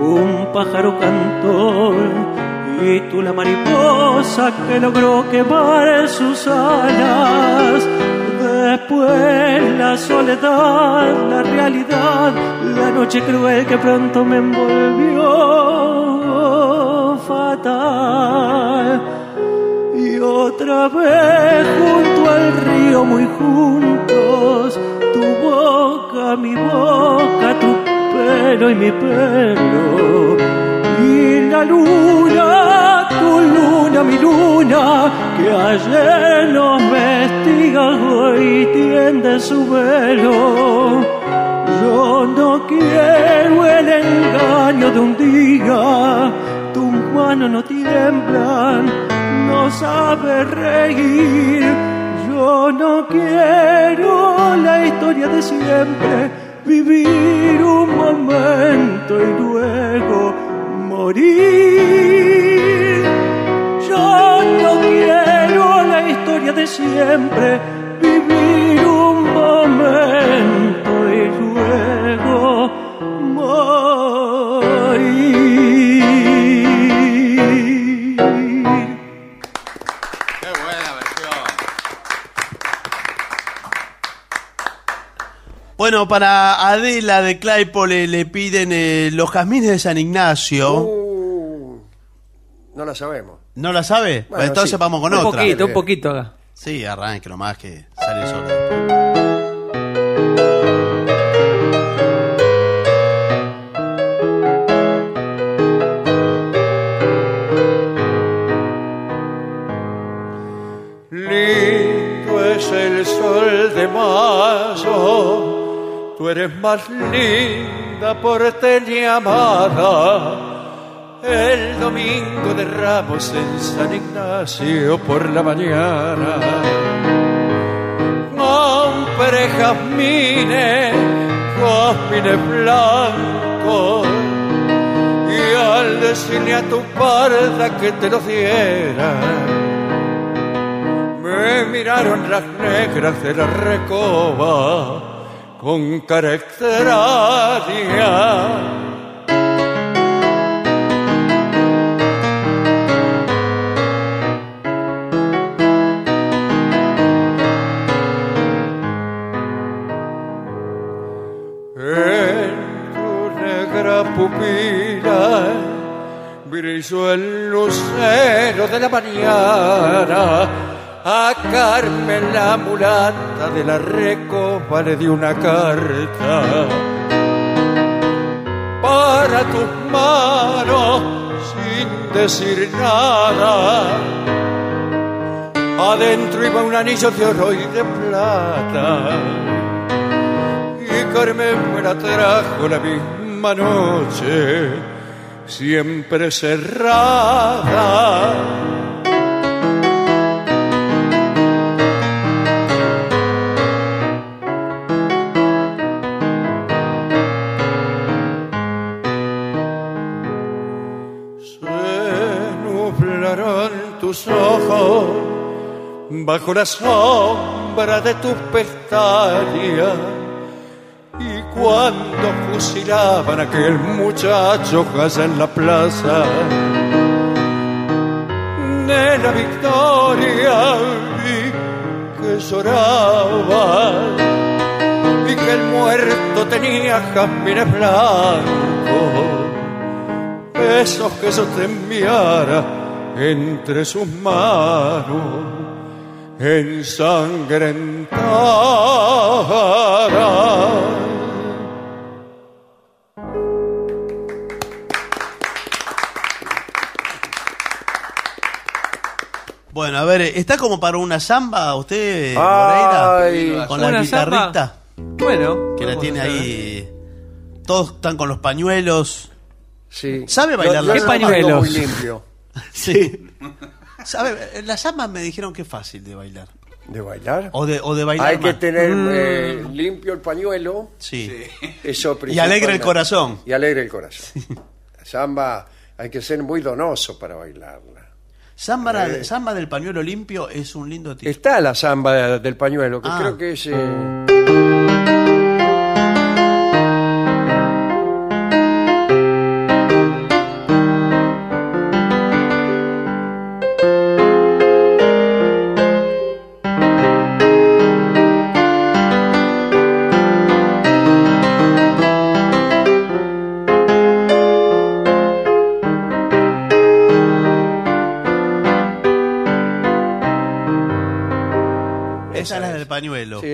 un pájaro cantor y tú la mariposa que logró quemar sus alas. Después la soledad, la realidad, la noche cruel que pronto me envolvió fatal. Y otra vez junto al río muy juntos, tu boca, mi boca, tu pelo y mi pelo. La luna, tu luna, mi luna, que ayer nos vestía hoy tiende su velo. Yo no quiero el engaño de un día, tus manos no tiemblan, no sabes reír. Yo no quiero la historia de siempre, vivir un momento y luego morir. Yo no quiero la historia de siempre, vivir un momento y luego morir. Bueno, para Adela de Claypole le piden eh, los jazmines de San Ignacio. Uh, no la sabemos. ¿No la sabe? Entonces vamos con otra. Un poquito, un poquito. Sí, arranque nomás que sale solo es el sol de mayo Tú eres más linda porteña amada. El domingo de Ramos en San Ignacio por la mañana. Compré jazmines, jazmines blancos. Y al decirle a tu parda que te lo diera, me miraron las negras de la recoba con negra pupila brilló el lucero de la mañana. A Carmen la mulata de la recopa le di una carta para tus manos sin decir nada. Adentro iba un anillo de oro y de plata. Y Carmen me la trajo la misma noche, siempre cerrada. Bajo la sombra de tus pestañas. Y cuando fusilaban a aquel muchacho allá en la plaza de la victoria, vi que lloraba y que el muerto tenía jazmines blancos esos que yo te enviara entre sus manos ensangrentadas. Bueno, a ver, ¿está como para una samba usted, Ay, Moreira? Con la ¿una guitarrita Bueno. que la tiene ahí. Todos están con los pañuelos. Sí. ¿Sabe bailar Yo- la yo samba? no lo tengo muy pañuelos? limpio [LAUGHS] Sí. [LAUGHS] ¿Sabe? La samba me dijeron que es fácil de bailar. de bailar. O de, o de bailar. Hay que tener eh, limpio el pañuelo. Sí. Eso Y alegre el corazón. Y alegre el corazón. La samba hay que ser muy donoso para bailarla. Samba, Eh. samba del pañuelo limpio es un lindo título. Está la samba del pañuelo, que Ah. creo que es... eh,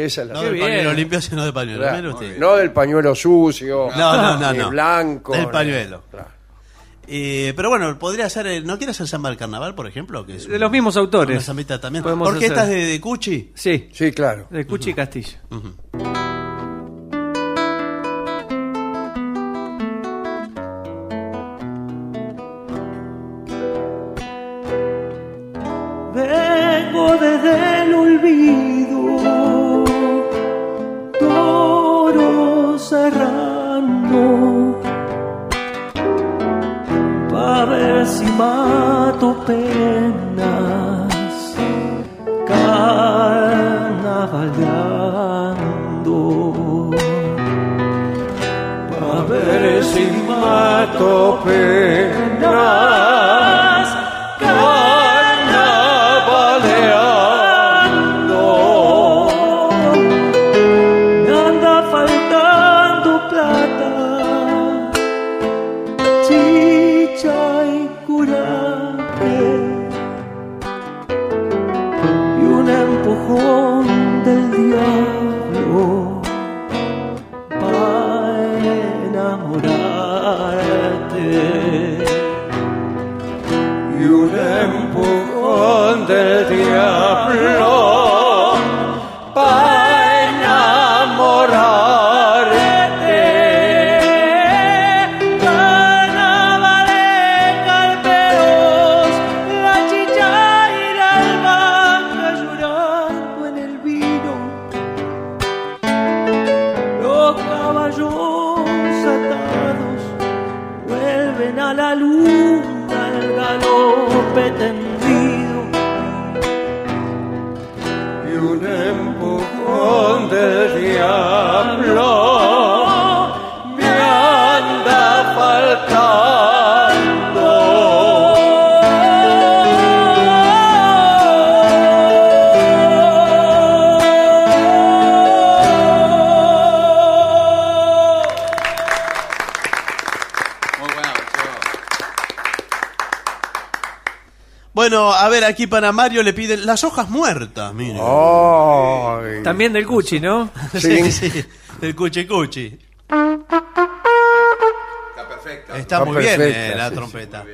esa es la No del bien. pañuelo limpio, sino del pañuelo. claro, Mire usted. no del pañuelo sucio, No, no, no, ni no. blanco. Del ni- pañuelo. claro. Eh, pero bueno, podría ser. eh, ¿No quiere hacer samba del carnaval, por ejemplo? Que es De los mismos autores. También. Podemos ¿Orquestas hacer. de, de Cuchi? Sí, Sí, claro. de Cuchi y Castillo. Toro cerrando, pa' ver si mato penas, carnavalando, pa' ver si mato penas, ver, aquí para Mario le piden las hojas muertas, mire. Ay. También del Cuchi, ¿no? Sí, sí, del cuchi cuchi. Está perfecta. Está, Está muy bien eh, la sí, trompeta.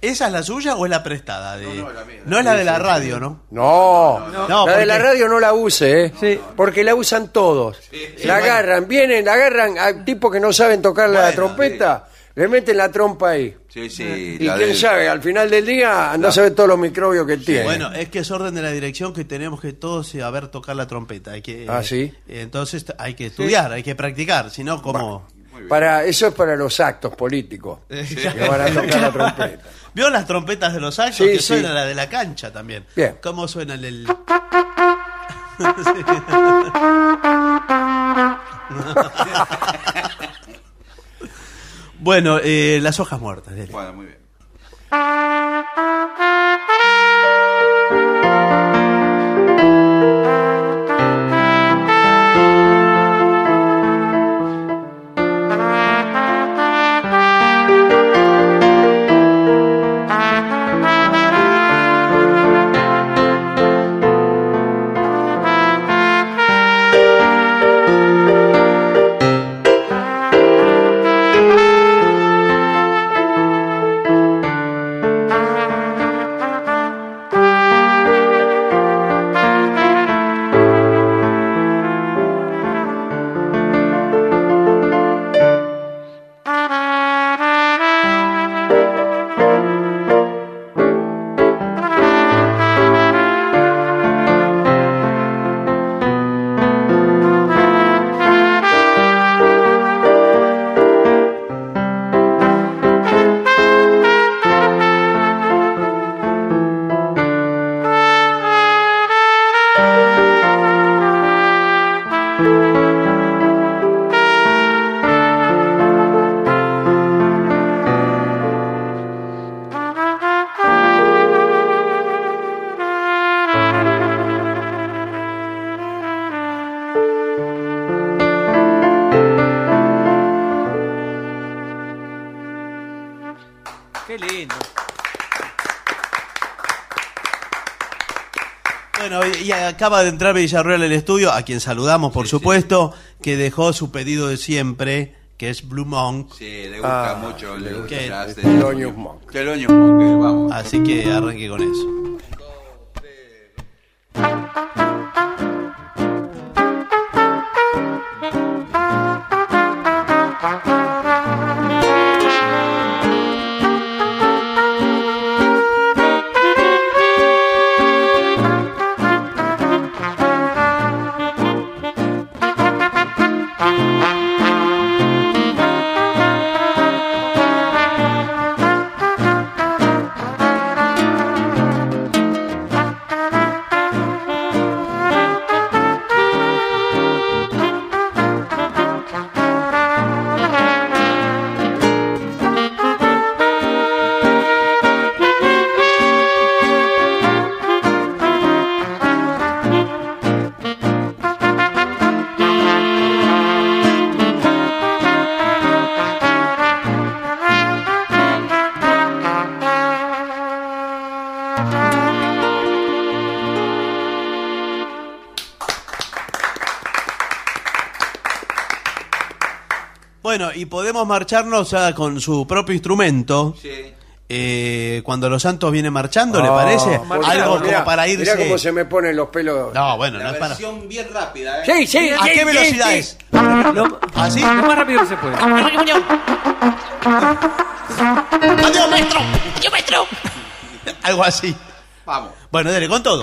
¿Esa es la suya o es la prestada? De... No, no, la mía. es la de la radio, ¿no? No, No, la de la radio no la use, ¿eh? Sí. Porque la usan todos. la agarran, vienen, la agarran a tipos que no saben tocar la trompeta, le meten la trompa ahí. Sí, sí. Y la quién del- sabe, al final del día anda a saber todos los microbios que tiene. Bueno, es que es orden de la dirección que tenemos que todos saber tocar la trompeta. Hay que, Ah, ¿sí? eh, Entonces t- hay que estudiar, hay que practicar, si no, como... para, eso es para los actos políticos. [LAUGHS] Que van a tocar la trompeta. ¿Vio las trompetas de los actos Sí, que sí. suena la de la cancha también? Bien. ¿Cómo suena el... el- [LAUGHS] bueno, eh, las hojas muertas. dele. Bueno, muy bien. [LAUGHS] Qué lindo. Bueno, y acaba de entrar Villarreal al estudio, a quien saludamos, por supuesto, que dejó su pedido de siempre, que es Blue Monk. Sí, le gusta Ah, mucho. Le gusta Thelonious Monk. Thelonious Monk, vamos. Así que arranque con eso. Y podemos marcharnos ya con su propio instrumento. Sí. eh, cuando los santos vienen marchando, ¿le Ah, parece? Algo favor, como mirá, para irse. Mirá cómo se me ponen los pelos. No, bueno, no La es para. versión bien rápida, ¿eh? Sí, sí, ¿A sí, qué sí, velocidad sí. es? Lo, ¿Así? lo más rápido que se puede. ¡Adiós, maestro! ¡Adiós, maestro! Algo así. Vamos. Bueno, dele, con todo.